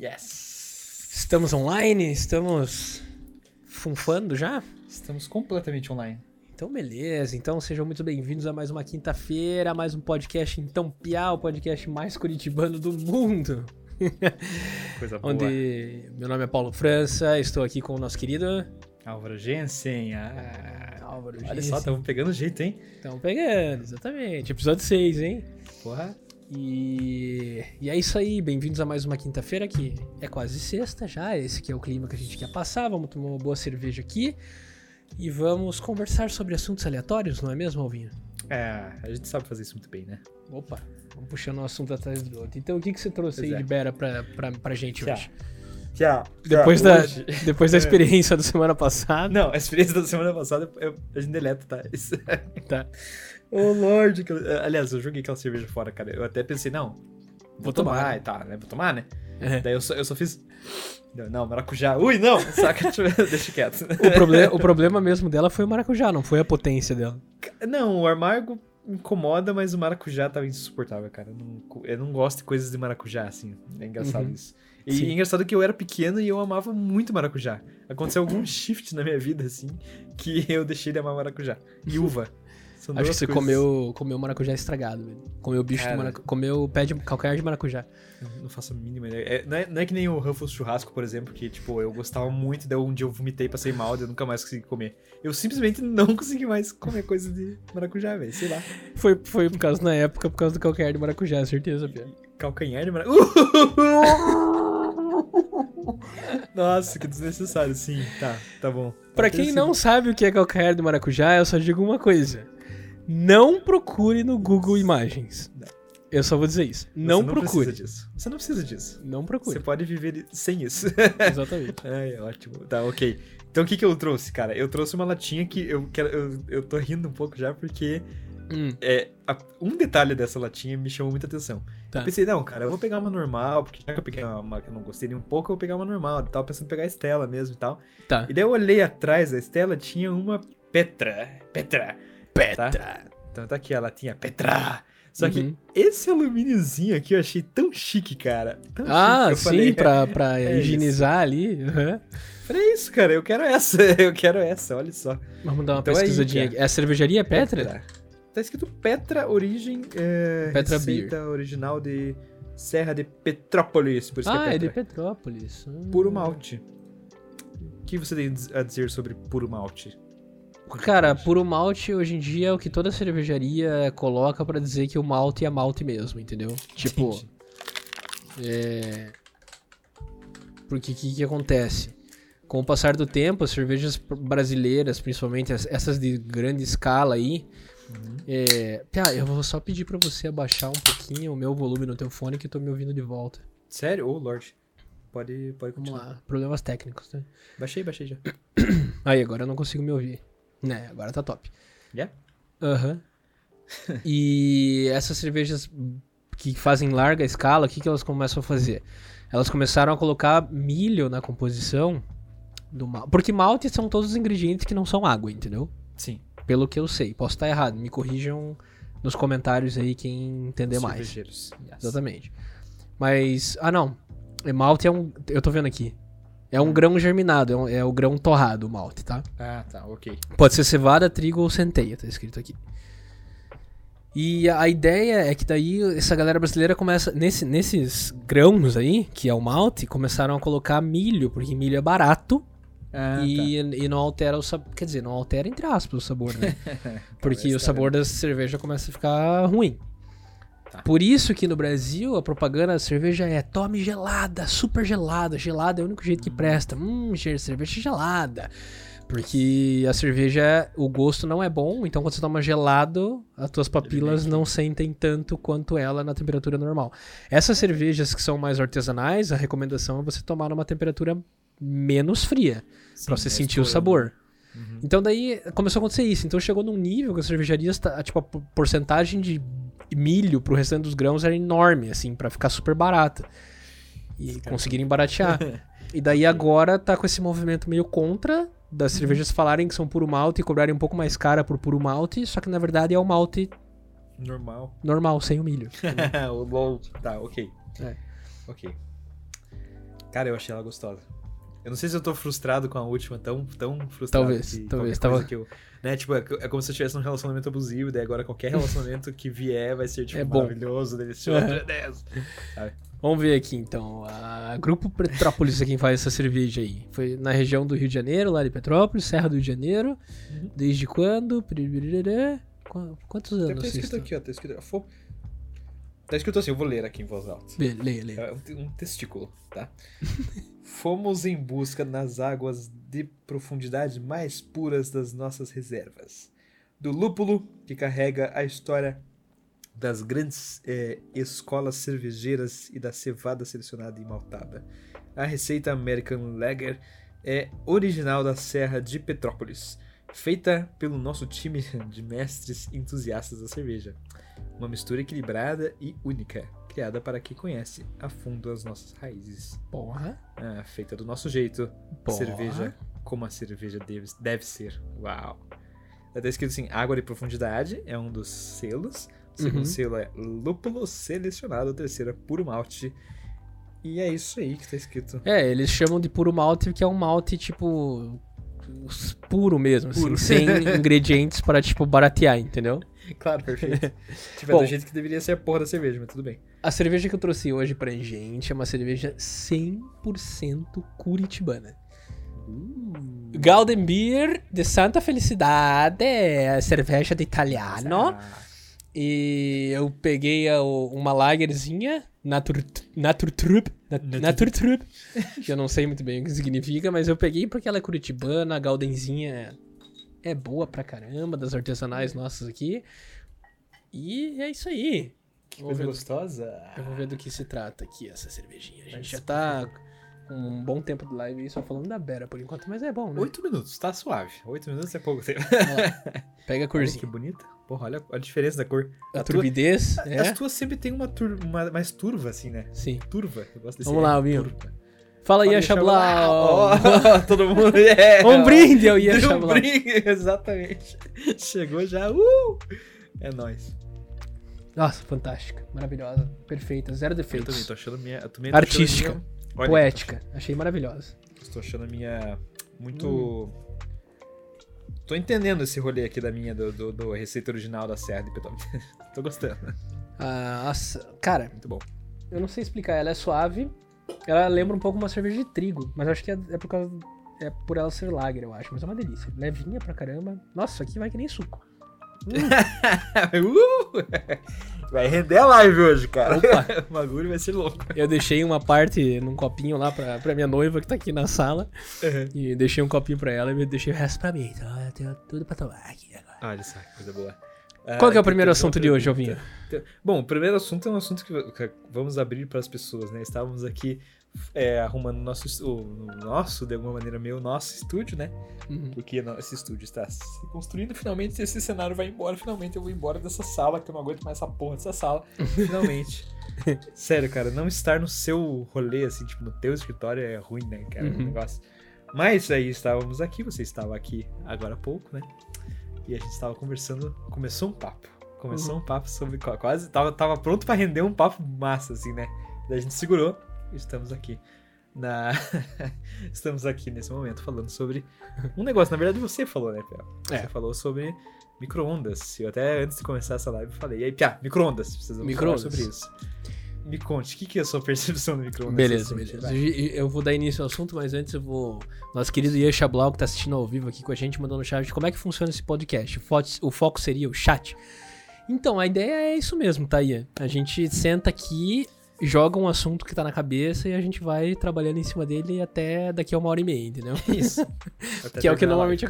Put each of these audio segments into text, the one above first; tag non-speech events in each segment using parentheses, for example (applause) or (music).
Yes! Estamos online? Estamos funfando já? Estamos completamente online. Então, beleza. Então, sejam muito bem-vindos a mais uma quinta-feira, mais um podcast Então Piá, o podcast mais curitibano do mundo. (laughs) Coisa boa. Onde meu nome é Paulo França, estou aqui com o nosso querido Álvaro Jensen. Ah, Álvaro olha só, estamos pegando jeito, hein? Estamos pegando, exatamente. Episódio 6, hein? Porra. E, e é isso aí, bem-vindos a mais uma quinta-feira que é quase sexta já, esse aqui é o clima que a gente quer passar, vamos tomar uma boa cerveja aqui e vamos conversar sobre assuntos aleatórios, não é mesmo, Alvinho? É, a gente sabe fazer isso muito bem, né? Opa, vamos puxando um assunto atrás do outro. Então o que, que você trouxe aí é. de Bera pra, pra, pra gente hoje? Tchau. Depois, da, Hoje- depois da É. experiência da semana passada, Não, a experiência da semana passada eu, a gente deleta, tá? Isso. tá? Ô, Lorde. que- Aliás, eu joguei aquela cerveja fora, cara. Eu até pensei, não. Vou, Vou tomar, tomar, né? e tá, né? Vou tomar, né? É. Daí eu só, eu só fiz. Não, maracujá. Ui, não! (laughs) Saca? Deixa quieto. O, proble o problema mesmo dela foi o maracujá, não foi a potência dela. Não, o amargo incomoda, mas o maracujá tava insuportável, cara. Eu não, eu não gosto de coisas de maracujá, assim. É engraçado Uhum. isso. E Sim. é engraçado que eu era pequeno e eu amava muito maracujá. Aconteceu algum (laughs) shift na minha vida, assim, que eu deixei de amar maracujá. E uva. São Acho que você coisas- comeu, comeu maracujá estragado, velho. Comeu o bicho Cara. do maracujá. Comeu o pé de calcanhar de maracujá. Eu Não faço a mínima ideia. É, não, é, não é que nem o Ruffles churrasco, por exemplo, que, tipo, eu gostava muito, daí um dia eu vomitei, passei mal, daí eu nunca mais consegui comer. Eu simplesmente não consegui mais comer coisa de maracujá, velho. Sei lá. Foi, foi por causa, na época, por causa do calcanhar de maracujá, certeza, Pia. Calcanhar de maracujá. (laughs) Nossa, que desnecessário. Sim, tá, tá bom. Pra Tem quem sido- não sabe o que é calcanhar de maracujá, eu só digo uma coisa. Não procure no Google Imagens. Não. Eu só vou dizer isso. Você Não, procure. precisa disso. Você não precisa disso. Não Você procure. pode viver sem isso. (laughs) Exatamente. Ai, ótimo. Tá, ok. Então o que que eu trouxe, cara? Eu trouxe uma latinha que eu quero. Eu, eu tô rindo um pouco já porque Hum, é, a- um detalhe dessa latinha me chamou muita atenção. Tá. Eu pensei, não, cara, eu vou pegar uma normal, porque já que eu peguei uma, uma que eu não gostei nem um pouco, eu vou pegar uma normal. Eu tava pensando em pegar a Estela mesmo e tal. tá. E daí eu olhei atrás da Estela, tinha uma Petra. Petra. Petra. Então tá aqui a latinha Petra. Só que Uhum. esse alumíniozinho aqui eu achei tão chique, cara. Tão Ah, chique. Sim, falei, pra, (laughs) pra é higienizar ali. Uhum. Falei isso, cara, eu quero essa. (laughs) Eu quero essa, olha só. Vamos dar uma Então aí, pesquisadinha aqui. É a cervejaria Petra? Tá escrito Petra Origem. É, Petra receita original de Serra de Petrópolis. Por isso Ah, que é de é Petra. Petrópolis. Hum. Puro malte. O que você tem a dizer sobre puro malte? Cara, puro malte hoje em dia é o que toda cervejaria coloca pra dizer que o malte é malte mesmo, entendeu? Tipo, é. Porque o que, que acontece? Com o passar do tempo, as cervejas brasileiras, principalmente as- essas de grande escala aí. Uhum. É... Pia, eu vou só pedir pra você abaixar um pouquinho o meu volume no teu fone que eu tô me ouvindo de volta. Sério? Ô, Lorde. Pode, pode Vamos continuar. lá, problemas técnicos, né? Baixei, baixei já. (coughs) Aí, agora eu não consigo me ouvir. Né, agora tá top. Yeah? Aham. (laughs) e essas cervejas que fazem larga escala, o que, que elas começam a fazer? Elas começaram a colocar milho na composição do malte. Porque malte são todos os ingredientes que não são água, entendeu? Sim. Pelo que eu sei. Posso estar errado, me corrijam nos comentários aí quem entender mais. Yes. Exatamente. Mas. Ah, não. Malte é um. Eu tô vendo aqui. É um grão germinado, é, um- é o grão torrado, o malte, tá? Ah, tá, ok. Pode ser cevada, trigo ou centeia, tá escrito aqui. E a ideia é que daí essa galera brasileira começa. Nesse, nesses grãos aí, que é o malte, começaram a colocar milho, porque milho é barato Ah, e, e não altera o sabor. Quer dizer, não altera entre aspas o sabor, né? (laughs) Porque o tá sabor da cerveja começa a ficar ruim. Tá. Por isso que no Brasil a propaganda da cerveja é tome gelada, super gelada. Gelada é o único jeito que presta. Hum, cerveja gelada. Porque a cerveja, o gosto não é bom, então quando você toma gelado, as tuas papilas não sentem tanto quanto ela na temperatura normal. Essas cervejas que são mais artesanais, a recomendação é você tomar numa temperatura menos fria, pra você é sentir o estourando. sabor. Uhum. Então daí começou a acontecer isso. Então chegou num nível que as cervejarias, tá, tipo, a por- porcentagem de milho pro restante dos grãos era enorme, assim, pra ficar super barata. E conseguirem baratear. (laughs) e daí agora tá com esse movimento meio contra das cervejas falarem que são puro malte e cobrarem um pouco mais cara por puro malte, só que na verdade é o malte Normal. normal, sem o milho. (laughs) o LOL. Tá, ok. É. Ok. Cara, eu achei ela gostosa. Eu não sei se eu tô frustrado com a última, tão, tão frustrado. Talvez, que talvez, tava- Que eu, né, tipo, é, é como se eu estivesse num relacionamento abusivo, daí agora qualquer relacionamento que vier vai ser, tipo, É bom. maravilhoso, delicioso, Deus. Vamos ver aqui então. A Grupo Petrópolis é quem faz essa cerveja aí. Foi na região do Rio de Janeiro, lá de Petrópolis, Serra do Rio de Janeiro. Uhum. Desde quando? Quantos Deve anos vocês escrito aqui, ó, tá escrito, tá escrito assim, eu vou ler aqui em voz alta. Lê, lê, lê. É um, um testículo, tá? (laughs) Fomos em busca nas águas de profundidade mais puras das nossas reservas. Do lúpulo, que carrega a história das grandes eh, escolas cervejeiras e da cevada selecionada e maltada. A receita American Lager é original da Serra de Petrópolis, feita pelo nosso time (laughs) de mestres entusiastas da cerveja. Uma mistura equilibrada e única, criada para quem conhece a fundo as nossas raízes. Porra. Ah, feita do nosso jeito. Porra. Cerveja como a cerveja deve, deve ser. Uau! Tá escrito assim: água de profundidade é um dos selos. O segundo Uhum. selo é lúpulo selecionado. O terceiro é puro malte. E é isso aí que tá escrito. É, eles chamam de puro malte, que é um malte, tipo. puro mesmo, assim, Puro. sem (laughs) ingredientes para, tipo, baratear, entendeu? Claro, perfeito. (laughs) tipo, Bom. é do jeito que deveria ser a porra da cerveja, mas tudo bem. A cerveja que eu trouxe hoje pra gente é uma cerveja 100% curitibana. Golden Beer de Santa Felicidade, é cerveja de italiano. Ah, E eu peguei a- uma lagerzinha, Natur, Naturtrup, Nat- Naturtrup, que eu não sei muito bem o que significa, mas eu peguei porque ela é curitibana, a Galdenzinha é boa pra caramba, das artesanais nossas aqui. E é isso aí. Que Vamos coisa gostosa. eu vou ver do que se trata aqui essa cervejinha. A gente já tá com um bom tempo de live só falando da Bera por enquanto, mas é bom, né? Oito minutos, tá suave. Oito minutos é pouco tempo. Olha. Pega a (laughs) Olha corzinha. que bonita. Porra, olha a diferença da cor. A tua- turbidez, As é? tuas sempre tem uma, tur uma mais turva, assim, né? Sim. Turva. Eu gosto desse Vamos lá, Albinho. Fala Fala, Chablau. Ó, todo mundo. É, (laughs) Um brinde ao Ian um Chablau. brinde, (laughs) exatamente. Chegou já. Uh! É nóis. Nossa, fantástica, maravilhosa, perfeita, zero Eu também defeitos. tô achando minha. Eu também tô achando Artística. minha- Olha, Poética, achei maravilhosa. Estou achando a minha. Muito. Hum. Tô entendendo esse rolê aqui da minha, do, do, do receita original da Serra de Petrópolis. (laughs) Tô gostando. Ah, cara, Muito bom. eu não sei explicar, ela é suave, ela lembra um pouco uma cerveja de trigo, mas acho que é, é por causa. É por ela ser lager, eu acho, mas é uma delícia. Levinha pra caramba. Nossa, isso aqui vai que nem suco. (laughs) Uh! Vai render a live hoje, cara. Opa. (laughs) o bagulho vai ser louco. Eu deixei uma parte num copinho lá pra, pra minha noiva que tá aqui na sala. E deixei um copinho pra ela e deixei o resto pra mim. Então eu tenho tudo pra tomar aqui agora. Olha só, coisa boa. Qual que é o Ah, primeiro assunto de hoje. Alvinho? Bom, o primeiro assunto é um assunto que que vamos abrir para as pessoas, né? Estávamos aqui é, arrumando nosso, o nosso, de alguma maneira, meu, nosso estúdio, né? Uhum. Porque esse estúdio está se construindo, finalmente esse cenário vai embora, finalmente eu vou embora dessa sala, que eu não aguento mais essa porra dessa sala. (laughs) Finalmente. Sério, cara, não estar no seu rolê, assim, tipo, no teu escritório é ruim, né, cara? Uhum. Negócio. Mas aí estávamos aqui, você estava aqui agora há pouco, né? E a gente estava conversando, começou um papo. Começou Uhum. um papo sobre qua- quase. Tava, tava pronto pra render um papo massa, assim, né? Daí a gente segurou estamos aqui. Na... (laughs) estamos aqui nesse momento falando sobre um negócio. Na verdade, você falou, né, Pia? Você É. falou sobre micro-ondas. Eu até antes de começar essa live falei. E aí, Pia, micro-ondas. Precisamos Micro-ondas. falar sobre isso. Me conte, o que, que é a sua (laughs) percepção do micro-ondas? Beleza, recente? beleza. Vai. Eu vou dar início ao assunto, mas antes eu vou. Nosso querido Ian Chablau, que tá assistindo ao vivo aqui com a gente, mandou no chat como é que funciona esse podcast. O fo- O foco seria o chat. Então, a ideia é isso mesmo, tá, Ian? A gente senta aqui, joga um assunto que tá na cabeça e a gente vai trabalhando em cima dele até daqui a uma hora e meia, entendeu? (laughs) Isso. (laughs) Que é o que normalmente.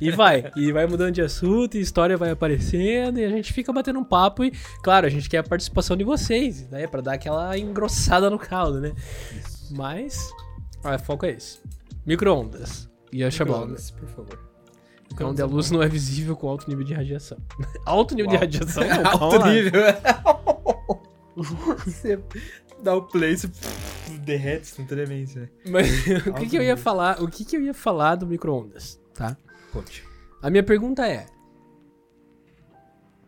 E vai, e vai mudando de assunto, e história vai aparecendo, e a gente fica batendo um papo. E, claro, a gente quer a participação de vocês, né? Pra dar aquela engrossada no caldo, né? Isso. Mas. Ah, o foco é esse. Micro-ondas. E a. Micro-ondas, por favor. Onde a luz não é visível com alto nível de radiação. (laughs) alto nível de Uau. radiação? Não, Alto nível. (laughs) você dá o play, você (laughs) derrete instantaneamente, né? Mas (laughs) o que, que eu ia falar? O que, que eu ia falar do micro-ondas, tá? Conte. A minha pergunta é: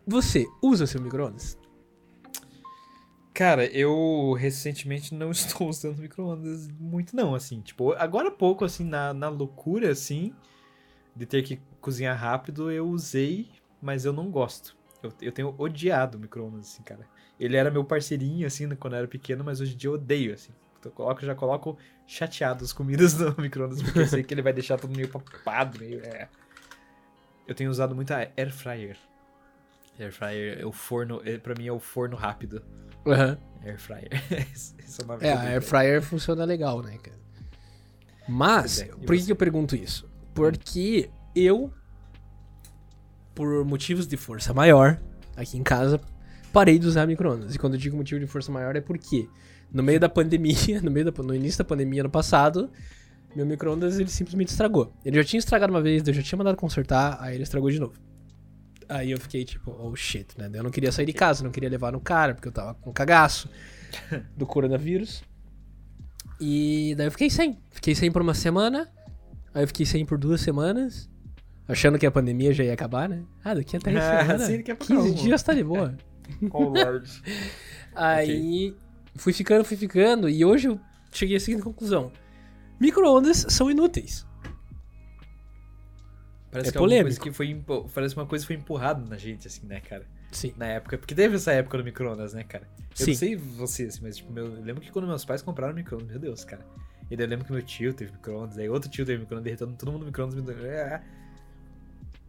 Você usa seu micro-ondas? Cara, eu recentemente não estou usando micro-ondas muito, não, assim. Tipo, agora há pouco, assim, na, na loucura, assim, de ter que cozinhar rápido, eu usei, mas eu não gosto. Eu, eu tenho odiado micro-ondas, assim, cara. Ele era meu parceirinho, assim, quando eu era pequeno, mas hoje em dia eu odeio, assim. Então eu coloco, já coloco chateado as comidas (laughs) no micro-ondas, porque eu sei que ele vai deixar tudo meio papado, meio. É. Eu tenho usado muito a air fryer. Air fryer é o forno, é, pra mim é o forno rápido. Uhum. Air fryer. (laughs) Esse é o nome É, a air fryer funciona legal, né, cara? Mas, é, por que eu pergunto isso? Porque eu, por motivos de força maior, aqui em casa, parei de usar micro-ondas. E quando eu digo motivo de força maior é porque no meio da pandemia, (laughs) no, meio da, no início da pandemia ano passado, meu micro-ondas ele simplesmente estragou. Ele já tinha estragado uma vez, eu já tinha mandado consertar, aí ele estragou de novo. Aí eu fiquei tipo, oh shit, né? Eu não queria sair de casa, não queria levar no cara, porque eu tava com cagaço (laughs) do coronavírus. E daí eu fiquei sem. Fiquei sem por uma semana. Aí eu fiquei sem por duas semanas. Achando que a pandemia já ia acabar, né? Ah, daqui a três (laughs) Ah, semanas. sim, daqui a pouco 15 arruma. dias tá de boa. Oh, Lord. (laughs) Aí fui ficando, fui ficando. E hoje eu cheguei à seguinte conclusão: micro-ondas são inúteis. Parece É que alguma polêmico. coisa que foi Parece uma coisa que foi empurrada na gente, assim, né, cara? Sim. Na época. Porque teve essa época do micro-ondas, né, cara? Eu Sim. não sei você, assim, mas tipo, meu, eu lembro que quando meus pais compraram micro-ondas, meu Deus, cara. E daí eu lembro que meu tio teve micro-ondas, aí outro tio teve micro-ondas, derretendo todo mundo micro-ondas. é.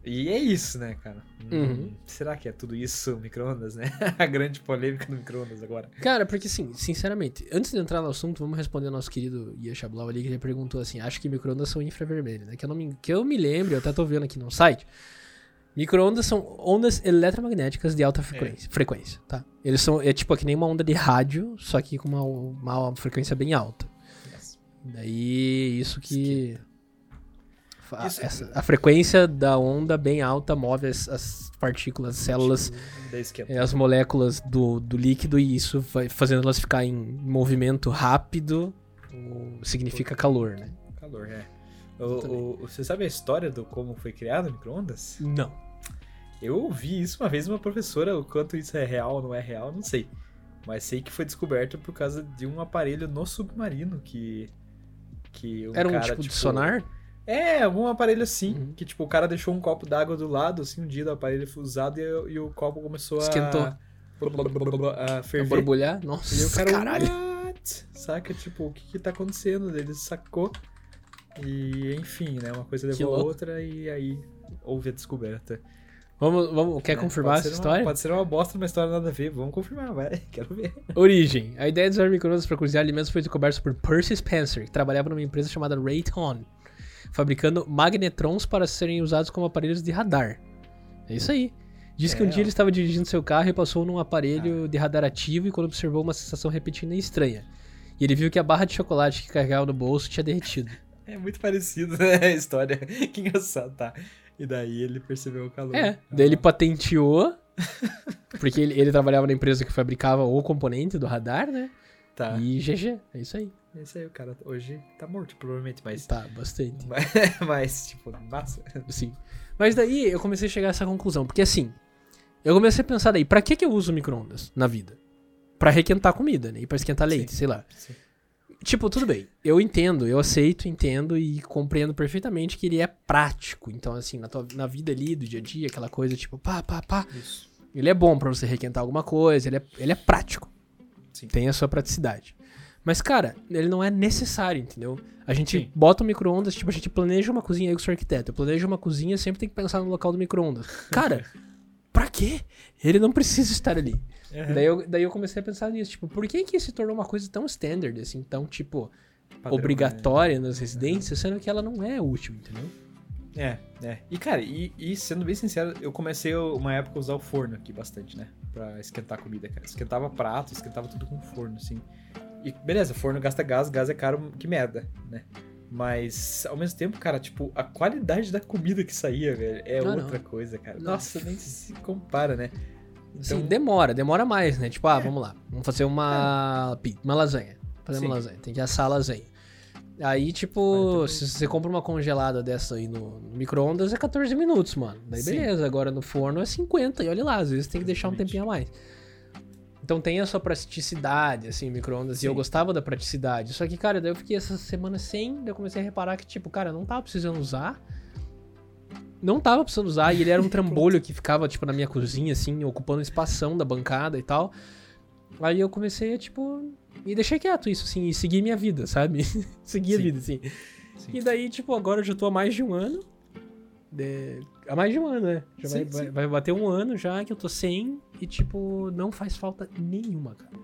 E é isso, né, cara? Hum, Uhum. será que é tudo isso, micro-ondas, né? (laughs) A grande polêmica do micro-ondas agora. Cara, porque assim, sinceramente, antes de entrar no assunto, vamos responder ao nosso querido Ia Blau ali, que ele perguntou assim: acho que micro-ondas são infravermelho, né? Que eu, não me, que eu me lembro, eu até tô vendo aqui no site. Micro-ondas são ondas eletromagnéticas de alta frequência, frequência, tá? Eles são, é tipo, é que nem uma onda de rádio, só que com uma, uma frequência bem alta. Yes. Daí, isso que. fa- Isso- essa- a frequência da onda bem alta move as, as partículas, as células, esquenta. é, as moléculas do, do líquido e isso vai fazendo elas ficar em movimento rápido, significa calor, né? Calor, é. O- o- você sabe a história do como foi criado o micro-ondas? Não. Eu ouvi isso uma vez uma professora, o quanto isso é real ou não é real, não sei. Mas sei que foi descoberto por causa de um aparelho no submarino que. que um Era um cara, tipo, de sonar? É, algum aparelho assim. Uhum. Que tipo, o cara deixou um copo d'água do lado, assim, um dia do aparelho usado e, e o copo começou Esquentou. a. a Pra ferver. borbulhar? E o Nossa, cara, caralho. what? Saca, tipo, o que que tá acontecendo? Ele sacou. E, enfim, né? Uma coisa levou a outra e aí houve a descoberta. Vamos, vamos, quer É, confirmar essa ser história? Uma, pode ser uma bosta, uma história nada a ver. Vamos confirmar, vai. (laughs) Quero ver. Origem. A ideia de usar micro-ondas para cozinhar alimentos foi descoberta por Percy Spencer, que trabalhava numa empresa chamada Raytheon, fabricando magnetrons para serem usados como aparelhos de radar. É isso aí. Diz que um É, dia ó. ele estava dirigindo seu carro e passou num aparelho de radar ativo e quando observou uma sensação repetida e estranha. E ele viu que a barra de chocolate que carregava no bolso tinha derretido. (laughs) É muito parecido, né? A história. (laughs) Que engraçado, tá? E daí ele percebeu o calor. É, daí ele patenteou, (laughs) porque ele, ele trabalhava na empresa que fabricava o componente do radar, né? Tá. E GG, é isso aí. Esse aí, o cara hoje tá morto, provavelmente, mas. Tá, bastante. (laughs) Mas, mas, tipo, massa. Sim. Mas daí eu comecei a chegar a essa conclusão, porque assim, eu comecei a pensar daí, pra que que eu uso micro-ondas na vida? Pra requentar comida, né? E pra esquentar leite, Sim. sei lá. Sim. Tipo, tudo bem. Eu entendo, eu aceito, entendo e compreendo perfeitamente que ele é prático. Então, assim, na, tua, na vida ali, do dia a dia, aquela coisa tipo, pá, pá, pá. Isso. Ele é bom pra você requentar alguma coisa, ele é, ele é prático. Sim. Tem a sua praticidade. Mas, cara, ele não é necessário, entendeu? A gente Sim. bota o micro-ondas, tipo, a gente planeja uma cozinha, eu que sou arquiteto, eu planejo uma cozinha, sempre tem que pensar no local do micro-ondas. (laughs) Cara, pra quê? Ele não precisa estar ali. Uhum. Daí, eu, daí eu comecei a pensar nisso, tipo, por que que se tornou uma coisa tão standard, assim, tão, tipo, Padrão, obrigatória nas residências, sendo que ela não é útil, entendeu? né? É, é. E, cara, e, e sendo bem sincero, eu comecei uma época a usar o forno aqui bastante, né? Pra esquentar comida, cara. Esquentava prato, esquentava tudo com forno, assim. E beleza, forno gasta gás, gás é caro, que merda, né? Mas, ao mesmo tempo, cara, tipo, a qualidade da comida que saía, velho, é Ah, outra não. coisa, cara. Não. Nossa, nem se compara, né? Sim, Então, demora, demora mais, né? Tipo, ah, É. vamos lá, vamos fazer uma, pi- uma lasanha. Fazer uma Sim. lasanha, tem que assar a lasanha. Aí, tipo, Quarenta se você compra uma congelada dessa aí no, no micro-ondas, é 14 minutos, mano. Daí Sim. beleza, agora no forno é 50, e olha lá, às vezes tem que deixar um Exatamente. tempinho a mais. Então tem a sua praticidade, assim, micro-ondas. E eu gostava da praticidade. Só que, cara, daí eu fiquei essa semana sem, daí eu comecei a reparar que, tipo, cara, eu não tava precisando usar. Não tava precisando usar, e ele era um (laughs) trambolho que ficava, tipo, na minha cozinha, assim, ocupando espação da bancada e tal. Aí eu comecei a, tipo, e deixei quieto isso, assim, e segui minha vida, sabe? (laughs) segui a vida, assim. Sim. E daí, tipo, agora eu já tô há mais de um ano. de- Há mais de um ano, né? Já Sim, vai, sim. vai bater um ano já que eu tô sem e, tipo, não faz falta nenhuma, cara.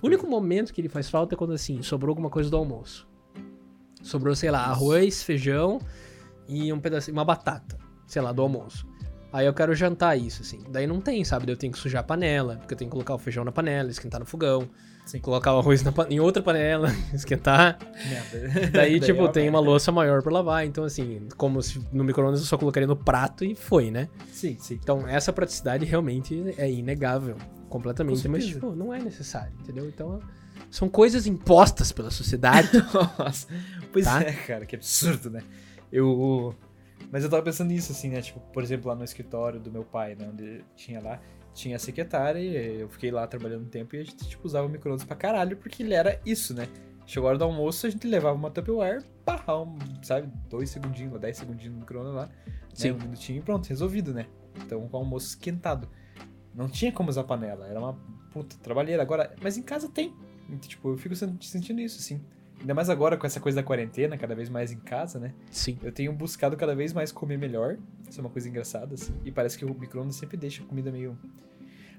O único momento que ele faz falta é quando, assim, sobrou alguma coisa do almoço. Sobrou, sei lá, arroz, feijão e um pedacinho, uma batata, sei lá, do almoço. Aí eu quero jantar isso, assim. Daí não tem, sabe? Daí eu tenho que sujar a panela, porque eu tenho que colocar o feijão na panela, esquentar no fogão. Sim. Colocar o arroz em outra panela, (laughs) esquentar. Merda. Daí, (laughs) tipo, tem merda. uma louça maior pra lavar. Então, assim, como se no micro-ondas eu só colocaria no prato e foi, né? Sim, sim. Então, essa praticidade realmente é inegável. Completamente. Com Mas, tipo, não é necessário, entendeu? Então, são coisas impostas pela sociedade. (laughs) Nossa. Pois Tá? é, cara, que absurdo, né? Eu. Mas eu tava pensando nisso, assim, né? Tipo, por exemplo, lá no escritório do meu pai, né? Onde tinha lá, tinha a secretária e eu fiquei lá trabalhando um tempo e a gente, tipo, usava o micro-ondas pra caralho, porque ele era isso, né? Chegou a hora do almoço, a gente levava uma Tupperware, pá, um, sabe, dois segundinhos, dez segundinhos no micro-ondas lá, Sim. né? Um minutinho e pronto, resolvido, né? Então, com o almoço esquentado. Não tinha como usar panela, era uma puta trabalheira. Agora, mas em casa tem. Então, tipo, eu fico sen- sentindo isso, assim. Ainda mais agora com essa coisa da quarentena, cada vez mais em casa, né? Sim. Eu tenho buscado cada vez mais comer melhor. Isso é uma coisa engraçada, assim. E parece que o micro-ondas sempre deixa a comida meio.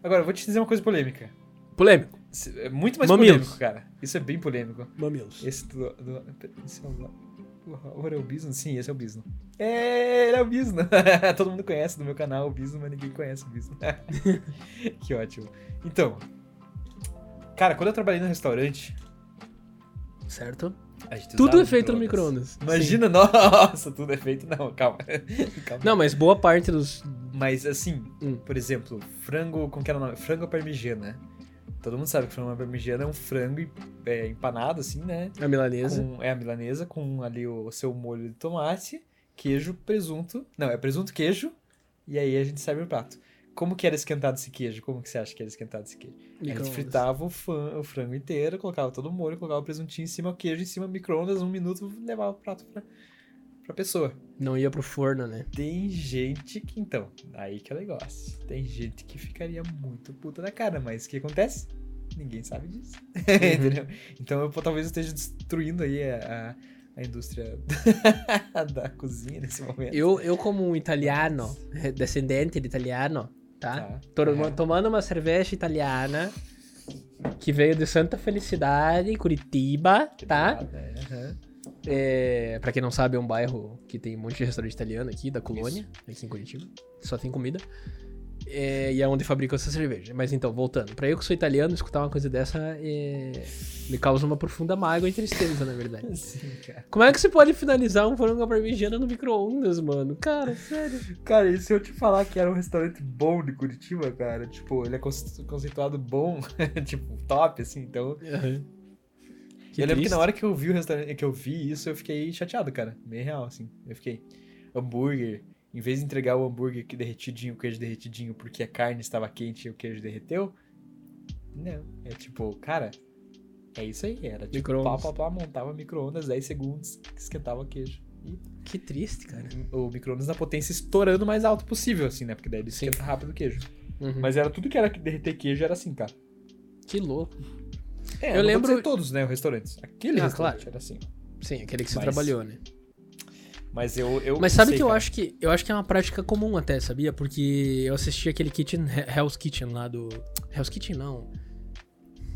Agora, eu vou te dizer uma coisa polêmica. Polêmico. É muito mais Mamilos. polêmico, cara. Isso é bem polêmico. Mamilos. Esse do. do esse é o. O Ora é o Bisno? Sim, esse é o Bisno. É, ele é o Bisno. (laughs) Todo mundo conhece do meu canal o Bisno, mas ninguém conhece o Bisno. (laughs) que ótimo. Então, cara, quando eu trabalhei no restaurante, Certo? Tudo é feito no micro-ondas. Imagina, (laughs) nossa, tudo é feito. Não, calma. (laughs) calma. Não, mas boa parte dos. Mas assim, Hum. por exemplo, frango, como que era o nome? Frango parmigiana. Todo mundo sabe que frango parmigiana é um frango é, empanado, assim, né? A milanesa. Com- é a milanesa com ali o seu molho de tomate, queijo, presunto. Não, é presunto, queijo. E aí a gente serve o prato. Como que era esquentado esse queijo? Como que você acha que era esquentado esse queijo? A gente Micro-ondas. fritava o, fran- o frango inteiro, colocava todo o molho, colocava o presuntinho em cima, o queijo em cima, micro-ondas, um minuto, levava o prato pra, pra pessoa. Não ia pro forno, né? Tem gente que, então, aí que é o negócio. Tem gente que ficaria muito puta da cara, mas o que acontece? Ninguém sabe disso. (laughs) Entendeu? Então eu talvez eu esteja destruindo aí a, a, a indústria (laughs) da cozinha nesse momento. Eu, eu como um italiano, descendente de italiano, tá? Tá. Aham. tomando uma cerveja italiana que veio de Santa Felicidade, Curitiba, Que tá? nada, é, aham. É, pra quem não sabe, é um bairro que tem um monte de restaurante italiano aqui, da colônia, aqui em Curitiba. Só tem comida. É, e é onde fabricam essa cerveja. Mas então, voltando. Pra eu que sou italiano, escutar uma coisa dessa é, me causa uma profunda mágoa e tristeza, na verdade. (laughs) Sim, cara. Como é que você pode finalizar um frango à parmegiana no micro-ondas, mano? Cara, sério. Cara, e se eu te falar que era um restaurante bom de Curitiba, cara, tipo, ele é conce- conceituado bom, (laughs) tipo, top, assim, então. Que eu lembro que na hora que eu vi o restaurante, que eu vi isso, eu fiquei chateado, cara. Meio real, assim. Eu fiquei. Hambúrguer. Em vez de entregar o hambúrguer que derretidinho, o queijo derretidinho, porque a carne estava quente e o queijo derreteu. Não. É tipo, cara. É isso aí. Era tipo, pá, Micro-ondas. pá, pá, montava micro-ondas 10 segundos, esquentava o queijo. E Que triste, cara. o micro-ondas na potência estourando o mais alto possível, assim, né? Porque daí ele Sim. esquenta rápido o queijo. Uhum. Mas era tudo que era derreter queijo, era assim, cara. Que louco. É, Eu lembro- todos, né? Os restaurantes. Aquele Ah, restaurante claro. era assim. Sim, aquele que você Mas- trabalhou, né? Mas eu. eu Mas sabe sei, que eu cara. acho que eu acho que é uma prática comum até, sabia? Porque eu assisti aquele Kitchen Hell's Kitchen lá do Hell's Kitchen não.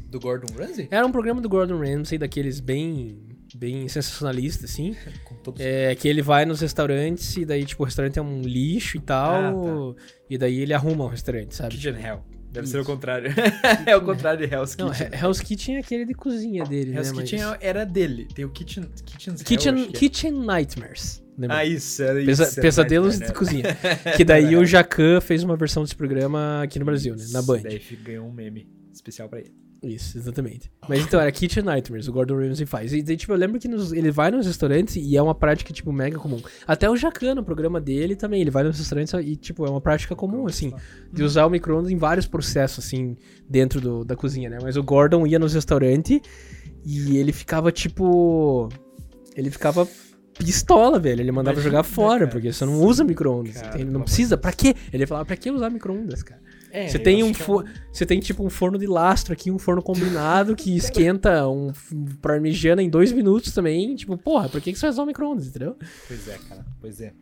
Do Gordon Ramsay? Era um programa do Gordon Ramsay daqueles bem bem sensacionalista assim. (laughs) É que ele vai nos restaurantes e daí tipo o restaurante é um lixo e tal, e daí ele arruma o restaurante, sabe? Kitchen Hell. Deve Isso. ser o contrário. (laughs) é o contrário de Hell's Não, Kitchen. He- Hell's Kitchen é aquele de cozinha dele, Hell's né? Mas- Kitchen era dele. Tem o Kitchen. Kitchen's Hell, Kitchen, que é. Kitchen Nightmares. lembra? Ah, isso, era Pesa- isso. era pesadelos de cozinha. (laughs) Que daí o Jacan fez uma versão desse programa aqui no Brasil, né? Na Band. Daí ganhou um meme especial pra ele. Isso, exatamente. Mas então, era Kitchen Nightmares, o Gordon Ramsay faz. E daí, tipo, eu lembro que nos- ele vai nos restaurantes e é uma prática, tipo, mega comum. Até o Jacan, no programa dele, também, ele vai nos restaurantes e, tipo, é uma prática comum, assim, de usar o micro-ondas em vários processos, assim, dentro do- da cozinha, né? Mas o Gordon ia nos restaurantes e ele ficava, tipo... Ele ficava pistola, velho. Ele mandava Imagina, jogar fora, cara. porque você não usa micro-ondas. Não precisa. Pra quê? Ele falava, pra que usar micro-ondas, cara? É, Você tem um que é fo- você tem tipo um forno de lastro aqui, um forno combinado que esquenta um parmegiana em dois minutos também. Tipo, porra, por que, que você vai usar o micro-ondas, entendeu? Pois é, cara, pois é.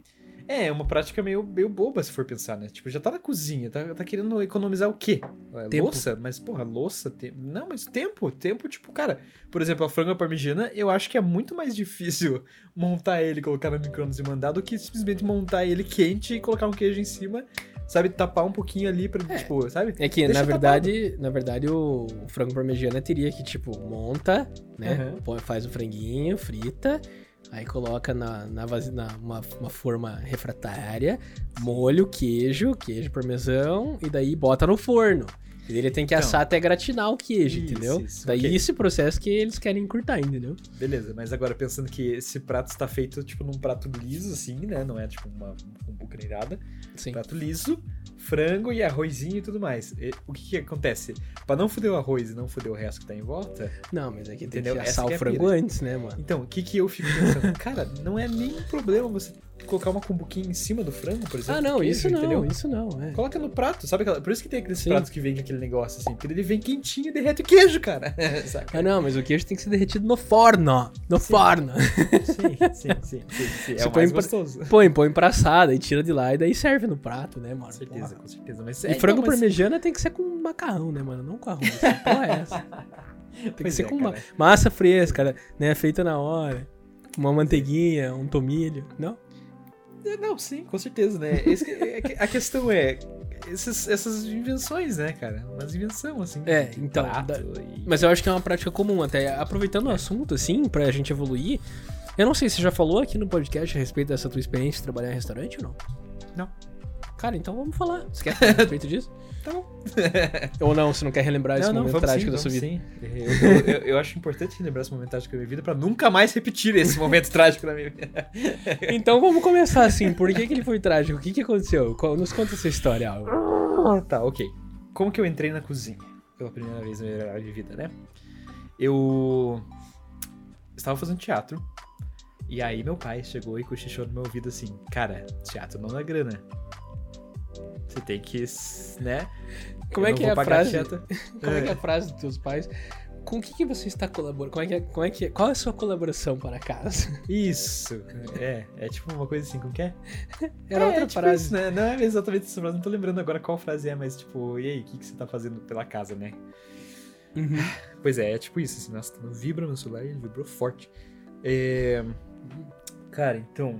É, é uma prática meio, meio boba se for pensar, né? Tipo, já tá na cozinha, tá, tá querendo economizar o quê? Tempo. Louça? Mas, porra, louça, tempo. Não, mas tempo, tempo, tipo, cara, por exemplo, a franga parmegiana, eu acho que é muito mais difícil (laughs) montar ele, colocar no micro-ondas e mandar do que simplesmente montar ele quente e colocar um queijo em cima, sabe? Tapar um pouquinho ali pra, É. tipo, sabe? É que, Deixa na tapado. verdade, na verdade, o frango parmegiana teria que, tipo, monta, né? Uhum. Faz o franguinho, frita, aí coloca na, na, vasi- na uma, uma forma refratária, molho, queijo, queijo parmesão, e daí bota no forno. Ele tem que Então. assar até gratinar o queijo, Isso, entendeu? isso, daí ok. esse processo que eles querem encurtar, entendeu? Beleza, mas agora pensando que esse prato está feito, tipo, num prato liso, assim, né? Não é, tipo, uma, um bucaneirada. Sim. Prato liso, frango e arrozinho e tudo mais. E o que que acontece? Pra não foder o arroz e não foder o resto que tá em volta, Não, mas é que Entendeu? tem que Essa assar é o a frango pira. antes, né, mano? então, o que que eu fico pensando? (laughs) Cara, não é nenhum problema você colocar uma cumbuquinha em cima do frango, por exemplo. Ah, não, queijo, isso não, entendeu? isso não, é. Coloca no prato, sabe? aquela- Por isso que tem aqueles Sim. pratos que vem com aquele negócio assim, porque ele vem quentinho e derrete o queijo, cara. (laughs) Saca? Ah, não, mas o queijo tem que ser derretido no forno. No forno. Sim, sim, sim, sim, sim. É Você o põe mais pra- gostoso. Põe, põe pra assada e tira de lá e daí serve no prato, né, mano? Com certeza, Porra. com certeza. Mas, E é, frango então, mas- parmegiana tem que ser com macarrão, né, mano? Não com arroz. Porra, é essa? (laughs) Tem que Pois ser é, com uma massa fresca, né? Feita na hora. Uma manteiguinha, um tomilho. Não? É, Não, sim, com certeza, né? Esse é que- a questão é esses- essas invenções, né, cara? Umas invenção, assim. É, então, da- e- Mas eu acho que é uma prática comum, até aproveitando o assunto, assim, pra gente evoluir. Eu não sei, você já falou aqui no podcast a respeito dessa tua experiência de trabalhar em restaurante ou não? Não. Cara, então vamos falar. Você quer (laughs) falar a respeito disso? Tá bom. (laughs) Ou não, você não quer relembrar esse não, não, momento trágico sim, da sua vida? sim. Eu, eu- eu- acho importante lembrar esse momento trágico da minha vida pra nunca mais repetir esse momento (laughs) trágico da minha vida. (laughs) Então vamos começar assim. Por que, que ele foi trágico? O que, que aconteceu? Nos conta essa história, Álvaro. tá, ok. Como que eu entrei na cozinha pela primeira vez na minha vida, né? Eu estava fazendo teatro. E aí meu pai chegou e cochichou no meu ouvido assim, cara, teatro não dá grana. Você tem que, né? Como Eu é não que vou é a frase? (laughs) Como é que é a frase dos teus pais? Com o que, que você está colaborando? Como é que é, como é que é- Qual é a sua colaboração para casa? (laughs) Isso. É, é tipo uma coisa assim, como que é? Era é, outra é tipo frase. isso, né? Não é exatamente essa frase, não tô lembrando agora qual frase é, mas tipo, e aí, o que, que você tá fazendo pela casa, né? Uhum. Pois é, é tipo isso, assim, nossa, não vibra meu celular, ele vibrou forte. É... Cara, então,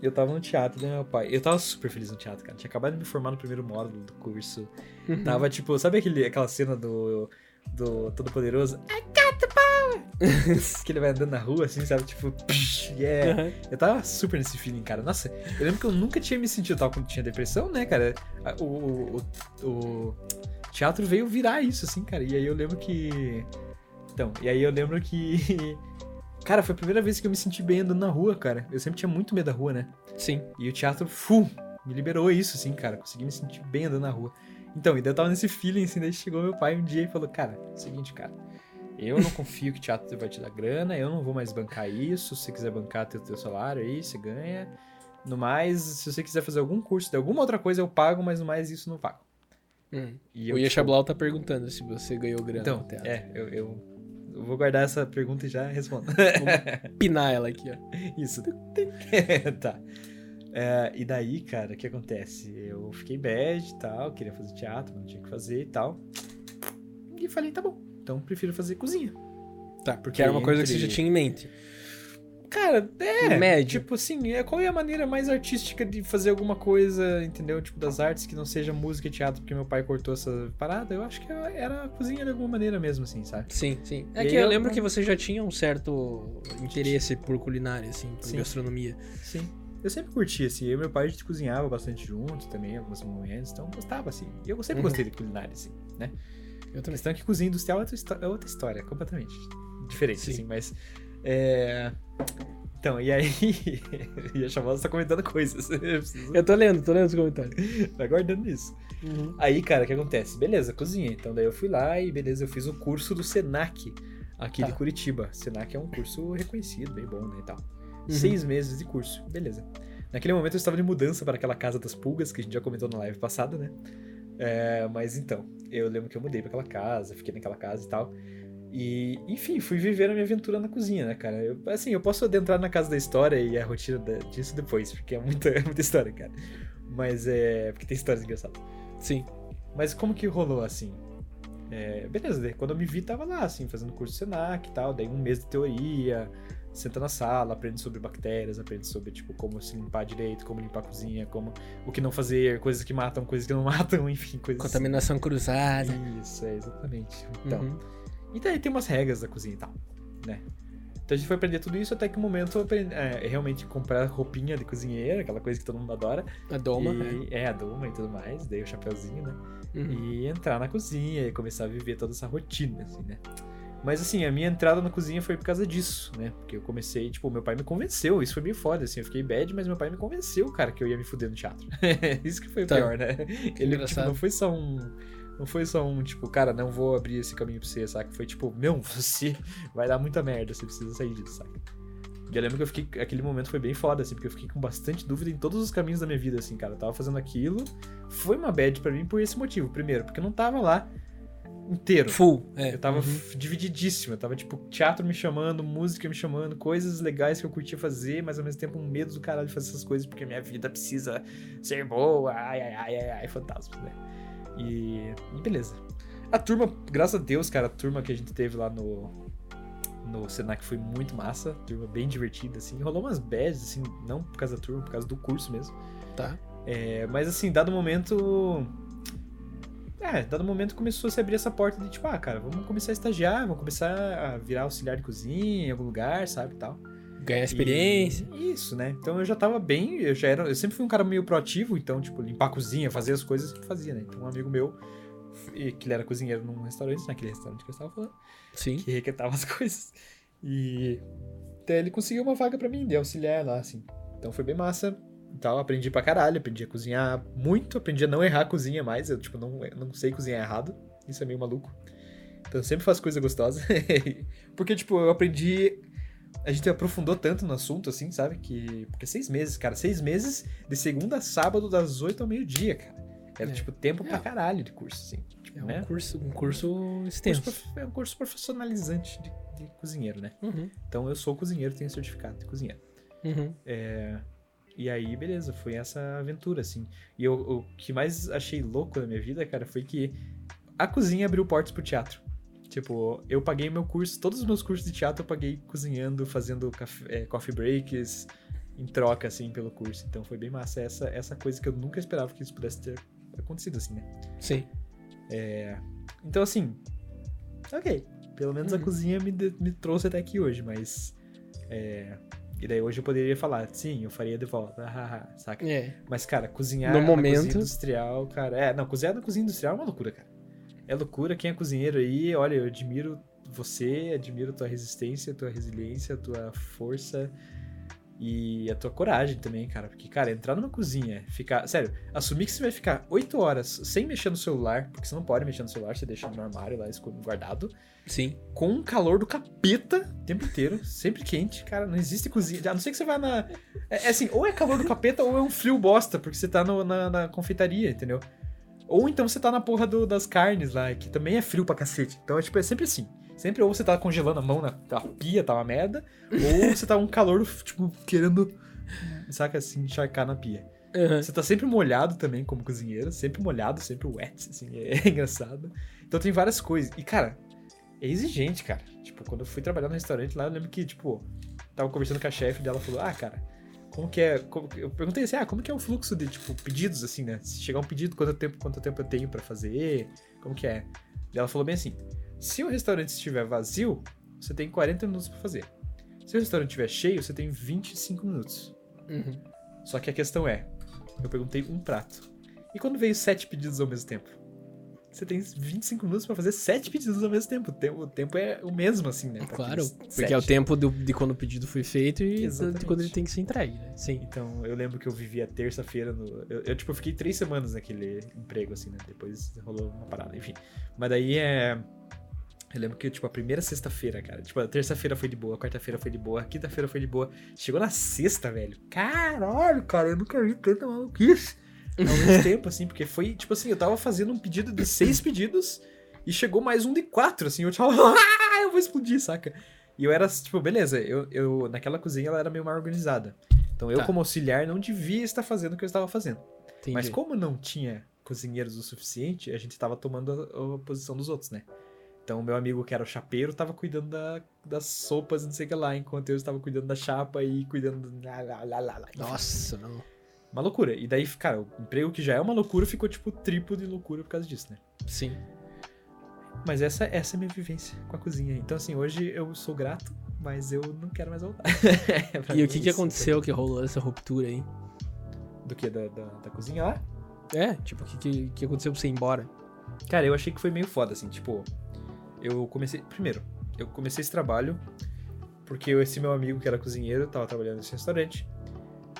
eu tava no teatro, né, meu pai? Eu tava super feliz no teatro, cara. Tinha acabado de me formar no primeiro módulo do curso. Uhum. Tava, tipo, sabe aquele, aquela cena do, do Todo-Poderoso? I got the power! (laughs) que ele vai andando na rua, assim, sabe? Tipo, psh, yeah. Uhum. Eu tava super nesse feeling, cara. Nossa, eu lembro que eu nunca tinha me sentido tal quando tinha depressão, né, cara? O, o, o, o teatro veio virar isso, assim, cara. E aí eu lembro que. Então, e aí eu lembro que. (laughs) Cara, foi a primeira vez que eu me senti bem andando na rua, cara. Eu sempre tinha muito medo da rua, né? Sim. E o teatro, fu, me liberou isso, assim, cara. Consegui me sentir bem andando na rua. Então, e daí eu tava nesse feeling, assim, daí chegou meu pai um dia e falou, cara, é o seguinte, cara. Eu não confio que teatro vai te dar grana, eu não vou mais bancar isso. Se você quiser bancar teu, teu salário aí, você ganha. No mais, se você quiser fazer algum curso de alguma outra coisa, eu pago, mas no mais isso não pago. Hum. E O eu, Yesha tipo, Blau tá perguntando se você ganhou grana Então, no teatro. é, eu, eu, eu vou guardar essa pergunta e já respondo. (laughs) Pinar ela aqui, ó. Isso. (laughs) tá. É, e daí, cara, o que acontece? Eu fiquei bad e tal, queria fazer teatro, não tinha o que fazer e tal. E falei, tá bom, então prefiro fazer cozinha. Tá, porque era uma coisa que você Entre- já tinha em mente. Cara, é. Médio. Tipo assim, é, qual é a maneira mais artística de fazer alguma coisa, entendeu? Tipo, das artes que não seja música e teatro, porque meu pai cortou essa parada? Eu acho que era a cozinha de alguma maneira mesmo, assim, sabe? Sim, sim. É E que eu eu lembro não- que você já tinha um certo interesse por culinária, assim, por Sim. gastronomia. Sim. Eu sempre curti, assim. Eu e meu pai a gente cozinhava bastante junto também, alguns momentos, então eu gostava, assim. E eu sempre Uhum. gostei de culinária, assim, né? Eu também. questão é que cozinha industrial é outra, é outra história, completamente diferente, Sim. assim, mas. É... Então, e aí. e a Chavosa tá comentando coisas. (laughs) Eu preciso. Eu tô lendo, tô lendo os comentários. Vai guardando isso. Uhum. Aí, cara, o que acontece? Beleza, cozinha. Então, daí eu fui lá e beleza, eu fiz o curso do Senac aqui Tá. de Curitiba. Senac é um curso reconhecido, bem bom, né, e tal. Uhum. Seis meses de curso, beleza. Naquele momento eu estava de mudança para aquela casa das pulgas, que a gente já comentou na live passada, né? É, mas então, eu lembro que eu mudei para aquela casa, fiquei naquela casa e tal. E, enfim, fui viver a minha aventura na cozinha, né, cara? Eu, assim, eu posso adentrar na casa da história e a rotina da- disso depois, porque é muita, (laughs) é muita história, cara. Mas é. Porque tem histórias engraçadas. Sim. Mas como que rolou assim? É, beleza, quando eu me vi, tava lá, assim, fazendo curso Senac e tal, daí um mês de teoria, senta na sala, aprende sobre bactérias, aprende sobre, tipo, como se limpar direito, como limpar a cozinha, como o que não fazer, coisas que matam, coisas que não (laughs) matam, enfim, coisas Contaminação cruzada. Isso, é, exatamente. Então, Uhum. E daí tem umas regras da cozinha e tal, né? Então a gente foi aprender tudo isso até que o momento eu aprendi, é, realmente comprar roupinha de cozinheira, aquela coisa que todo mundo adora. A doma, e, é. a doma e tudo mais, daí o chapeuzinho, né? é. Uhum. e entrar na cozinha e começar a viver toda essa rotina, assim, né? Mas assim, a minha entrada na cozinha foi por causa disso, né? Porque eu comecei, tipo, meu pai me convenceu, isso foi meio foda, assim, eu fiquei bad, mas meu pai me convenceu, cara, que eu ia me fuder no teatro. (laughs) isso que foi o Tá. pior, né? Ele, tipo, não foi só um. Não foi só um, tipo, cara, não vou abrir esse caminho pra você, saca? Foi tipo, meu, (laughs) você vai dar muita merda, você precisa sair disso, saca? E eu lembro que eu fiquei. Aquele momento foi bem foda, assim, porque eu fiquei com bastante dúvida em todos os caminhos da minha vida, assim, cara. Eu tava fazendo aquilo. Foi uma bad pra mim por esse motivo. Primeiro, porque eu não tava lá inteiro. Full. É. Eu tava Uhum. divididíssimo. Eu tava, tipo, teatro me chamando, música me chamando, coisas legais que eu curtia fazer, mas ao mesmo tempo um medo do caralho de fazer essas coisas, porque minha vida precisa ser boa. Ai, ai, ai, ai, ai, fantasmas, né? E, e beleza. A turma, graças a Deus, cara, a turma que a gente teve lá no. No Senac foi muito massa, turma bem divertida, assim. Rolou umas bads, assim, não por causa da turma, por causa do curso mesmo. Tá. É, mas assim, dado momento. É, dado momento começou a se abrir essa porta de tipo, ah, cara, vamos começar a estagiar, vamos começar a virar auxiliar de cozinha em algum lugar, sabe, e tal. Ganhar experiência. E- isso, né? Então eu já tava bem, eu já era, eu sempre fui um cara meio proativo, então, tipo, limpar a cozinha, fazer as coisas que fazia, né? Então um amigo meu, que ele era cozinheiro num restaurante, naquele restaurante que eu estava falando, Sim. que requetava (laughs) as coisas. E até ele conseguiu uma vaga pra mim de auxiliar lá, assim. Então foi bem massa. e Tal, aprendi pra caralho, aprendi a cozinhar muito, aprendi a não errar a cozinha mais. Eu, tipo, não, não sei cozinhar errado. Isso é meio maluco. Então eu sempre faço coisa gostosa. (laughs) Porque, tipo, eu aprendi. A gente aprofundou tanto no assunto, assim, sabe? Que. Porque seis meses, cara. Seis meses de segunda a sábado, das oito ao meio-dia, cara. Era, É. tipo, tempo pra É. caralho de curso, assim. Tipo, É um né? curso, um curso Curso extenso. prof- É um curso profissionalizante de, de cozinheiro, né? Uhum. Então eu sou cozinheiro, tenho certificado de cozinheiro. Uhum. E aí, beleza, foi essa aventura, assim. E eu- o que mais achei louco na minha vida, cara, foi que a cozinha abriu portas pro teatro. Tipo, eu paguei meu curso, todos os meus cursos de teatro eu paguei cozinhando, fazendo café, é, coffee breaks, em troca, assim, pelo curso. Então foi bem massa essa, essa coisa que eu nunca esperava que isso pudesse ter acontecido, assim, né? Sim. Então, assim, ok. Pelo menos a Uhum. cozinha me, me trouxe até aqui hoje, mas. É, e daí hoje eu poderia falar, sim, eu faria de volta, (laughs) saca? É. Mas, cara, cozinhar No na momento- cozinha industrial, cara. É, não, cozinhar na cozinha industrial é uma loucura, cara. É loucura. Quem é cozinheiro aí, olha, eu admiro você, admiro tua resistência, tua resiliência, tua força e a tua coragem também, cara. Porque, cara, entrar numa cozinha, ficar. Sério, assumir que você vai ficar 8 horas sem mexer no celular, porque você não pode mexer no celular, você deixa no armário lá guardado, Sim. com um calor do capeta o tempo inteiro, sempre quente, cara, não existe cozinha. A não ser que você vá na. É, é assim, ou é calor do capeta ou é um frio bosta, porque você tá no- na, na confeitaria, entendeu? Ou então você tá na porra do- das carnes lá, que também é frio pra cacete. Então, é, tipo, é sempre assim. Sempre ou você tá congelando a mão na, na pia, tá uma merda, ou você tá um calor, tipo, querendo, saca assim, encharcar na pia. Uhum. Você tá sempre molhado também como cozinheiro, sempre molhado, sempre wet, assim, é, (laughs) engraçado. Então tem várias coisas. E, cara, é exigente, cara. Tipo, quando eu fui trabalhar no restaurante lá, eu lembro que, tipo, tava conversando com a chefe dela, falou, ah, cara, como que é... como Eu perguntei assim, ah, como que é o fluxo de, tipo, pedidos, assim, né? Se chegar um pedido, quanto tempo, quanto tempo eu tenho pra fazer, como que é? E ela falou bem assim, se o restaurante estiver vazio, você tem 40 minutos pra fazer. Se o restaurante estiver cheio, você tem 25 minutos. Uhum. Só que a questão é, eu perguntei um prato. E quando veio sete pedidos ao mesmo tempo? Você tem 25 minutos pra fazer 7 pedidos ao mesmo tempo. O tempo, o tempo é o mesmo, assim, né? pra Claro, aqueles porque sete. é o tempo do- de quando o pedido foi feito e de Exatamente. quando ele tem que ser entregue, né? Sim. Então, eu lembro que eu vivia terça-feira no. Eu, eu, tipo, fiquei três semanas naquele emprego, assim, né? Depois rolou uma parada, enfim. Mas daí é. Eu lembro que, tipo, a primeira sexta-feira, cara. Tipo, a terça-feira foi de boa, a quarta-feira foi de boa, a quinta-feira foi de boa. Chegou na sexta, velho. Caralho, cara, eu nunca vi tanta maluquice ao mesmo (laughs) tempo, assim, porque foi, tipo assim, eu tava fazendo um pedido de seis pedidos e chegou mais um de quatro, assim, eu tava, (laughs) ah, eu vou explodir, saca? E eu era, tipo, beleza, eu, eu naquela cozinha ela era meio mal organizada. Então eu, Tá. como auxiliar, não devia estar fazendo o que eu estava fazendo. Entendi. Mas como não tinha cozinheiros o suficiente, a gente tava tomando a, a posição dos outros, né? Então o meu amigo, que era o chapeiro, tava cuidando da- das sopas, não sei o que lá, enquanto eu estava cuidando da chapa e cuidando do... Lá, lá, lá, lá, Nossa, não. Uma loucura. E daí, cara, o emprego que já é uma loucura ficou, tipo, triplo de loucura por causa disso, né? Sim. Mas essa, essa é a minha vivência com a cozinha. Então, assim, hoje eu sou grato, mas eu não quero mais voltar. (laughs) (laughs) E o que, é que isso. aconteceu que rolou essa ruptura aí? Do que? Da, da, da cozinha lá? É, tipo, o que, que, que aconteceu pra você ir embora? Cara, eu achei que foi meio foda, assim, tipo. Eu comecei. Primeiro, eu comecei esse trabalho porque esse meu amigo que era cozinheiro tava trabalhando nesse restaurante.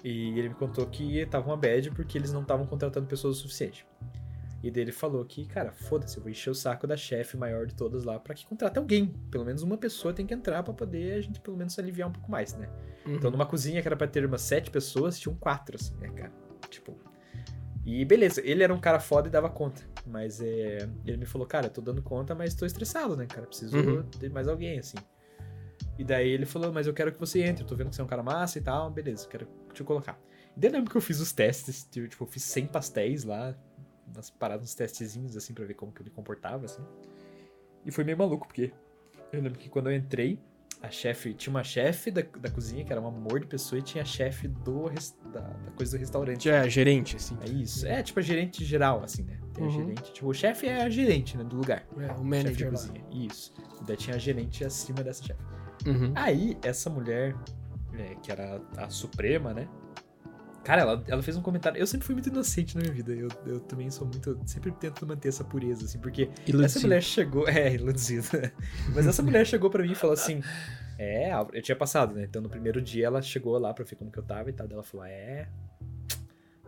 E ele me contou que tava uma bad porque eles não estavam contratando pessoas o suficiente. E daí ele falou que, cara, foda-se, eu vou encher o saco da chefe maior de todas lá pra que contrate alguém. Pelo menos uma pessoa tem que entrar pra poder a gente pelo menos aliviar um pouco mais, né? Então, numa cozinha que era pra ter umas sete pessoas, tinham quatro, assim, né, cara? Tipo. E beleza, ele era um cara foda e dava conta. Mas é, ele me falou, cara, eu tô dando conta, mas tô estressado, né, cara? Preciso Uhum. de mais alguém, assim. E daí ele falou, mas eu quero que você entre, eu tô vendo que você é um cara massa e tal, beleza, quero te colocar. E daí eu lembro que eu fiz os testes, tipo, eu fiz 100 pastéis lá, umas paradas, uns testezinhos, assim, pra ver como que eu me comportava, assim. E foi meio maluco, porque eu lembro que quando eu entrei, a chefe, tinha uma chefe da, da cozinha, que era um amor de pessoa, e tinha a chefe do, da, da coisa do restaurante. É, gerente, assim. É isso. É tipo a gerente geral, assim, né? Tem a Uhum. gerente. Tipo, o chefe é a gerente, né? Do lugar. É, o chefe de manager lá. cozinha. Isso. E daí tinha a gerente acima dessa chefe. Uhum. Aí, essa mulher, é, que era a Suprema, né? Cara, ela, ela fez um comentário. Eu sempre fui muito inocente na minha vida. Eu, eu também sou muito. Sempre tento manter essa pureza, assim, porque essa Iludido. mulher chegou. (laughs) É, iludida. Mas essa mulher chegou pra mim e falou assim. É, eu tinha passado, né? Então no primeiro dia ela chegou lá pra ver como que eu tava e tal. Ela falou: É.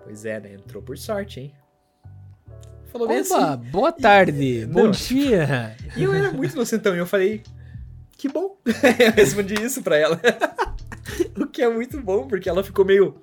Pois é, né? Entrou por sorte, hein? Falou bem Opa, assim. boa tarde, Não, bom tipo- dia. (laughs) E eu era muito inocentão. E eu falei: Que bom. (laughs) eu respondi isso pra ela. (laughs) o que é muito bom, porque ela ficou meio.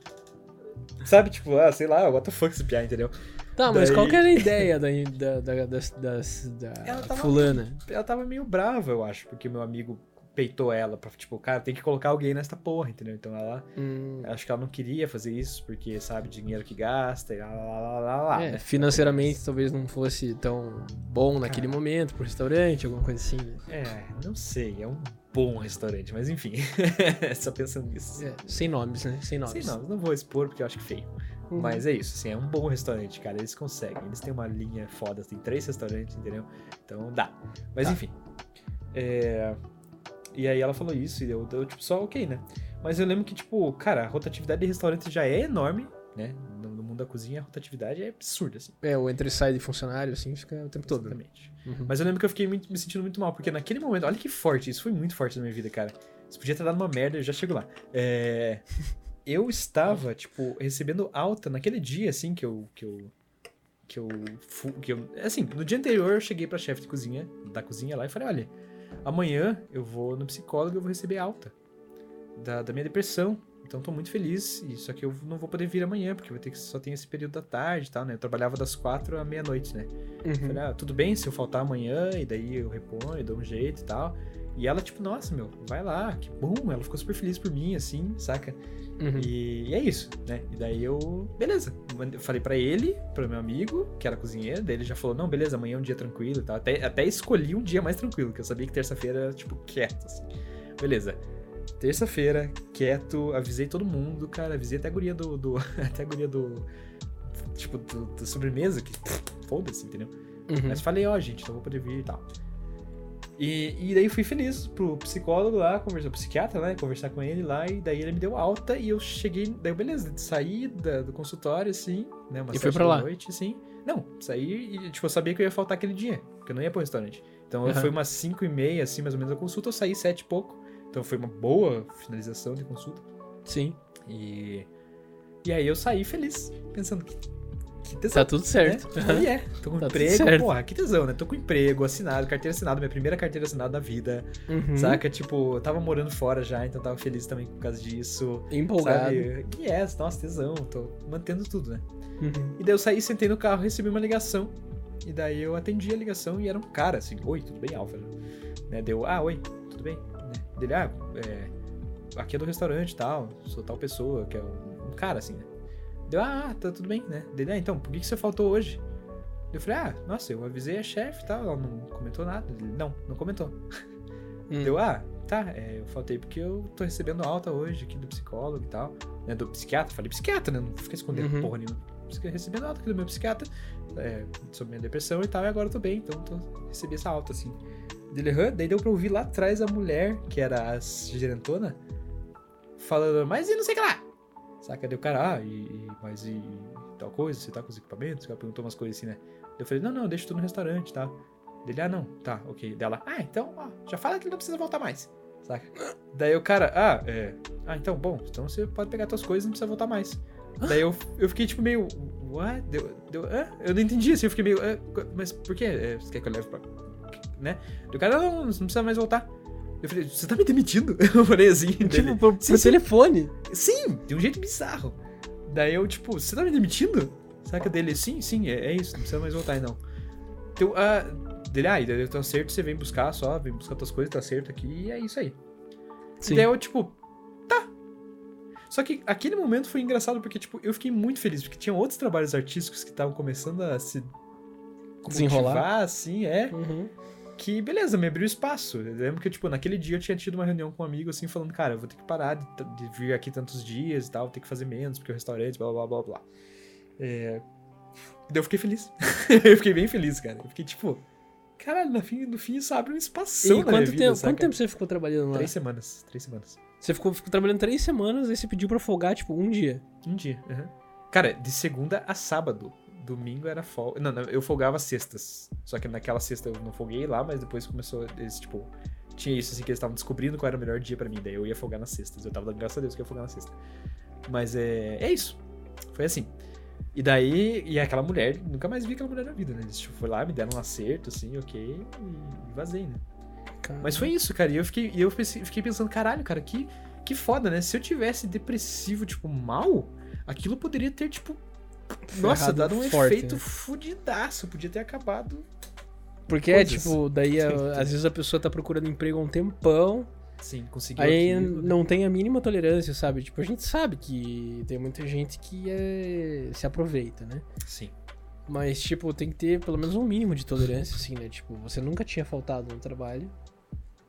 Sabe, tipo, ah, sei lá, what the fuck esse piá, entendeu? Tá, mas Daí- qual que era a ideia da, da, da, das- das- da Ela tava- fulana? ela tava meio brava, eu acho, porque meu amigo peitou ela pra, tipo, cara, tem que colocar alguém nesta porra, entendeu? Então ela, Hum, acho que ela não queria fazer isso, porque, sabe, dinheiro que gasta e lá, lá, lá, lá, lá, é, né? financeiramente talvez não fosse tão bom naquele Cara. momento pro restaurante, alguma coisa assim. né? É, não sei, é um bom restaurante, mas enfim, (laughs) só pensando nisso. É, sem nomes, né? Sem nomes. Sei não, não vou expor porque eu acho que feio. Uhum. Mas é isso, assim, é um bom restaurante, cara. Eles conseguem. Eles têm uma linha foda, tem três restaurantes, entendeu? Então dá. Mas Tá. enfim. É, E aí ela falou isso e eu, eu, tipo, só ok, né? Mas eu lembro que, tipo, cara, a rotatividade de restaurante já é enorme, né? Mundo da cozinha, a rotatividade é absurda, assim. É, o entre e sai de funcionário, assim, fica o tempo todo. Exatamente. Uhum. Mas eu lembro que eu fiquei muito- me sentindo muito mal, porque naquele momento, olha que forte, isso foi muito forte na minha vida, cara. Isso podia ter dado uma merda, eu já chego lá. É, (laughs) eu estava, tipo, recebendo alta naquele dia, assim, que eu. Que eu que eu, que eu. Assim, no dia anterior eu cheguei pra chefe de cozinha, da cozinha lá, e falei: olha, amanhã eu vou no psicólogo e eu vou receber alta da, da minha depressão. Então tô muito feliz, e só que eu não vou poder vir amanhã, porque vai ter que só tem esse período da tarde e tal, né? Eu trabalhava das quatro à meia-noite, né? Uhum. Falei, ah, tudo bem se eu faltar amanhã, e daí eu reponho, dou um jeito e tal. E ela, tipo, nossa, meu, vai lá, que bom. Ela ficou super feliz por mim, assim, saca? Uhum. E, e é isso, né? E daí eu, beleza. Mande- Falei pra ele, pro meu amigo, que era cozinheiro, daí ele já falou, não, beleza, amanhã é um dia tranquilo e tal. Até, até escolhi um dia mais tranquilo, que eu sabia que terça-feira era, tipo, quieto, assim. Beleza. Terça-feira, quieto, avisei todo mundo, cara, avisei até a guria do. do (laughs) até a guria do. Tipo, do, do sobremesa, que foda-se, entendeu? Uhum. Mas falei, ó, gente, não vou poder vir e tal. E, e daí fui feliz pro psicólogo lá, conversar, psiquiatra, né? Conversar com ele lá, e daí ele me deu alta e eu cheguei, daí beleza, saí da, do consultório, assim, né? Uma E foi pra lá? noite, assim. Não, saí e, tipo, eu sabia que eu ia faltar aquele dia, porque eu não ia pro restaurante. Então Aham. foi umas 5 e meia, assim, mais ou menos, a consulta, eu saí sete e pouco. Então foi uma boa finalização de consulta. Sim. E. E aí eu saí feliz, pensando que. Que tesão. Tá tudo certo. Né? E é, tô com Tá emprego, porra, que tesão, né? Tô com emprego, assinado, carteira assinada, minha primeira carteira assinada da vida. Uhum. Saca? Tipo, eu tava morando fora já, então tava feliz também por causa disso. Empolgado. Sabe? Que é, nossa, tesão, tô mantendo tudo, né? Uhum. E daí eu saí, sentei no carro, recebi uma ligação. E daí eu atendi a ligação e era um cara, assim, oi, tudo bem, Álvaro? Né? Deu, ah, oi, tudo bem? Dele, ah, é, aqui é do restaurante e tal, sou tal pessoa, que é um, um cara, assim, né? Deu, ah, tá tudo bem, né? Dele, ah, então, por que, que você faltou hoje? Eu falei, ah, nossa, eu avisei a chefe e tal, ela não comentou nada. Ele, não, não comentou. Hum. Deu, ah, tá, é, eu faltei porque eu tô recebendo alta hoje aqui do psicólogo e tal. Né, do psiquiatra, falei psiquiatra, né? Não fica escondendo Uhum. porra nenhuma. Fiquei recebendo alta aqui do meu psiquiatra é, sobre minha depressão e tal, e agora eu tô bem, então tô, recebi essa alta, assim. Dele, "Hã?" daí deu pra ouvir lá atrás a mulher, que era a gerentona, falando, mas e não sei o que lá? Saca? Deu o cara, ah, e, e- mas e tal coisa, você tá com os equipamentos? Ela perguntou umas coisas assim, né? Eu falei, não, não, deixa tudo no restaurante, tá? Dele, ah, não, tá, ok. Dela, ah, então, ó, já fala que não precisa voltar mais, saca? Daí o cara, ah, é, ah, então, bom, então você pode pegar suas coisas e não precisa voltar mais. Daí eu, eu fiquei, tipo, meio, what? Deu, deu, hã? Eu não entendi, assim, eu fiquei meio, "Hã? mas por quê? É, Você quer que eu leve pra... né? O cara, não, não, não precisa mais voltar. Eu falei, você tá me demitindo? (laughs) Eu falei assim, dele, Tipo, por, Sim, por sim. telefone. Sim, de um jeito bizarro. Daí eu, tipo, você tá me demitindo? Saca dele? Sim, sim, é, é isso, não precisa mais voltar aí não. Então, ah, dele, ah, daí eu tô acerto, você vem buscar só, vem buscar tuas coisas, tá certo aqui, e é isso aí. Sim. Daí eu, tipo, tá. Só que aquele momento foi engraçado porque, tipo, eu fiquei muito feliz, porque tinha outros trabalhos artísticos que estavam começando a se Desenrolar. motivar, assim, é Uhum. Que beleza, me abriu espaço. Eu lembro que, tipo, naquele dia eu tinha tido uma reunião com um amigo, assim, falando, cara, eu vou ter que parar de, de vir aqui tantos dias e tal, vou ter que fazer menos, porque o restaurante, blá, blá, blá, blá. É... Daí eu fiquei feliz. (laughs) eu fiquei bem feliz, cara. Eu fiquei, tipo, caralho, no fim, no fim isso abre um espação E na quanto vida, tempo, saca? quanto tempo você ficou trabalhando lá? Três semanas, três semanas. Você ficou, ficou trabalhando três semanas, aí você pediu pra folgar, tipo, um dia. Um dia, aham. Cara, de segunda a sábado. Domingo era folga. Não, não, eu folgava sextas. Só que naquela sexta eu não folguei lá, mas depois começou esse, tipo. Tinha isso assim que eles estavam descobrindo qual era o melhor dia pra mim. Daí eu ia folgar nas sextas. Eu tava dando graças a Deus que eu ia folgar na sexta. Mas é. É isso. Foi assim. E daí. E aquela mulher. Nunca mais vi aquela mulher na vida, né? Eles tipo, foi lá, me deram um acerto, assim, ok. E vazei, né? Mas foi isso, cara. E eu fiquei, eu fiquei pensando, caralho, cara, que, que foda, né? Se eu tivesse depressivo, tipo, mal, aquilo poderia ter, tipo. Nossa, dado um forte, efeito né? fudidaço. Podia ter acabado. Porque é Coisas. tipo, daí a- às vezes a pessoa tá procurando emprego há um tempão, Sim, conseguiu. aí aquilo, né? não tem a mínima tolerância, sabe? Tipo, a gente sabe que tem muita gente que é... se aproveita, né? Sim. Mas, tipo, tem que ter pelo menos um mínimo de tolerância, assim, né? Tipo, você nunca tinha faltado no trabalho.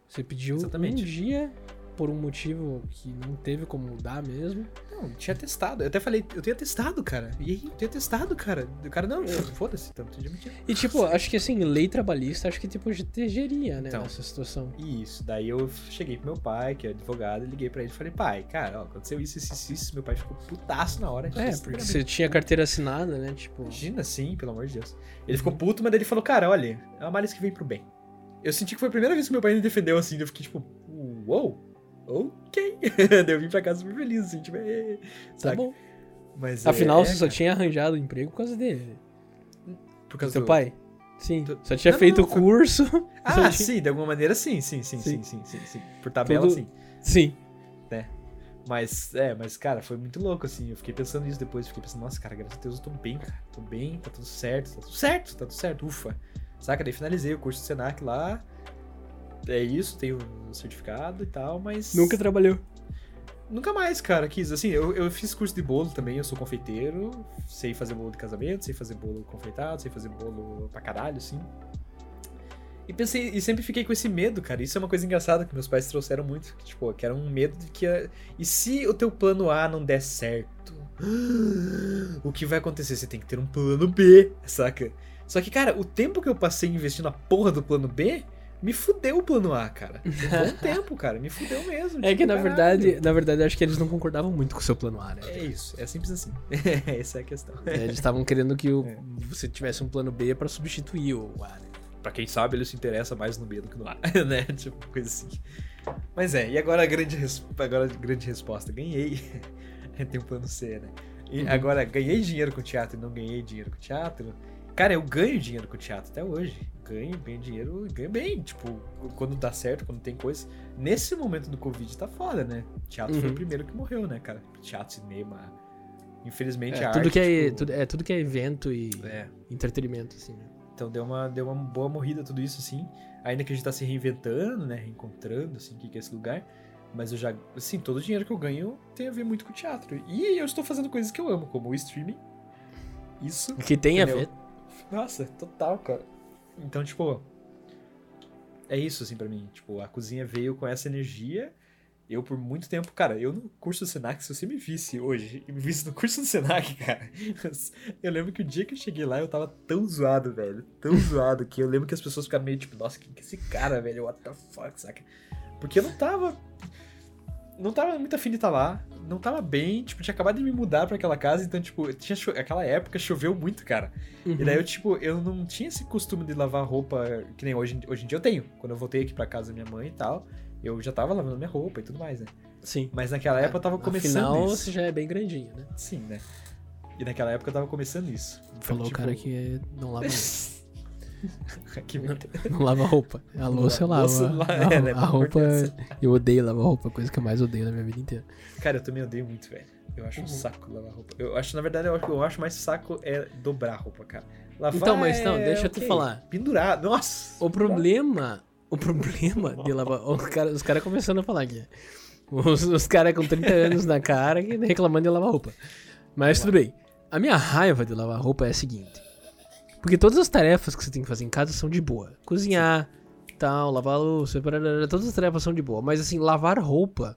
Você pediu Exatamente. um dia por um motivo que não teve como mudar mesmo. Não, tinha testado. Eu até falei, eu tenho testado, cara. E aí, eu tenho testado, cara. O cara, não, foda-se, então, podia mentir. E, tipo, acho que, assim, lei trabalhista, acho que, tipo, protegeria, né? Então. nessa situação. Isso, daí eu cheguei pro meu pai, que é advogado, liguei pra ele e falei, pai, cara, ó, aconteceu isso, isso, isso, isso. Meu pai ficou putaço na hora. É, fez porque você tinha carteira assinada, né? Tipo, Imagina, sim, pelo amor de Deus. Ele ficou puto, mas daí ele falou, cara, olha, é uma malice que vem pro bem. Eu senti que foi a primeira vez que meu pai me defendeu assim, eu fiquei tipo, uou, ok. (laughs) eu vim pra casa super feliz, assim, tipo, "Ê", tá bom. Mas Afinal, é, você só tinha arranjado o emprego por causa dele. por Do causa teu do- pai? Sim. do- Só tinha Não, feito o foi- curso. (laughs) Ah, tinha- sim, de alguma maneira sim, sim, sim, sim, Sim. sim, sim. Por tabela, Tudo- sim. Sim. Mas, é, mas, cara, foi muito louco, assim. Eu fiquei pensando nisso depois. Fiquei pensando, nossa, cara, graças a Deus eu tô bem, cara. Tô bem, tá tudo certo, tá tudo certo, tá tudo certo, ufa. Saca? Daí finalizei o curso do Senac lá. É isso, tenho o certificado e tal, mas. Nunca trabalhou. Nunca mais, cara, quis. Assim, eu, eu fiz curso de bolo também, eu sou confeiteiro. Sei fazer bolo de casamento, sei fazer bolo confeitado, sei fazer bolo pra caralho, assim. E pensei, e sempre fiquei com esse medo, cara. Isso é uma coisa engraçada que meus pais trouxeram muito. Que, tipo, que era um medo de que. a- E se o teu plano A não der certo? (gasps) O que vai acontecer? Você tem que ter um plano B, saca? Só que, cara, o tempo que eu passei investindo na porra do plano B me fudeu o plano A, cara. Levou um (laughs) tempo, cara. Me fudeu mesmo. É tipo, que na caralho. verdade, na verdade, acho que eles não concordavam muito com o seu plano A, né? É isso, é simples assim. (laughs) Essa é a questão. É, Eles estavam querendo que o- É. você tivesse um plano B pra substituir o A, né? Pra quem sabe, ele se interessa mais no B do que no A, (laughs) né? Tipo, coisa assim. Mas é, e agora a grande, res- agora a grande resposta. Ganhei. Tem um plano C, né? E Uhum. agora, ganhei dinheiro com teatro e não ganhei dinheiro com teatro. Cara, eu ganho dinheiro com teatro até hoje. Ganho, ganho dinheiro e ganho bem. Tipo, quando dá certo, quando tem coisa. Nesse momento do Covid tá foda, né? Teatro foi Uhum. o primeiro que morreu, né, cara? Teatro, cinema. Infelizmente, É, a tudo, arte, que é, tipo, tudo, é tudo que é evento e é, entretenimento, assim, né? então deu uma, deu uma boa morrida tudo isso, assim. Ainda que a gente tá se reinventando, né? Reencontrando, assim, o que que é esse lugar. Mas eu já, assim, todo o dinheiro que eu ganho tem a ver muito com teatro. E eu estou fazendo coisas que eu amo, como o streaming. Isso. Que tem a Entendeu? ver. Nossa, total, cara. Então, tipo. É isso, assim, pra mim. Tipo, a cozinha veio com essa energia. Eu, por muito tempo, cara, eu no curso do Senac, se você me visse hoje me visse no curso do Senac, (laughs) cara, eu lembro que o dia que eu cheguei lá eu tava tão zoado, velho. Tão zoado que eu lembro que as pessoas ficaram meio tipo, nossa, quem que é esse cara, velho? What the fuck, saca? Porque eu não tava. Não tava muito afim de estar lá. Não tava bem. Tipo, tinha acabado de me mudar pra aquela casa. Então, tipo, tinha cho- aquela época choveu muito, cara. Uhum. E daí eu, tipo, eu não tinha esse costume de lavar roupa que nem hoje, hoje em dia eu tenho. Quando eu voltei aqui pra casa da minha mãe e tal, eu já tava lavando minha roupa e tudo mais, né? Sim. Mas naquela época eu tava começando Afinal, isso. você já é bem grandinho, né? Sim, né? E naquela época eu tava começando isso. Então, Falou o tipo, cara que não lava (laughs) (laughs) merda. Não lava roupa. A louça eu lavo. Louça, la- A, é, a roupa. Eu odeio lavar roupa, coisa que eu mais odeio na minha vida inteira. Cara, eu também odeio muito, velho. Eu acho um Uhum. saco lavar roupa. Eu acho, na verdade, eu acho, eu acho mais saco é dobrar roupa, cara. Lavar Então, mas não, é deixa eu te ok. falar. Pendurar, nossa! O problema. O problema de lavar. Os caras os cara começando a falar aqui. Os, os caras com 30 anos na cara reclamando de lavar roupa. Mas tudo bem. A minha raiva de lavar roupa é a seguinte. Porque todas as tarefas que você tem que fazer em casa são de boa. Cozinhar, tal, lavar a louça, todas as tarefas são de boa. Mas assim, lavar roupa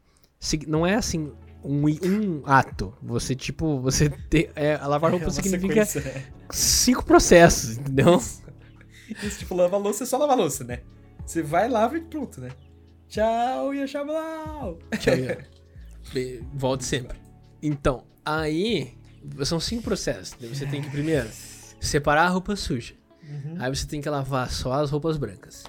não é assim um, um ato. Você, tipo, você tem. É, lavar roupa É significa né? cinco processos, entendeu? (laughs) Isso, tipo, lava louça é só lavar louça, né? Você vai, lava e pronto, né? Tchau e! Tchau, (laughs) Volte sempre. Então, aí são cinco processos. Você tem que primeiro separar a roupa suja. Aí você tem que lavar só as roupas brancas.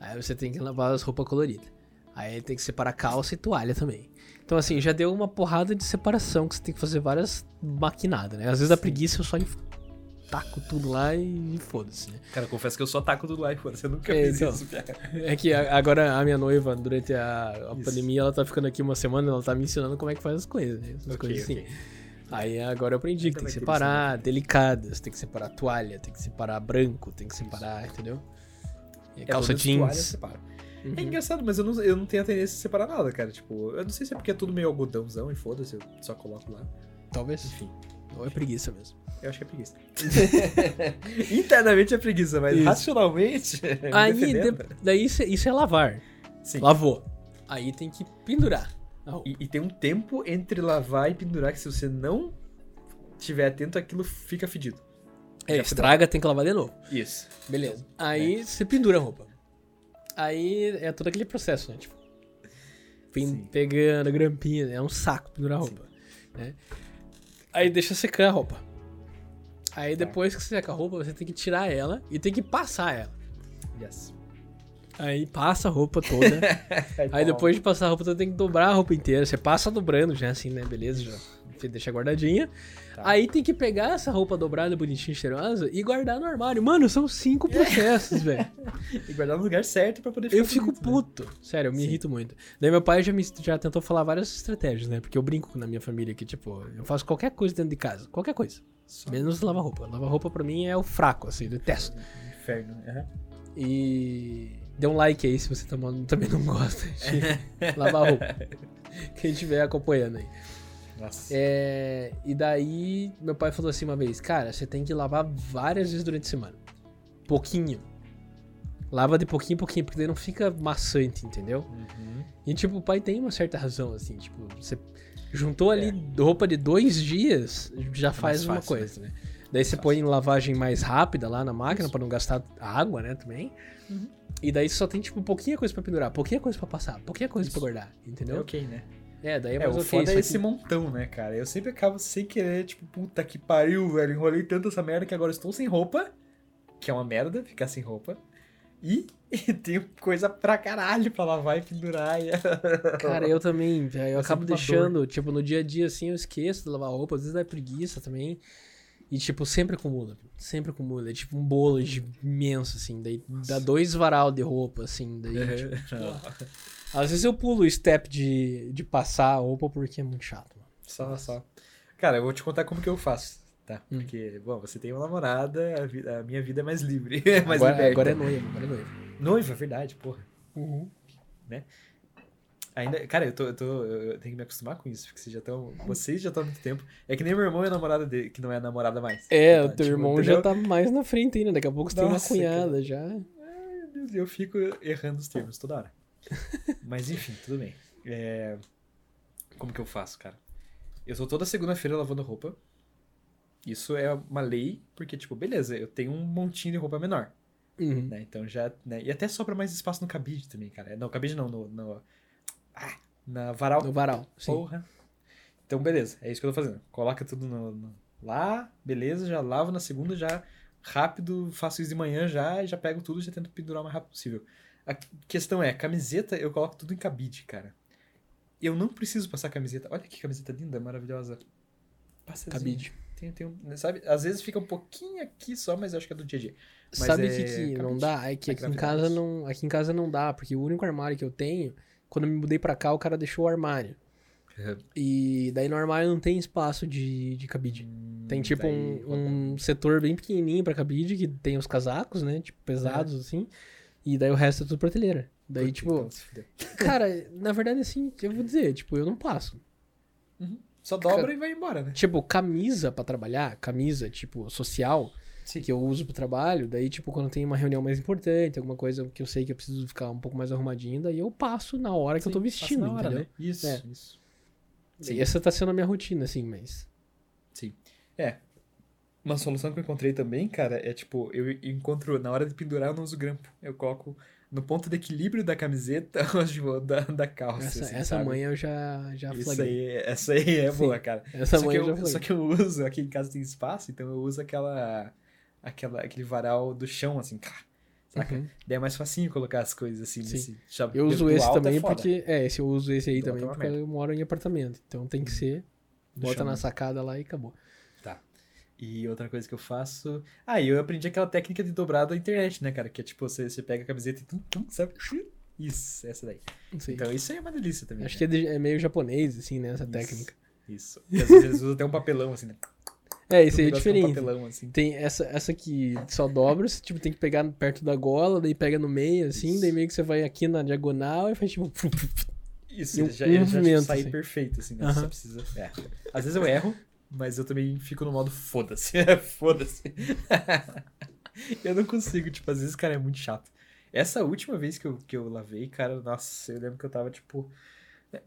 Aí você tem que lavar as roupas coloridas. Aí tem que separar calça e toalha também. Então, assim, já deu uma porrada de separação que você tem que fazer várias maquinadas, né? Às vezes a preguiça eu só taco tudo lá e, e foda-se, né? Cara, confesso que eu só taco do live, foda-se. Eu nunca É, fiz então. isso, cara. É que agora a minha noiva, durante a, a pandemia, ela tá ficando aqui uma semana, ela tá me ensinando como é que faz as coisas, né? Essas Ok, coisas assim. ok. Aí agora eu aprendi que tem que separar delicadas, tem que separar toalha, tem que separar branco, tem que separar, entendeu? E É, calça menos toalha jeans. separa. Uhum. É engraçado, mas eu não, eu não tenho a tendência de separar nada, cara. Tipo, eu não sei se é porque é tudo meio algodãozão e foda-se, eu só coloco lá. Talvez. Enfim, Ou é preguiça mesmo. eu acho que é preguiça. (laughs) Internamente é preguiça, mas Isso. racionalmente. (laughs) me Aí, de- daí isso, é- isso é lavar. Sim. Lavou. Aí tem que pendurar. E, e tem um tempo entre lavar e pendurar que se você não tiver atento, aquilo fica fedido. É, Já estraga, tem que lavar de novo. Isso. Beleza. Aí você pendura a roupa. Aí é todo aquele processo, né? Tipo, Sim. pegando a grampinha, é um saco pendurar a roupa. Né? Aí deixa secar a roupa. Aí Tá. depois que seca a roupa, você tem que tirar ela e tem que passar ela. Yes. Aí passa a roupa toda. (laughs) Aí depois de passar a roupa toda, tem que dobrar a roupa inteira. Você passa dobrando já assim, né? Beleza, já deixa guardadinha. Tá. Aí tem que pegar essa roupa dobrada, bonitinha, cheirosa e guardar no armário. Mano, são cinco processos, velho. (laughs) E guardar no lugar certo pra poder ficar Eu fico bonito, né? puto. Sério, eu me Sim. irrito muito. Daí meu pai já, me, já tentou falar várias estratégias, né? Porque eu brinco na minha família que, tipo, eu faço qualquer coisa dentro de casa. Qualquer coisa. Só Menos lavar roupa. Lavar roupa pra mim é o fraco, assim, detesto. Inferno. aham. E. Dê um like aí se você tá- também não gosta (laughs) de lavar roupa. (laughs) Quem estiver acompanhando aí. Nossa. É, e daí, meu pai falou assim uma vez: Cara, você tem que lavar várias vezes durante a semana. Pouquinho. Lava de pouquinho em pouquinho, porque daí não fica maçante, entendeu? Uhum. E, tipo, o pai tem uma certa razão, assim, tipo, você juntou ali roupa de dois dias, já faz mais uma fácil, coisa, né? Daí você põe em lavagem mais rápida lá na máquina pra não gastar água, né, também. Uhum. E daí só tem, tipo, pouquinha coisa pra pendurar, pouquinha coisa pra passar, pouquinha coisa Isso. pra guardar, É entendeu? ok, né? É, daí é É, mais o ok. foda é esse montão, né, cara? Eu sempre acabo sem querer, tipo, puta que pariu, velho. Enrolei tanto essa merda que agora estou sem roupa. Que é uma merda ficar sem roupa. E, (laughs) e tenho coisa pra caralho pra lavar e pendurar. E... (laughs) Cara, eu também, velho, eu É acabo deixando, tipo, no dia a dia, assim, eu esqueço de lavar roupa, às vezes dá preguiça também. E, tipo, sempre acumula, sempre acumula. É tipo um bolo de- imenso, assim, daí dá dois varal de roupa, assim, daí, tipo, (laughs) Não, Às vezes eu pulo o step de, de passar a roupa porque é muito chato, mano. só, só. Cara, eu vou te contar como que eu faço, tá? Hum. Porque, bom, você tem uma namorada, a, a minha vida é mais livre, (laughs) é mais agora, liberta. agora é noiva, agora é noiva. Noiva, é verdade, porra. Ainda, cara, eu, tô, eu, tô, eu tenho que me acostumar com isso, porque vocês já estão. Vocês já estão há muito tempo. É que nem meu irmão a namorada dele, que não é namorada mais. É, Tá, o teu tipo, irmão entendeu? já tá mais na frente ainda, daqui a pouco você tem uma Nossa, cunhada já. Meu Deus, eu fico errando os termos toda hora. (laughs) Mas enfim, tudo bem. É, Como que eu faço, cara? Eu tô toda segunda-feira lavando roupa. Isso é uma lei, porque, tipo, beleza, eu tenho um montinho de roupa menor. Uhum. né? Então já. Né? E até sobra mais espaço no cabide também, cara. Não, cabide não, no. no- ah, na varal. No varal, sim. Porra. Então, beleza. É isso que eu tô fazendo. Coloca tudo no, no- lá, beleza, já lavo na segunda, já rápido, faço isso de manhã já, e já pego tudo e já tento pendurar o mais rápido possível. A questão é, camiseta eu coloco tudo em cabide, cara. Eu não preciso passar camiseta. Olha que camiseta linda, maravilhosa. Passa Cabide. Tem, tem um, sabe? Às vezes fica um pouquinho aqui só, mas eu acho que é do dia a dia. Mas Sabe o é que, que não dá? É que É aqui em casa não, aqui em casa não dá, porque o único armário que eu tenho, quando eu me mudei pra cá, o cara deixou o armário. E daí no armário não tem espaço de, de cabide. Tem tipo Daí, um, um setor bem pequenininho pra cabide, que tem os casacos, né? Tipo, pesados assim. E daí o resto é tudo prateleira. Daí, tipo, (laughs) cara, na verdade, assim, eu vou dizer, tipo, eu não passo. Só dobra e vai embora, né? Tipo, camisa pra trabalhar, camisa, tipo, social, Sim. que eu uso pro trabalho, daí, tipo, quando tem uma reunião mais importante, alguma coisa que eu sei que eu preciso ficar um pouco mais arrumadinho, daí eu passo na hora que eu tô Sim, vestindo, na hora, entendeu? né? Isso, É. isso. E essa tá sendo a minha rotina, assim, mas. Sim. É. Uma solução que eu encontrei também, cara, é tipo, eu encontro, na hora de pendurar, eu não uso grampo. Eu coloco no ponto de equilíbrio da camiseta (laughs) ou da, da calça. Essa, assim, essa eu já, já Isso aí, essa aí é Sim. boa, cara. Essa só, manhã eu já eu, flagrei. só que eu uso, aqui em casa tem espaço, então eu uso aquela, aquela aquele varal do chão, assim, cá, saca? Uhum. Daí é mais facinho colocar as coisas assim Sim. nesse chave- Eu uso esse é também foda. porque. É, esse eu uso esse aí Do alto também é uma porque merda. eu moro em apartamento. Então tem que ser. Do Bota chão, na né? sacada lá e acabou. Tá. E outra coisa que eu faço. Ah, e eu aprendi aquela técnica de dobrar da internet, né, cara? Que é tipo, você, você pega a camiseta e tum, tum, sabe? Isso, essa daí. Sei. Então isso aí é uma delícia também. Acho né? que é, de- é meio japonês, assim, né? Essa Isso, técnica. Isso. E às vezes eles usam até um papelão, assim, né? É, esse aí é Um com diferente. papelão, assim. Tem essa, essa que só dobra, você tipo, tem que pegar perto da gola, daí pega no meio, assim, Isso. daí meio que você vai aqui na diagonal e faz tipo. (laughs) Isso, um já, ele já movimento, sai assim. perfeito, assim, né? Só precisa. É. Às vezes eu erro, mas eu também fico no modo foda-se. (laughs) foda-se. (laughs) eu não consigo, tipo, às vezes, cara, é muito chato. Essa última vez que eu, que eu lavei, cara, nossa, eu lembro que eu tava, tipo.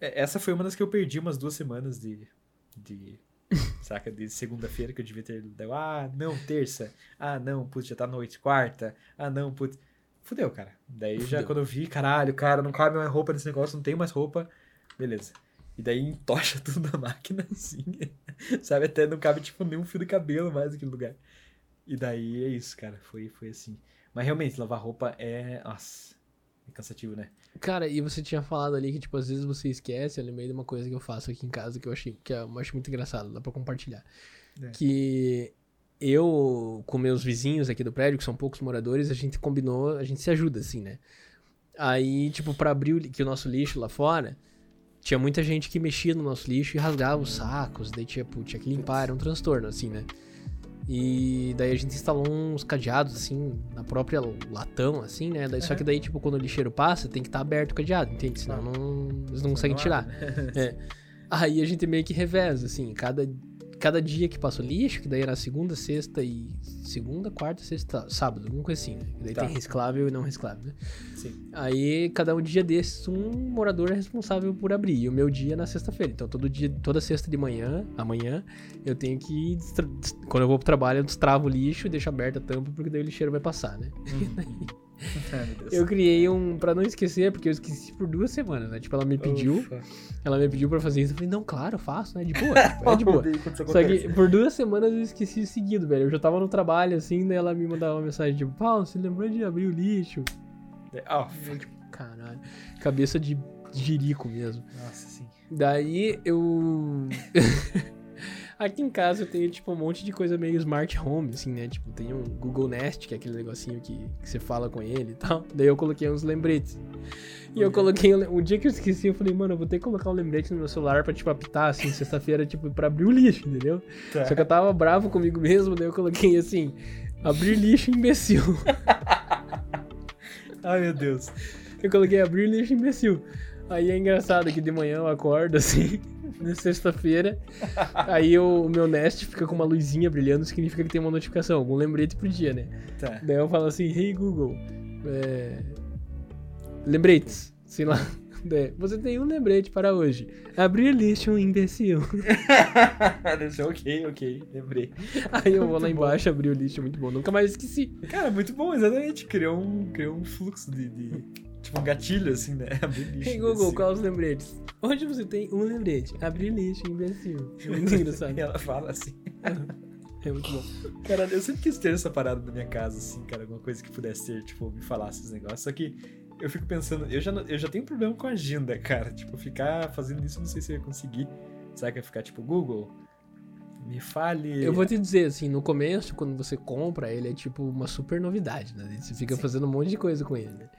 é- Essa foi uma das que eu perdi umas duas semanas de. de (laughs) saca? De segunda-feira que eu devia ter. dado, Ah, não, terça. Ah, não, putz, já tá noite. Quarta. Ah, não, putz. Fudeu, cara. Daí já Fudeu. quando eu vi, caralho, cara, não cabe mais roupa nesse negócio, não tem mais roupa. Beleza. E daí entocha (laughs) tudo na máquina, assim. (laughs) Sabe? Até não cabe, tipo, nenhum fio de cabelo mais naquele lugar. E daí é isso, cara. Foi, foi assim. Mas realmente, lavar roupa é. Nossa. É cansativo, né? Cara, e você tinha falado ali que, tipo, às vezes você esquece, eu lembrei de uma coisa que eu faço aqui em casa que eu achei que eu acho muito engraçado, dá pra compartilhar. É. Que eu, com meus vizinhos aqui do prédio, que são poucos moradores, a gente combinou, a gente se ajuda, assim, né? Aí, tipo, pra abrir o, que o nosso lixo lá fora, tinha muita gente que mexia no nosso lixo e rasgava os sacos, daí tipo, tinha que limpar, era um transtorno, assim, né? E daí a gente instalou uns cadeados, assim, na própria latão, assim, né? Daí, Só Aham. que daí, tipo, quando o lixeiro passa, tem que estar aberto o cadeado, entende? Senão não, eles não conseguem Não tirar. (laughs) É. Aí a gente meio que reveza, assim, cada, cada dia que passa o lixo, que daí era segunda, sexta e. Segunda, quarta, sexta, sábado, alguma coisa assim, né? Que daí Tá. tem reciclável e não reciclável, né? Sim. Aí, cada um dia desses, um morador é responsável por abrir. E o meu dia é na sexta-feira. Então, todo dia, toda sexta de manhã, amanhã, eu tenho que. Quando eu vou pro trabalho, eu destravo o lixo e deixo aberta a tampa, porque daí o lixeiro vai passar, né? Uhum. (laughs) (laughs) Eu criei um. Pra não esquecer, porque eu esqueci por duas semanas, né? Tipo, ela me pediu. Ufa. Ela me pediu pra fazer isso. Eu falei, não, claro, faço, né? De boa. (laughs) É de boa. Só que por duas semanas eu esqueci seguido, velho. Eu já tava no trabalho, assim, daí ela me mandava uma mensagem tipo, Paulo, você lembrou de abrir o lixo? Ah, Eu, tipo, caralho. Cabeça de jirico mesmo. nossa, sim. Daí eu. (laughs) Aqui em casa eu tenho, tipo, um monte de coisa meio smart home, assim, né? Tipo, tem um Google Nest, que é aquele negocinho que, que você fala com ele e tal. Daí eu coloquei uns lembretes. E eu coloquei. um- O dia que eu esqueci, eu falei, mano, eu vou ter que colocar um lembrete no meu celular pra, tipo, apitar, assim, sexta-feira, tipo, pra abrir o lixo, entendeu? Tá. Só que eu tava bravo comigo mesmo, daí eu coloquei assim: abrir lixo imbecil. (laughs) Ai, meu Deus. Eu coloquei abrir lixo imbecil. Aí é engraçado que de manhã eu acordo assim, na sexta-feira. (laughs) Aí eu- o meu Nest fica com uma luzinha brilhando, significa que tem uma notificação, algum lembrete pro dia, né? Tá. Daí eu falo assim: Hey Google, é... lembretes, sei lá. (laughs) Daí, Você tem um lembrete para hoje. Abrir lixo imbecil. (laughs) Ok, ok. Lembrei. Aí eu vou lá Muito bom. embaixo abrir o lixo, muito bom. Nunca mais esqueci. Cara, muito bom, exatamente. Criou um, criou um fluxo de, de- Tipo um gatilho, assim, né? (laughs) Abrir lixo. Hey Google, quais os lembretes? Hoje você tem um lembrete. Abrir lixo, imbecil. É muito (laughs) engraçado. E ela fala assim. (laughs) É muito bom. Cara, eu sempre quis ter essa parada na minha casa, assim, cara. Alguma coisa que pudesse ter, tipo, me falasse esses negócios. Só que eu fico pensando, eu já, eu já tenho problema com a agenda, cara. Tipo, ficar fazendo isso, eu não sei se eu ia conseguir. Será que ia ficar, tipo, Google? Me fale. Eu vou te dizer, assim, no começo, quando você compra, ele é tipo uma super novidade, né? Você fica Sim. fazendo um monte de coisa com ele, né?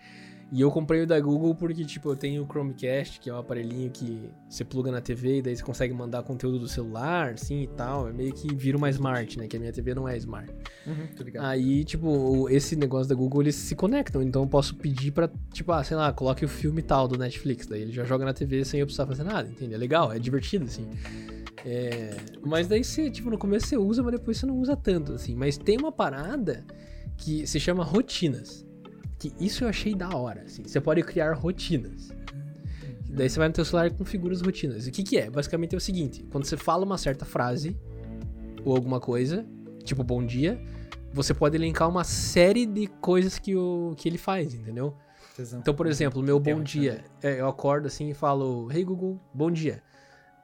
E eu comprei o da Google porque, tipo, eu tenho o Chromecast, que é um aparelhinho que você pluga na TV e daí você consegue mandar conteúdo do celular, assim, e tal. É meio que vira uma smart, né? Que a minha TV não é smart. Uhum, ligado. Aí, tipo, esse negócio da Google, eles se conectam. Então eu posso pedir pra, tipo, ah, sei lá, coloque o filme tal do Netflix. Daí ele já joga na TV sem eu precisar fazer nada, entende? É legal, é divertido, assim. É, Mas daí você, tipo, no começo você usa, mas depois você não usa tanto, assim. Mas tem uma parada que se chama rotinas. Que isso eu achei da hora, assim. Você pode criar rotinas. Daí você vai no teu celular e configura as rotinas. E o que que é? Basicamente é o seguinte. Quando você fala uma certa frase ou alguma coisa, tipo bom dia, você pode elencar uma série de coisas que, o, que ele faz, entendeu? Então, por exemplo, meu bom uma dia, é, eu acordo assim e falo, hey Google, bom dia.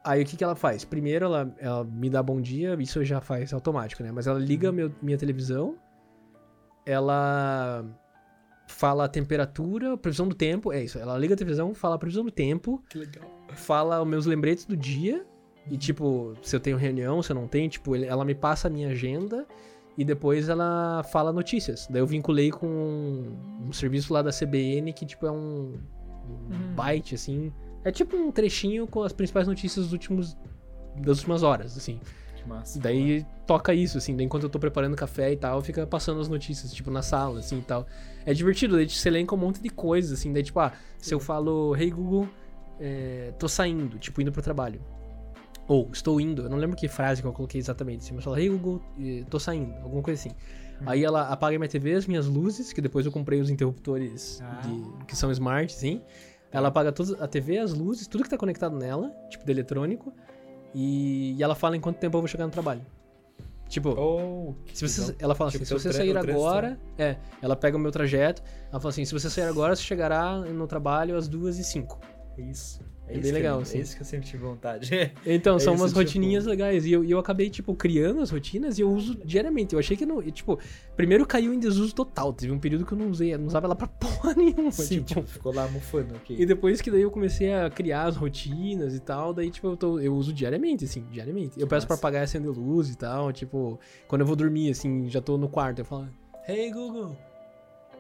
Aí o que, que ela faz? Primeiro ela, ela me dá bom dia, isso já faz automático, né? Mas ela liga meu, minha televisão, ela fala a temperatura, previsão do tempo, é isso. Ela liga a televisão, fala a previsão do tempo, Que legal. fala os meus lembretes do dia. E, tipo, se eu tenho reunião, se eu não tenho, tipo, ela me passa a minha agenda e depois ela fala notícias. Daí eu vinculei com um, um serviço lá da CBN que, tipo, é um, um Uhum. byte, assim. É tipo um trechinho com as principais notícias dos últimos, das últimas horas, assim. Que massa. Daí toca isso, assim, daí enquanto eu tô preparando café e tal, fica passando as notícias, tipo, na sala, assim, e tal. É divertido, daí você elenca um monte de coisas, assim, daí, tipo, ah, se eu falo, hey Google, é, tô saindo, tipo, indo pro trabalho. Ou, estou indo, eu não lembro que frase que eu coloquei exatamente, assim, mas eu falo, hey Google, tô saindo, alguma coisa assim. Aí ela apaga minha TV, as minhas luzes, que depois eu comprei os interruptores Ah. de- que são smart, sim. Ela apaga todas, a TV, as luzes, tudo que tá conectado nela, tipo, de eletrônico. E, e ela fala em quanto tempo eu vou chegar no trabalho. Tipo, Oh, se você, ela fala Tipo, assim, se você sair agora, é, ela pega o meu trajeto, ela fala assim, se você sair agora, você chegará no trabalho às duas e cinco. É isso. É É, bem que legal, eu, assim. É isso que eu sempre tive vontade. (laughs) Então, É são umas tipo- rotininhas legais. E eu, eu acabei, tipo, criando as rotinas e eu uso diariamente. Eu achei que não. Tipo, primeiro caiu em desuso total. Teve um período que eu não usei, eu não usava ela pra (laughs) porra nenhuma. Sim, tipo. tipo, ficou lá mufando, ok. E depois que daí eu comecei a criar as rotinas e tal, daí, tipo, eu, tô- eu uso diariamente, assim, diariamente. Eu peço pra massa. apagar e acender luz e tal, tipo, quando eu vou dormir, assim, já tô no quarto, eu falo, hey Google,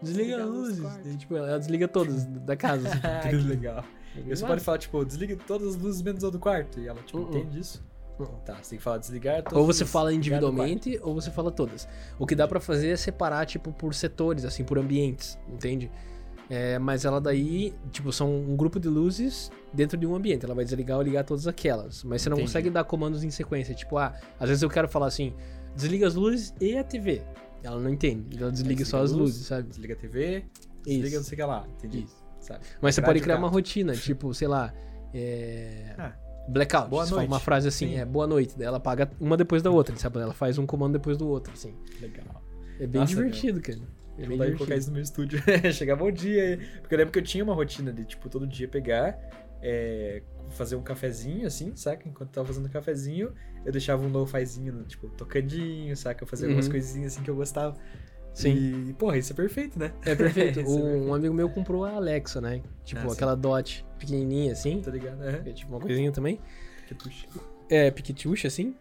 desliga Desliga a luz luzes. quarto. Daí, tipo, ela desliga todas (laughs) da casa. Assim, que legal. É E você pode falar, tipo, desliga todas as luzes menos a do quarto. E ela, tipo, Uh-uh. entende isso? Uh-uh. Tá, você tem que falar desligar todas Ou você fala individualmente, ou você fala todas. O que dá pra fazer é separar, tipo, por setores, assim, por ambientes, entende? É, mas ela daí, tipo, são um grupo de luzes dentro de um ambiente. Ela vai desligar ou ligar todas aquelas. Mas você não Entendi. consegue dar comandos em sequência. Tipo, ah, às vezes eu quero falar assim, desliga as luzes e a TV. Ela não entende. Ela desliga Desliga só as luz, luzes, sabe? Desliga a TV, desliga Isso. não sei o que lá. Entendi. Isso. Sabe? Mas você pode criar uma rotina, tipo, sei lá, é... (laughs) Ah, Blackout. Boa noite. uma frase assim, Sim. é boa noite. Daí ela paga uma depois da outra, sabe? Ela faz um comando depois do outro, assim. legal. É bem Nossa, divertido, cara. É Vou bem lá e divertido. colocar isso no meu estúdio. (laughs) Chegar bom dia. Porque eu lembro que eu tinha uma rotina de, tipo, todo dia pegar, é, fazer um cafezinho, assim, saca? Enquanto eu tava fazendo um cafezinho, eu deixava um lo-fizinho, tipo, tocandinho, saca? Eu fazia algumas Uhum. coisinhas assim que eu gostava. Sim. E, porra, isso é perfeito, né? É perfeito. (laughs) É um, um amigo meu comprou a Alexa, né? Tipo, Ah, sim. aquela dot pequenininha assim. Tá ligado? É. que é tipo uma coisinha também. Que puxa. É, piquetucha, assim.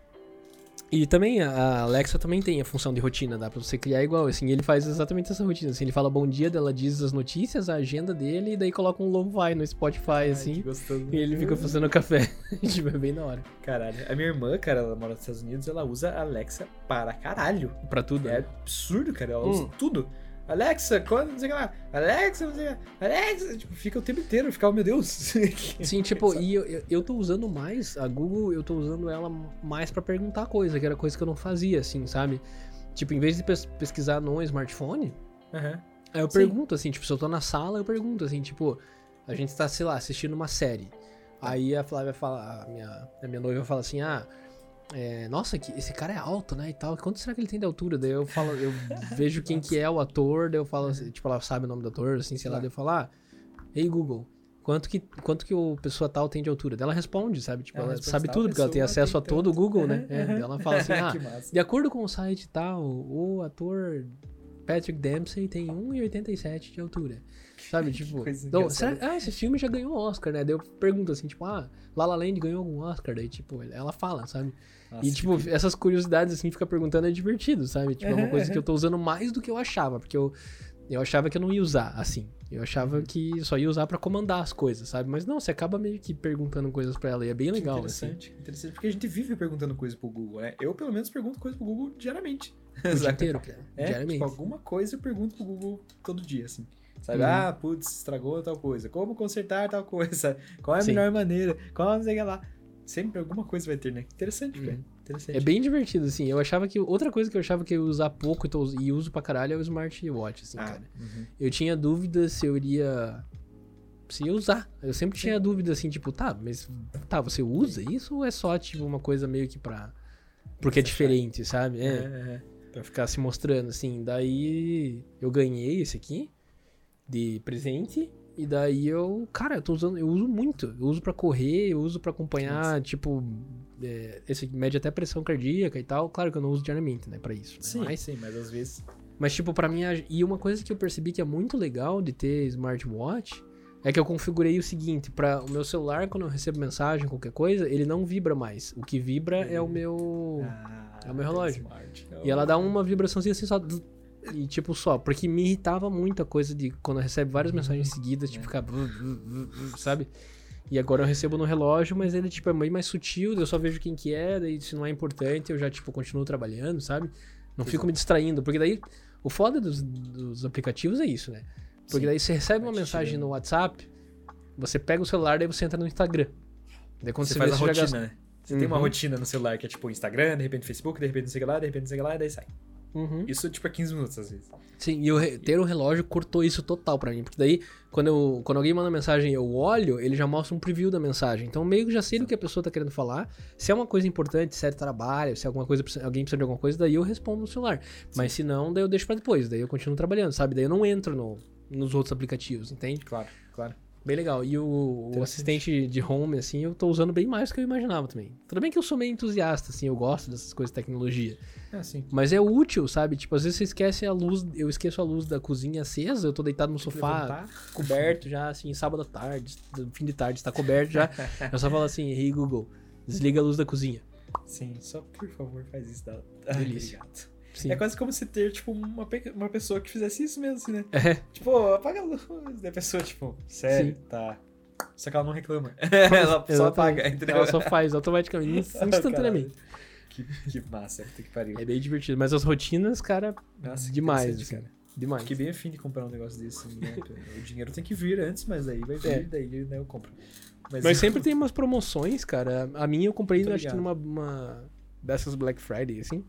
E também a Alexa também tem a função de rotina, dá pra você criar igual, assim, ele faz exatamente essa rotina, assim, ele fala bom dia, dela diz as notícias, a agenda dele, e daí coloca um lo-fi no Spotify, Ai, assim, e ele fica fazendo café. (laughs) tipo, é bem da hora. Caralho. A minha irmã, cara, ela mora nos Estados Unidos, ela usa a Alexa para caralho. Pra tudo, É né? absurdo, cara. Ela Hum. usa tudo. Alexa, quando não sei o que lá. Alexa, não sei o que lá. Alexa, tipo, fica o tempo inteiro. Fica, oh, meu Deus. (laughs) Sim, tipo, e eu, eu, tô usando mais, a Google, eu tô usando ela mais pra perguntar coisa, que era coisa que eu não fazia, assim, sabe? Tipo, em vez de pes- pesquisar no smartphone, Aham. Aí eu Sim. pergunto, assim, tipo, se eu tô na sala, eu pergunto, assim, tipo, a gente tá, sei lá, assistindo uma série. Aí a Flávia fala, a minha, a minha noiva fala assim, ah, é, nossa, que, esse cara é alto, né, e tal, quanto será que ele tem de altura? Daí eu falo, eu vejo quem que é o ator, daí eu falo, assim, tipo, ela sabe o nome do ator, assim, sei lá, Tá. daí eu falo, ah, ei Google, quanto que, quanto que o pessoa tal tem de altura? Daí ela responde, sabe, tipo, Ela ela sabe tal tudo, porque ela tem acesso a tem todo o. Google, né, é, ela fala (laughs) assim, ah, massa. de acordo com o site tal, o ator Patrick Dempsey tem 1,87 de altura. Sabe, (laughs) tipo. então, será, ah, esse filme já ganhou Oscar, né? Daí eu pergunto assim, tipo, ah, La La Land ganhou algum Oscar? Daí, tipo, ela fala, sabe? Nossa, e, tipo, que- essas curiosidades, assim, fica perguntando é divertido, sabe? Tipo, é uma coisa que eu tô usando mais do que eu achava, porque eu. Eu achava que eu não ia usar, assim. Eu achava que só ia usar pra comandar as coisas, sabe? Mas não, você acaba meio que perguntando coisas pra ela e é bem legal, assim. interessante, interessante. Porque a gente vive perguntando coisa pro Google, né? Eu, pelo menos, pergunto coisa pro Google diariamente. O dia inteiro, cara. É, diariamente. tipo, alguma coisa eu pergunto pro Google todo dia, assim. Sabe? Uhum. Ah, putz, estragou tal coisa. Como consertar tal coisa? (laughs) Qual é a Sim. melhor maneira? Qual não sei o que lá. Sempre alguma coisa vai ter, né? Interessante, Uhum. cara. Interessante. É bem divertido, assim. Eu achava que. Outra coisa que eu achava que eu ia usar pouco e, tô- e uso pra caralho é o smartwatch, assim, Ah, cara. uhum. Eu tinha dúvida se eu iria. Se ia usar. Eu sempre tinha dúvida, assim, tipo, tá, mas. Tá, você usa isso ou é só, tipo, uma coisa meio que pra. Porque é diferente, sabe? É, É. é, Pra ficar se mostrando, assim. Daí eu ganhei esse aqui de presente. E daí eu, cara, eu tô usando, eu uso muito. Eu uso pra correr, eu uso pra acompanhar, tipo, é, esse mede até pressão cardíaca e tal. Claro que eu não uso diariamente, né, pra isso. né? Sim, Mas, sim, mas às vezes. mas, tipo, pra mim, e uma coisa que eu percebi que é muito legal de ter smartwatch é que eu configurei o seguinte, para o meu celular, quando eu recebo mensagem, qualquer coisa, ele não vibra mais. O que vibra é o meu. Ah, é o meu relógio. smart. E ela dá uma vibraçãozinha assim só. E tipo só, porque me irritava muito a coisa de quando recebe várias mensagens seguidas, tipo, É. ficar. Sabe? E agora eu recebo no relógio, mas ele, tipo, é bem mais sutil, eu só vejo quem que é, daí se não é importante, eu já, tipo, continuo trabalhando, sabe? Não fico me distraindo, porque daí. O foda dos, dos aplicativos é isso, né? Porque Sim. daí você recebe uma mensagem tirando. no WhatsApp, você pega o celular, daí você entra no Instagram. Daí quando Você você, faz vê, a você já rotina, né? Você tem uma Uhum. rotina no celular que é tipo Instagram, de repente Facebook, de repente não sei o que lá, de repente não sei o que lá, e daí sai. Uhum. Isso tipo é 15 minutos às vezes. Sim, e o re- ter o relógio cortou isso total pra mim. Porque daí, quando, eu, quando alguém manda mensagem e eu olho, ele já mostra um preview da mensagem. Então, meio que já sei do que a pessoa tá querendo falar. Se é uma coisa importante, se é trabalho, se é alguma coisa, alguém precisa de alguma coisa, daí eu respondo no celular. Mas se não, daí eu deixo pra depois. Daí eu continuo trabalhando, sabe? Daí eu não entro no, nos outros aplicativos, entende? Claro, claro. Bem legal. E o, o assistente de home, assim, eu tô usando bem mais do que eu imaginava também. Tudo bem que eu sou meio entusiasta, assim, eu gosto dessas coisas de tecnologia. É assim. Mas é útil, sabe? Tipo, às vezes você esquece a luz, eu esqueço a luz da cozinha acesa, eu tô deitado no sofá, Levantar. coberto já, assim, sábado à tarde, fim de tarde, está coberto já. (laughs) eu só falo assim, hey Google, desliga a luz da cozinha. Sim, só por favor faz isso. Dá... Ai, Delícia. obrigado. Sim. É quase como se ter, tipo, uma, pe- uma pessoa que fizesse isso mesmo, assim, né? É, Tipo, apaga a luz. A pessoa, tipo, sério, Sim. tá. Só que ela não reclama. (laughs) ela só exatamente. apaga, entendeu? Ela só faz automaticamente, (laughs) instantaneamente. Que, que massa, puta que pariu. É bem divertido. Mas as rotinas, cara, Nossa, demais, assim. cara. demais. Fiquei bem afim de comprar um negócio desse, né? (laughs) O dinheiro tem que vir antes, mas aí vai vir, É. daí né, eu compro. Mas sempre tem umas promoções, cara. A minha eu comprei, acho que numa uma dessas Black Friday, assim.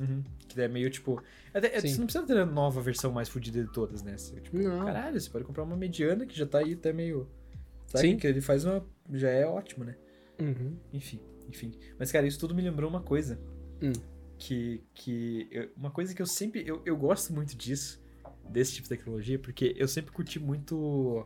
Uhum. Que é meio tipo. Até, é, Sim. você não precisa ter a nova versão mais fodida de todas, né? Você, tipo, Não. caralho, você pode comprar uma mediana que já tá aí até meio. Sabe? Sim. Que ele faz uma. Já é ótimo, né? Uhum. Enfim, enfim. Mas, cara, isso tudo me lembrou uma coisa. Hum. Que. que eu- uma coisa que eu sempre. Eu, eu gosto muito disso. desse tipo de tecnologia, porque eu sempre curti muito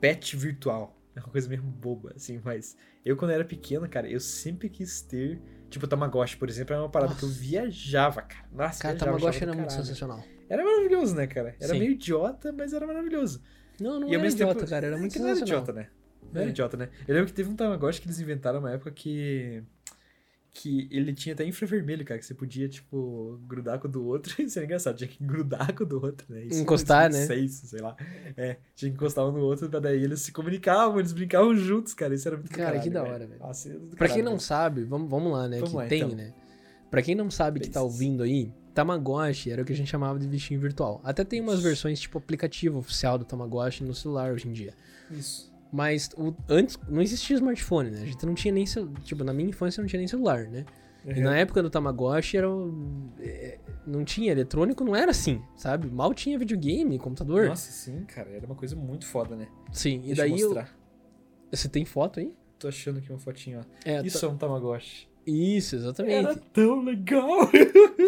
pet virtual. É uma coisa meio boba, assim, mas eu quando era pequeno, cara, eu sempre quis ter. Tipo, o Tamagotchi, por exemplo, era uma parada Nossa. que eu viajava, cara. Nossa, Cara, viajava, Tamagotchi era muito sensacional. Era maravilhoso, né, cara? Era Sim. meio idiota, mas era maravilhoso. Não, não e era idiota, tempo. cara. Era é muito que não era sensacional. idiota, né? Não era É. idiota, né? Eu lembro que teve um Tamagotchi que eles inventaram uma época que. Que ele tinha até infravermelho, cara, que você podia, tipo, grudar com o do outro. (laughs) Isso era engraçado, tinha que grudar com o do outro, né? Isso em Encostar, né? 2006, sei lá. É, tinha que encostar um no outro, pra daí eles se comunicavam, eles brincavam juntos, cara. Isso era muito Cara, caralho, que da hora, velho. Nossa, era do Pra quem caralho, não velho. sabe, vamos, vamos lá, né? Vamos que lá, tem, então. né? Pra quem não sabe que tá ouvindo aí, Tamagotchi era o que a gente chamava de bichinho virtual. Até tem umas versões tipo aplicativo oficial do Tamagotchi no celular hoje em dia. Isso. Mas o- antes não existia smartphone, né? A gente não tinha nem tipo na minha infância não tinha nem celular, né? E na época do Tamagotchi era é, não tinha eletrônico, não era assim, sabe? Mal tinha videogame, computador. Nossa, sim, cara. Era uma coisa muito foda, né? Sim, e Deixa daí eu você tem foto aí? Tô achando aqui uma fotinha, ó. É, Isso é um Tamagotchi. Isso, exatamente. Era tão legal.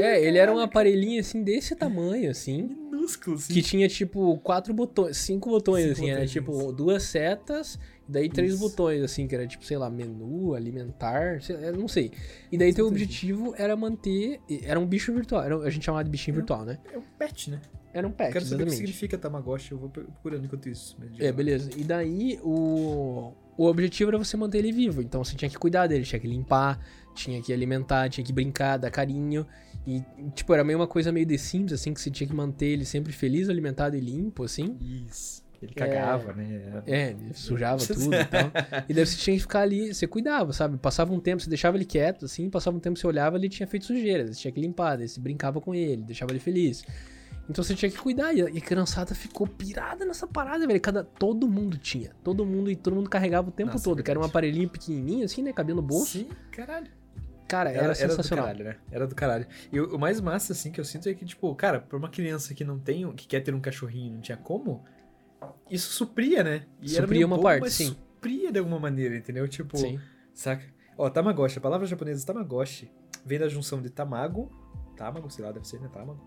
É, ele era um aparelhinho assim desse tamanho, assim. Minúsculo, assim. Que tinha, tipo, quatro botões, cinco botões, Cinco assim. Era, botões. tipo, duas setas, daí três Isso. botões, assim, que era, tipo, sei lá, menu, alimentar, sei- não sei. E daí teu objetivo era manter. Era um bicho virtual, era, a gente chamava de bichinho virtual, né? É um pet, né? Era um pet, Quero saber o que exatamente. significa Tamagotchi, eu vou procurando enquanto isso. É, beleza. E daí o, o objetivo era você manter ele vivo. Então você tinha que cuidar dele, tinha que limpar, tinha que alimentar, tinha que brincar, dar carinho. E, tipo, era meio uma coisa meio The Sims, assim, que você tinha que manter ele sempre feliz, alimentado e limpo, assim. Isso. Ele cagava, né? É, ele sujava tudo e tal. E daí você tinha que ficar ali, você cuidava, sabe? Passava um tempo, você deixava ele quieto, assim, passava um tempo, você olhava, ele tinha feito sujeira, você tinha que limpar, daí você brincava com ele, deixava ele feliz. Então você tinha que cuidar, e a, criançada ficou pirada nessa parada, velho. Cada, todo mundo tinha, todo mundo, e todo mundo carregava o tempo Nossa, todo, que era um aparelhinho pequenininho, assim, né, cabia no bolso. Sim, caralho. Cara, era, do sensacional. caralho, né? Era do caralho. E o, o mais massa, assim, que eu sinto é que, tipo, cara, pra uma criança que não tem, que quer ter um cachorrinho e não tinha como, isso supria, né? E era Supria uma bobo, parte, mas sim. supria de alguma maneira, entendeu? Tipo, Sim. saca? Ó, Tamagotchi, a palavra japonesa Tamagotchi vem da junção de tamago, tamago, sei lá, deve ser, né? Tamago,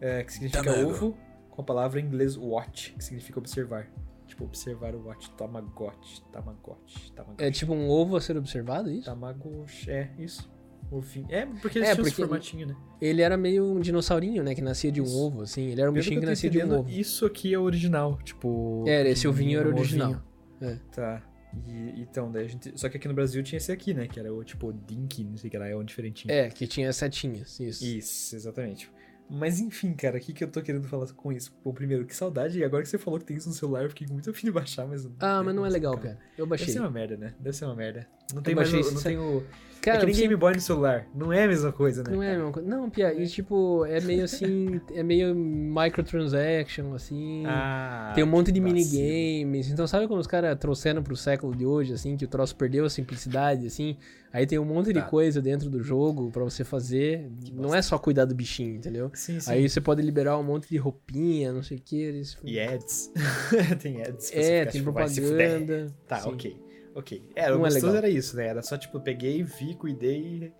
é, que significa Tamago. ovo, com a palavra em inglês watch, que significa observar. Tipo, observar o watch, Tamagotchi, Tamagotchi, Tamagotchi. É tipo um ovo a ser observado, isso? Tamagotchi, é, isso. Ovinho. É, porque É, eles tinham porque- esse formatinho, né? Ele era meio um dinossaurinho, né, que nascia de um Isso. ovo, assim. Ele era um Pelo bichinho que que eu nascia de um ovo. Isso aqui é o original, tipo. Era, esse ovinho era original. ovinho. Tá. E, então, daí a gente. Só que aqui no Brasil tinha esse aqui, né? Que era o tipo Dink, não sei o que lá, é um diferentinho. É, que tinha setinhas, isso. Isso, exatamente. Mas enfim, cara, o que, que eu tô querendo falar com isso? Bom, primeiro, que saudade. E agora que você falou que tem isso no celular, eu fiquei muito afim de baixar, mas. Ah, mas não é legal, cara. cara. Eu Deve baixei. ser uma merda, né? Deve ser uma merda. Não tem mais. baixei o- Não esse- tem o. Cara, é que nem Game Boy no celular. Não é a mesma coisa, né? Não é a mesma coisa. Não, Pia, e tipo, é meio assim, é meio microtransaction, assim. Ah, tem um monte de que vacilo. minigames. Então, sabe quando os caras trouxeram pro século de hoje, assim, que o troço perdeu a simplicidade, assim? Aí tem um monte de Tá. coisa dentro do jogo pra você fazer. Não é só cuidar do bichinho, entendeu? Sim, sim. Aí você pode liberar um monte de roupinha, não sei o que. Eles... E ads. (laughs) tem ads. pra você É, tem tipo, propaganda. Tá, sim. ok. Ok. Era, o Não é gostoso legal. era isso, né? Era só, tipo, peguei, vi, cuidei e...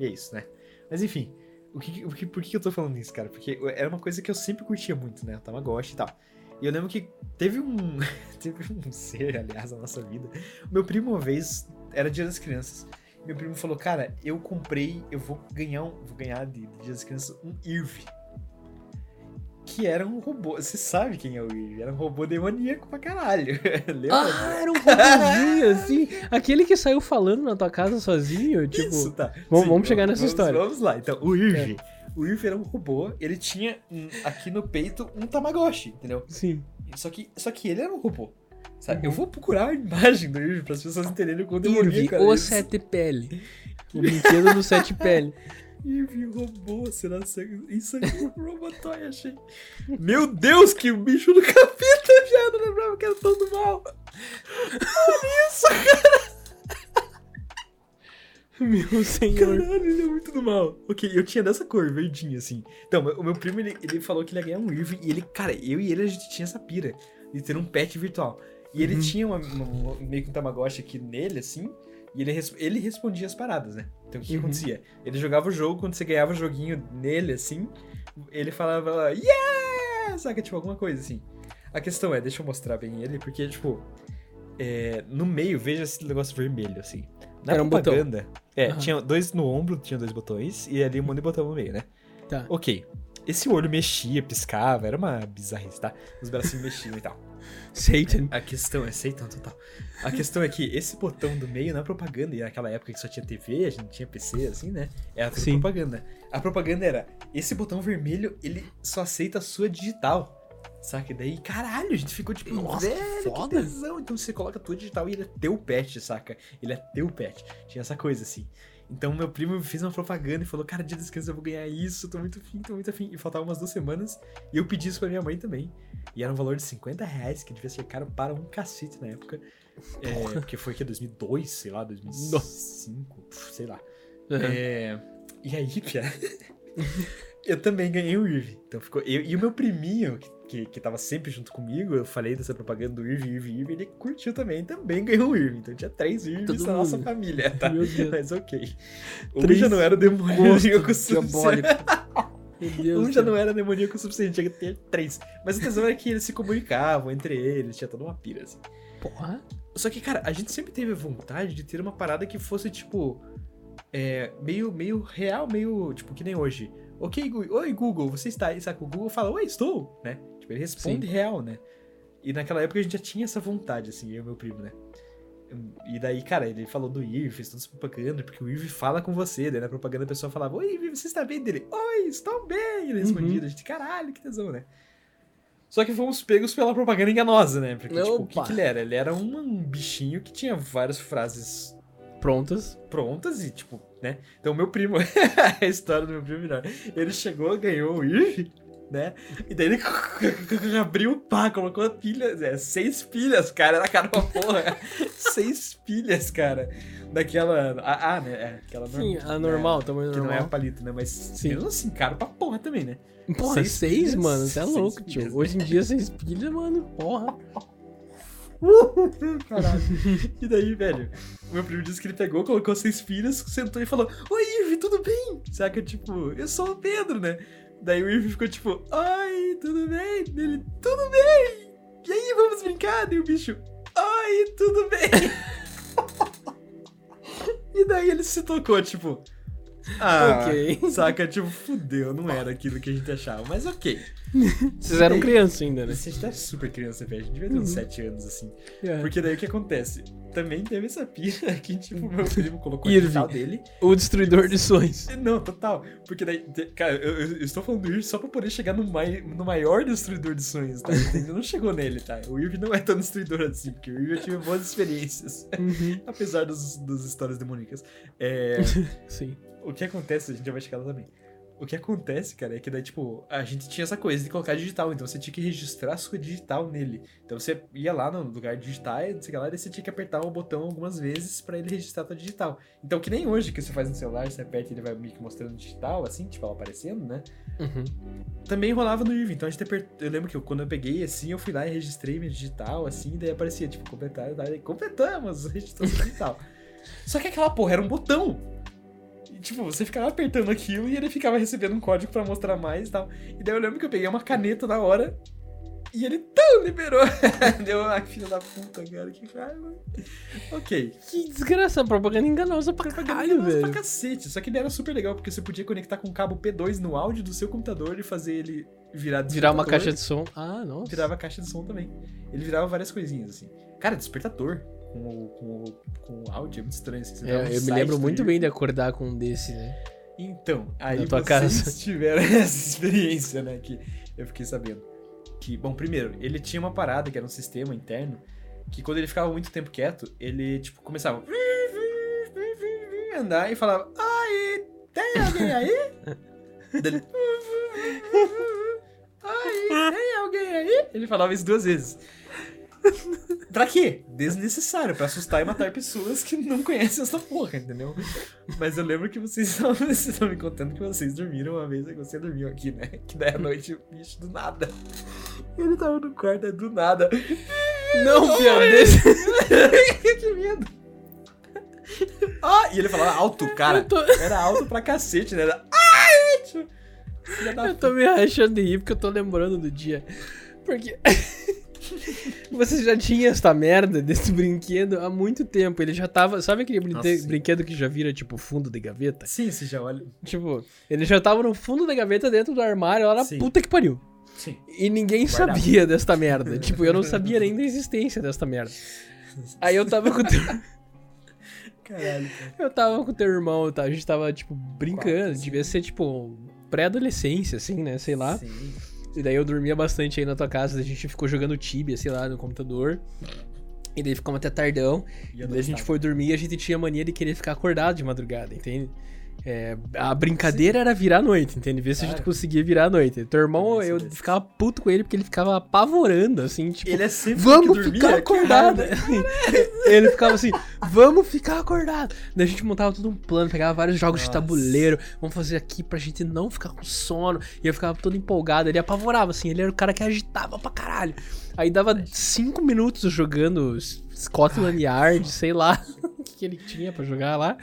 e é isso, né? Mas enfim, o que, o que, por que eu tô falando isso, cara? Porque era uma coisa que eu sempre curtia muito, né? O Tamagotchi e tal. E eu lembro que teve um... (laughs) teve um ser, aliás, na nossa vida. O meu primo, uma vez, era Dia das Crianças. Meu primo falou, cara, eu comprei, eu vou ganhar um... Vou ganhar de, de Dia das Crianças um Irv. Que era um robô. Você sabe quem é o Irv? Era um robô demoníaco pra caralho. (laughs) Lembra? Ah, era um robôzinho, (laughs) assim. Aquele que saiu falando na tua casa sozinho, tipo. Isso, tá. vamos- vamos chegar nessa vamos- história. Vamos lá. Então, o Irv. O Irv era um robô, ele tinha aqui no peito um Tamagotchi, entendeu? Sim. Só que, só que ele era um robô. Sabe? Uhum. Eu vou procurar a imagem do Irv para as pessoas entenderem o quão demoníaco era o isso. sete pele. O brinquedo do sete pele. (laughs) Irv robô, será um (laughs) Robotoy, achei. Meu Deus, que o bicho do capeta, viado, eu lembrava que era todo mal. Olha isso, Meu senhor. Caralho, ele é muito do mal. Ok, eu tinha dessa cor, verdinha, assim. Então, o meu primo, ele, ele falou que ele ia ganhar um Irv, e ele, cara, eu e ele, a gente tinha essa pira de ter um pet virtual. E ele Uhum. tinha uma, uma- meio que um Tamagotchi aqui nele, assim, e ele, ele respondia as paradas, né? Então, o que, que Uhum. acontecia? Ele jogava o jogo, quando você ganhava o joguinho nele, assim, ele falava, yeah! saca? Tipo, alguma coisa assim. A questão é, deixa eu mostrar bem ele, porque, tipo, é, no meio, veja esse negócio vermelho, assim. Na Era um botão. propaganda, é, Aham. tinha dois no ombro, tinha dois botões, e ali um monte de botão no meio, né? Tá. Ok. Esse olho mexia, piscava, era uma bizarrice, tá? Os bracinhos mexiam e tal. (laughs) Satan. A questão é, sei tanto, total. A questão é que esse botão do meio na propaganda, e naquela época que só tinha TV, a gente tinha PC, assim, né? Era tudo Sim. propaganda. A propaganda era, esse botão vermelho, ele só aceita a sua digital. Saca? E daí, caralho, a gente ficou tipo, Nossa, velho, foda. que tesão. Então você coloca a tua digital e ele é teu pet, saca? Ele é teu pet. Tinha essa coisa, assim. Então meu primo fez uma propaganda e falou, cara, dia das crianças eu vou ganhar isso, tô muito afim, tô muito afim. E faltava umas duas semanas, e eu pedi isso pra minha mãe também. E era um valor de 50 reais, que devia ser caro para um cacete na época. É, porque foi que 2002, sei lá, 2005, pf, sei lá. Uhum. É, e aí, Pia, (laughs) eu também ganhei o Irv. Então ficou. eu- e o meu priminho, que, que, que tava sempre junto comigo, eu falei dessa propaganda do Irv, Irv, Irv, ele curtiu também, também ganhou o Irv. Então tinha três Irvs na nossa mundo. família, tá? Mas ok. Um Três já não era demoníaco suficiente. (laughs) Deus. Um já não era demoníaco o suficiente, tinha que ter três. Mas o tesão era que eles se comunicavam entre eles, tinha toda uma pira, assim. Porra. Só que, cara, a gente sempre teve vontade de ter uma parada que fosse, tipo, é, meio, meio real, meio, tipo, que nem hoje. Ok, Google, oi, Google, você está aí, saca? O Google fala, oi, estou, né? Tipo, ele responde real, né? E naquela época a gente já tinha essa vontade, assim, eu e meu primo, né? E daí, cara, ele falou do Irv, fez toda essa propaganda, porque o Irv fala com você, daí na propaganda a pessoa falava, oi, Irv, você está bem? Dele, oi, estou bem! Ele respondia, a gente, caralho, que tesão, né? Só que fomos pegos pela propaganda enganosa, né? Porque, tipo, o que, Opa. que ele era? Ele era um, bichinho que tinha várias frases Prontas. prontas e, tipo, né? Então, meu primo, (laughs) a história do meu primo melhor. Ele chegou, ganhou o IRV, né? E daí ele (laughs) abriu, pá, colocou pilhas, é, seis pilhas, cara, era cara pra porra. (laughs) seis pilhas, cara. Daquela. Ah, ah, né? É, aquela Sim, normal. a normal, tamanho Que não é a normal. palito, né? Mas Sim. mesmo assim, caro pra porra também, né? Porra, seis seis, pilhas, mano. Você é louco, pilhas, tio. Hoje em dia, seis pilhas, mano. Porra. (laughs) Caralho. e daí, velho, o meu primo disse que ele pegou, colocou seis filhas, sentou e falou: Oi, Irvi, tudo bem? Saca, tipo, eu sou o Pedro, né? Daí o Irvi ficou tipo: Oi, tudo bem? Ele, tudo bem? E aí, vamos brincar? Daí o bicho: Oi, tudo bem? (laughs) e daí ele se tocou, tipo. Ah, Ok. saca, tipo, fudeu, não era aquilo que a gente achava, mas ok. Vocês eram criança ainda, né? Você tá super criança, velho. A gente devia ter uns Uhum. 7 anos assim. É. Porque daí o que acontece? Também teve essa pira que, tipo, meu primo colocou Irvi. digital dele. O destruidor de sonhos. (laughs) Não, total. Porque daí, cara, eu, eu- estou falando do Irvi só pra poder chegar no, mai, no maior destruidor de sonhos, tá? Não chegou nele, tá? O Irvi não é tão destruidor assim, porque o Irvi eu tive boas experiências. Uhum. (laughs) Apesar dos, das histórias demoníacas. É, (laughs) Sim. O que acontece, a gente já vai chegar lá também. O que acontece, cara, é que daí, tipo, a gente tinha essa coisa de colocar digital, então você tinha que registrar a sua digital nele. Então você ia lá no lugar digital, não sei lá, e você tinha que apertar o botão algumas vezes pra ele registrar a tua digital. Então, que nem hoje que você faz no celular, você aperta e ele vai meio que mostrando digital, assim, tipo, ela aparecendo, né? Uhum. Também rolava no Irving, então a gente aper... Eu lembro que eu- quando eu peguei assim, eu fui lá e registrei minha digital, assim, e daí aparecia, tipo, completar, daí completamos, registrou sua digital. (laughs) Só que aquela porra era um botão. E, tipo, você ficava apertando aquilo e ele ficava recebendo um código pra mostrar mais e tal. E daí eu lembro que eu peguei uma caneta na hora e ele tão liberou. (laughs) Deu uma filha da puta, cara, que raiva. Ok. Que desgraça, propaganda enganosa pra Propaganda caralho, enganosa velho. pra cacete. Só que ele era super legal, porque você podia conectar com um cabo P2 no áudio do seu computador e fazer ele virar Virar uma caixa de som. Ah, nossa. virava caixa de som também. Ele virava várias coisinhas, assim. Cara, despertador com o, com o, com o áudio é muito estranho. Assim, você É, vai no eu me lembro muito bem de acordar com um desse, né? Então, aí Na tua vocês casa. (laughs) tiveram (laughs) essa experiência, né? Que eu fiquei sabendo. Que, bom, primeiro, ele tinha uma parada que era um sistema interno que quando ele ficava muito tempo quieto, ele, tipo, começava a (laughs) andar e falava: Ai, tem alguém aí? Dele, Ai, tem alguém aí? Ele falava isso duas vezes. (laughs) Pra quê? Desnecessário, pra assustar e matar pessoas que não conhecem essa porra, entendeu? Mas eu lembro que vocês (laughs) estavam, vocês estavam me contando que vocês dormiram uma vez, que você dormiu aqui, né? Que daí à noite o bicho do nada. Ele tava no quarto, aí do nada. Não, pior desse. (laughs) que medo. Ah, e ele falava alto, cara. Tô- Era alto pra cacete, né? Era, Ai, da Eu tô me rachando de rir porque eu tô lembrando do dia. Porque. (laughs) Você já tinha essa merda desse brinquedo há muito tempo. Ele já tava. Sabe aquele Nossa, brinquedo que já vira, tipo, fundo de gaveta? Sim, você já olha. Tipo, ele já tava no fundo da gaveta dentro do armário, lá na Sim. puta que pariu. Sim. E ninguém Guardado. sabia desta merda. (laughs) tipo, eu não sabia nem da existência desta merda. Aí eu tava com o teu, Caralho, cara. eu tava com o teu irmão, tá? A gente tava, tipo, brincando. Quatro, Devia ser, tipo, pré-adolescência, assim, né? Sei lá. Sim. E daí eu dormia bastante aí na tua casa. A gente ficou jogando Tibia, sei lá, no computador. E daí ficamos até tardão. E E daí a gente foi dormir e a gente tinha mania de querer ficar acordado de madrugada, entende? É, a brincadeira era virar a noite, entende? Ver se a gente Claro. conseguia virar a noite. Teu irmão, eu ficava puto com ele porque ele ficava apavorando, assim, tipo, Ele é sempre vamos ficar acordado. raiva. ele ficava assim, vamos ficar acordado. Daí a gente montava todo um plano, pegava vários jogos de Nossa. tabuleiro, vamos fazer aqui pra gente não ficar com sono. E eu ficava todo empolgado, ele apavorava, assim, ele era o cara que agitava pra caralho. Aí dava cinco minutos jogando Scotland Yard, sei lá (laughs) o que, que ele tinha pra jogar lá.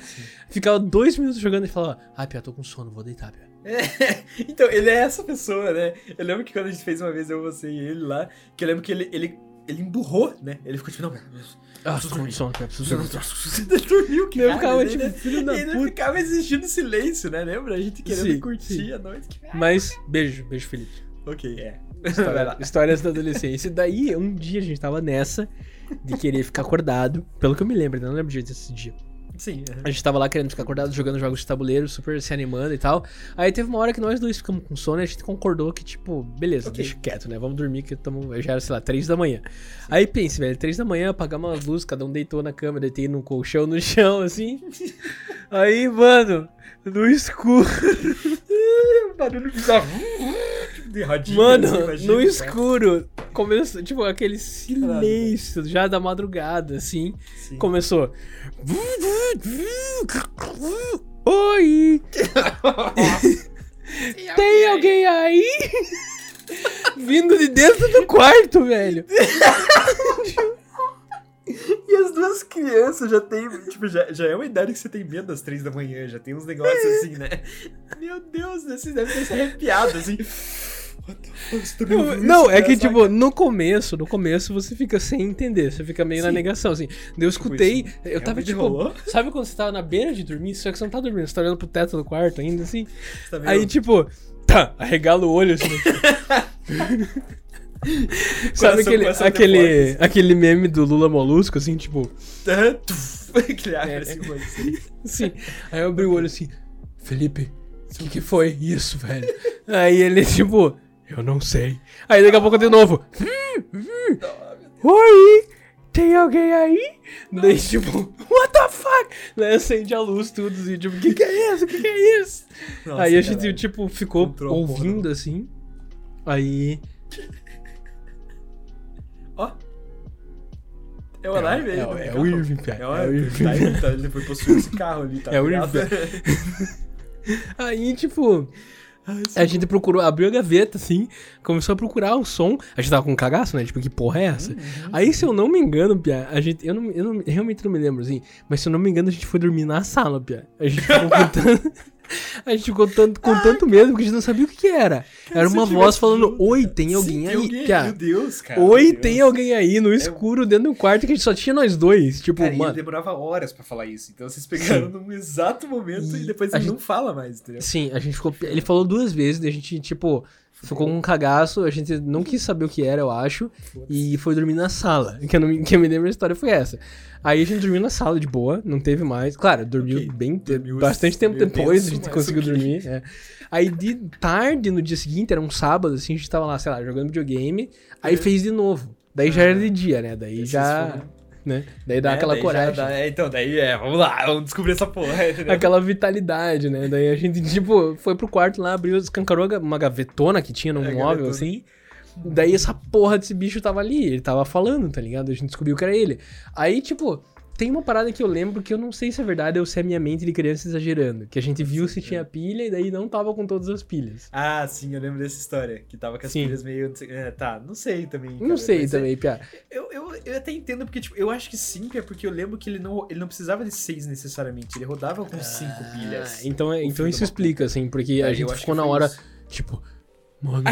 Ficava dois minutos jogando e falava, ah, Pia, tô com sono, vou deitar, Pia. É, (laughs) então, ele é essa pessoa, né? Eu lembro que quando a gente fez uma vez, eu, você e ele lá, que eu lembro que ele, ele, ele emburrou, né? Ele ficou tipo, não, Ah, tô com sono, (laughs) preciso dormir. Ele dormiu, que ficava né? tipo, filho da E ele puta. ficava exigindo silêncio, né? Lembra? A gente querendo Sim, curtir sim. a noite. Mas, beijo, beijo, Felipe. Ok, é. História- histórias da adolescência. E daí, um dia a gente tava nessa de querer ficar acordado. Pelo que eu me lembro, né? não lembro direito desse dia. Sim, A gente tava lá querendo ficar acordado, jogando jogos de tabuleiro, super se animando e tal. Aí teve uma hora que nós dois ficamos com sono e a gente concordou que, tipo, beleza, Ok. deixa quieto, né? Vamos dormir que tamo, já era, sei lá, três da manhã. Aí pense, velho, três da manhã, apagamos as luzes, cada um deitou na cama, deitei num colchão no chão, assim. (laughs) Aí, mano, no escuro. (laughs) barulho bizarro. Mano, assim, imagina, no escuro, começou, tipo, aquele silêncio já da madrugada, assim. Sim. Começou. Oi! (laughs) Tem alguém aí? Vindo de dentro do quarto, velho. (laughs) E as duas crianças já tem, tipo, já, já é uma idade que você tem medo das três da manhã, já tem uns negócios assim, né? (laughs) Meu Deus, vocês devem ter se arrepiado, assim. Você tá Não, é que, tipo, no começo, no começo você fica sem entender, você fica meio na Sim. negação, assim. Eu escutei, isso eu tava tipo. rolou? Sabe quando você tava na beira de dormir, só que você não tá dormindo, você tá olhando pro teto do quarto ainda, assim? Tá Aí, tipo, tá, arregala o olho assim. né? (laughs) Sabe aquele, aquele, aquele meme do Lula Molusco, assim, tipo, Aquele (laughs) abre É, assim, assim. assim. Aí eu abri o olho assim, Felipe, o que, que foi isso, velho? Aí ele, tipo, eu não sei. Aí daqui a pouco de novo, "Hum, hum, oi, tem alguém aí? Daí, tipo, what the fuck? Daí acende a luz, tudo, assim, tipo, o que, que é isso? O que, que é isso? Nossa, aí a gente, tipo, ficou porra ouvindo assim. Aí. Ó. É o aí? é, é o Irving, Pia, É o é o Irving. Irving. Tá aí, tá, ele foi possuir esse carro ali, tá É o ligado? (laughs) Aí, tipo, a gente procurou, abriu a gaveta, assim, começou a procurar o som. A gente tava com um cagaço, né? Tipo, que porra é essa? Aí, se eu não me engano, Pia, a gente. Eu, não, eu não- realmente não me lembro, assim. Mas se eu não me engano, a gente foi dormir na sala, Pia. A gente ficou (laughs) contando. (laughs) A gente ficou tanto, com tanto medo porque a gente não sabia o que, que era. Era se uma voz falando: Oi, cara. tem Sim, alguém aí. Meu Pia. Deus, cara. Oi, meu tem Deus. alguém aí no escuro, dentro do quarto, que a gente só tinha nós dois. Tipo, Cara, ele mano. demorava horas pra falar isso. Então vocês pegaram num exato momento e, E depois a ele gente- não fala mais, entendeu? Sim, a gente ficou. Ele falou duas vezes, a gente, tipo, ficou com um cagaço, a gente não quis saber o que era, eu acho, e foi dormir na sala. (laughs) Que eu, não, que eu me lembro da história foi essa. Aí a gente dormiu na sala de boa, não teve mais. Claro, dormiu Ok, bem. dormiu bastante tempo depois a gente conseguiu dormir. é. Aí de tarde, no dia seguinte, era um sábado, assim, a gente tava lá, sei lá, jogando videogame, aí É. fez de novo. Daí já era de dia, né? Daí já. foram- Né? Daí dá É, aquela daí coragem. dá- é, então, daí é, vamos lá, vamos descobrir essa porra, entendeu? Aquela vitalidade, né? Daí a gente, tipo, foi pro quarto lá, abriu, escancarou uma gavetona que tinha num É, móvel, gavetona. assim. Daí essa porra desse bicho tava ali, ele tava falando, tá ligado? A gente descobriu que era ele. Aí, tipo, tem uma parada que eu lembro que eu não sei se é verdade ou se é minha mente de criança exagerando. Que a gente viu se tinha pilha e daí não tava com todas as pilhas. Ah, sim, eu lembro dessa história, que tava com as Sim. pilhas meio... É, tá, não sei também. Não cara, sei mas é- também, Pia. Eu, eu, eu até entendo, porque, tipo, eu acho que sim, é porque eu lembro que ele não, ele não precisava de seis necessariamente, ele rodava com cinco pilhas. Ah, então, é- então isso explica, assim, porque É, a gente ficou na hora. isso. Tipo, mano,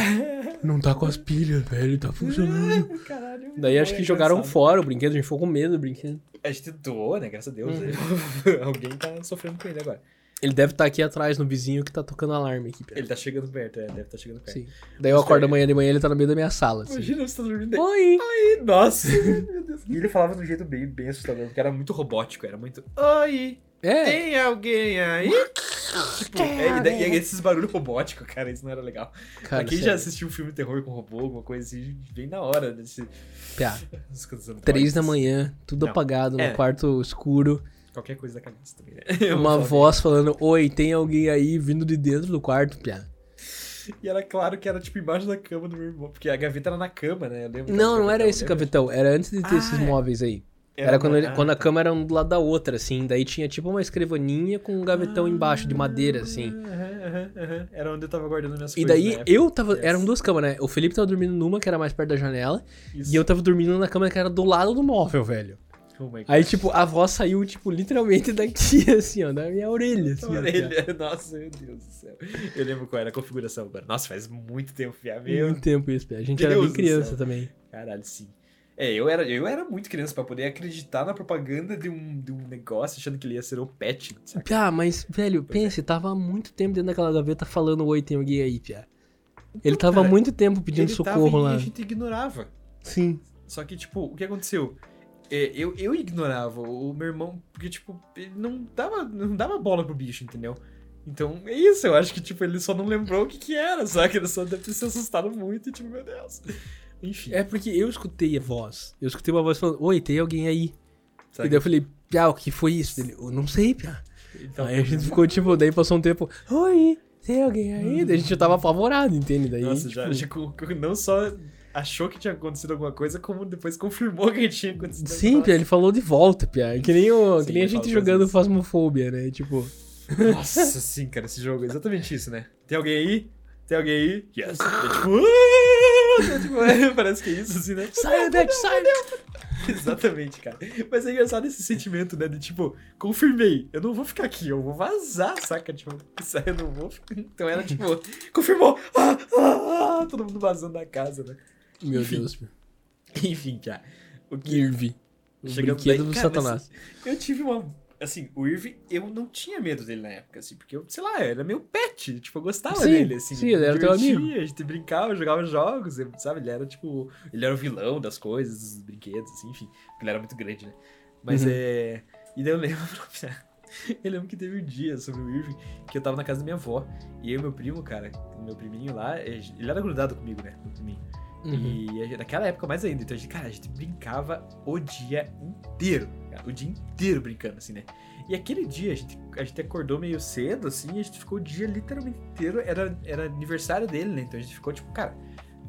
não tá com as pilhas, velho, tá (laughs) funcionando. Caralho. Daí acho que é jogaram engraçado. fora o brinquedo, a gente ficou com medo do brinquedo. A gente doou, né? Graças a Deus. Uhum. (laughs) Alguém tá sofrendo com ele agora. Ele deve estar aqui atrás no vizinho que tá tocando alarme aqui. Pedro. Ele tá chegando perto, é, deve estar chegando perto. Sim. Daí eu acordo amanhã de manhã ele tá no meio da minha sala. Assim. Imagina você tá dormindo. Oi! Oi, nossa. (laughs) Meu Deus. E ele falava de um jeito bem, bem assustador, porque era muito robótico, era muito. Oi! É, Tem alguém aí? Tipo, é, e daí- e esses barulhos robóticos, cara, isso não era legal. cara, pra quem já sério. assistiu um filme terror com robô, alguma coisa assim, bem na hora desse. Piá, (laughs) Três da manhã, tudo Não. apagado, no É. quarto escuro. Qualquer coisa da cabeça também, né? (laughs) Uma voz falando, oi, tem alguém aí vindo de dentro do quarto, piá. E era claro que era tipo embaixo da cama do meu irmão, porque a gaveta era na cama, né? Eu lembro Não, não era esse gavetão, era antes de ter Ah, esses é. móveis aí. Era, quando, ele- ah, quando a tá. cama era um do lado da outra, assim. Daí tinha tipo uma escrivaninha com um gavetão embaixo de madeira, assim. Aham, aham, aham. Era onde eu tava guardando minhas E coisas. daí na época. eu tava. Yes. Eram duas camas, né? O Felipe tava dormindo numa que era mais perto da janela. Isso. E eu tava dormindo na cama que era do lado do móvel, velho. Oh. Aí, tipo, a voz saiu, tipo, literalmente daqui, (laughs) assim, ó, da minha orelha, assim. Orelha. Nossa, meu Deus do céu. Eu lembro qual era a configuração agora. Nossa, faz muito tempo, Fia. Meu Muito tempo isso, a gente Deus era bem criança também. Caralho, sim. É, eu era, eu era muito criança pra poder acreditar na propaganda de um, de um negócio achando que ele ia ser o pet, sabe? Piá, mas, velho, Pois é. pense, tava há muito tempo dentro daquela gaveta falando oi, tem alguém aí, Piá. Ele tava há muito tempo pedindo socorro e lá. a gente ignorava. Sim. Só que, tipo, o que aconteceu? É, eu, eu ignorava o meu irmão, porque, tipo, ele não dava, não dava bola pro bicho, entendeu? Então, é isso, eu acho que, tipo, ele só não lembrou o que que era, só que ele só deve ter se assustado muito e, tipo, meu Deus. Enfim, É porque eu escutei a voz. Eu escutei uma voz falando, oi, tem alguém aí. sabe? E daí eu falei, Piá, o que foi isso? Ele, eu não sei, Piá. Então, aí a gente ficou, tipo, daí passou um tempo, oi, tem alguém aí? Daí a gente já tava apavorado, entende? Daí, nossa, tipo, já, não só achou que tinha acontecido alguma coisa, como depois confirmou que tinha acontecido Sim, Piá, ele falou de volta, Piá. Que nem, o, Sim, que nem a gente jogando. Fasmofobia, né? Tipo, Nossa, sim, cara, esse jogo é exatamente isso, né? Tem alguém aí? Tem alguém aí? Yes. (laughs) É tipo, "Ah!" (laughs) É tipo, parece que é isso, assim, né? (laughs) sai, Beth, sai! Exatamente, cara. Mas é engraçado esse sentimento, né? De tipo, confirmei, eu não vou ficar aqui, eu vou vazar, saca? Tipo, isso aí eu não vou ficar. Então era tipo, (laughs) confirmou! Ah, ah, ah, todo mundo vazando da casa, né? Meu Enfim. Deus, Piá. Enfim, cara. O que Irvi. O Chegando brinquedo daí, do cara, Satanás. Eu tive uma. Assim, o Irving, eu não tinha medo dele na época, assim, porque eu, sei lá, era meu pet, tipo, eu gostava Sim, dele, assim. sim, ele era teu amigo. A gente brincava, jogava jogos, sabe? Ele era, tipo, ele era o vilão das coisas, dos brinquedos, assim, enfim, ele era muito grande, né? Mas Uhum. é. E daí eu lembro. (laughs) Eu lembro que teve um dia sobre o Irving que eu tava na casa da minha avó. E eu e meu primo, cara, meu priminho lá, ele era grudado comigo, né? Meu priminho. Uhum. E naquela época mais ainda. Então, a gente, cara, a gente brincava o dia inteiro. o dia inteiro brincando, assim, né? E aquele dia a gente, a gente acordou meio cedo, assim, e a gente ficou o dia literalmente inteiro. Era, era aniversário dele, né? Então a gente ficou tipo, cara,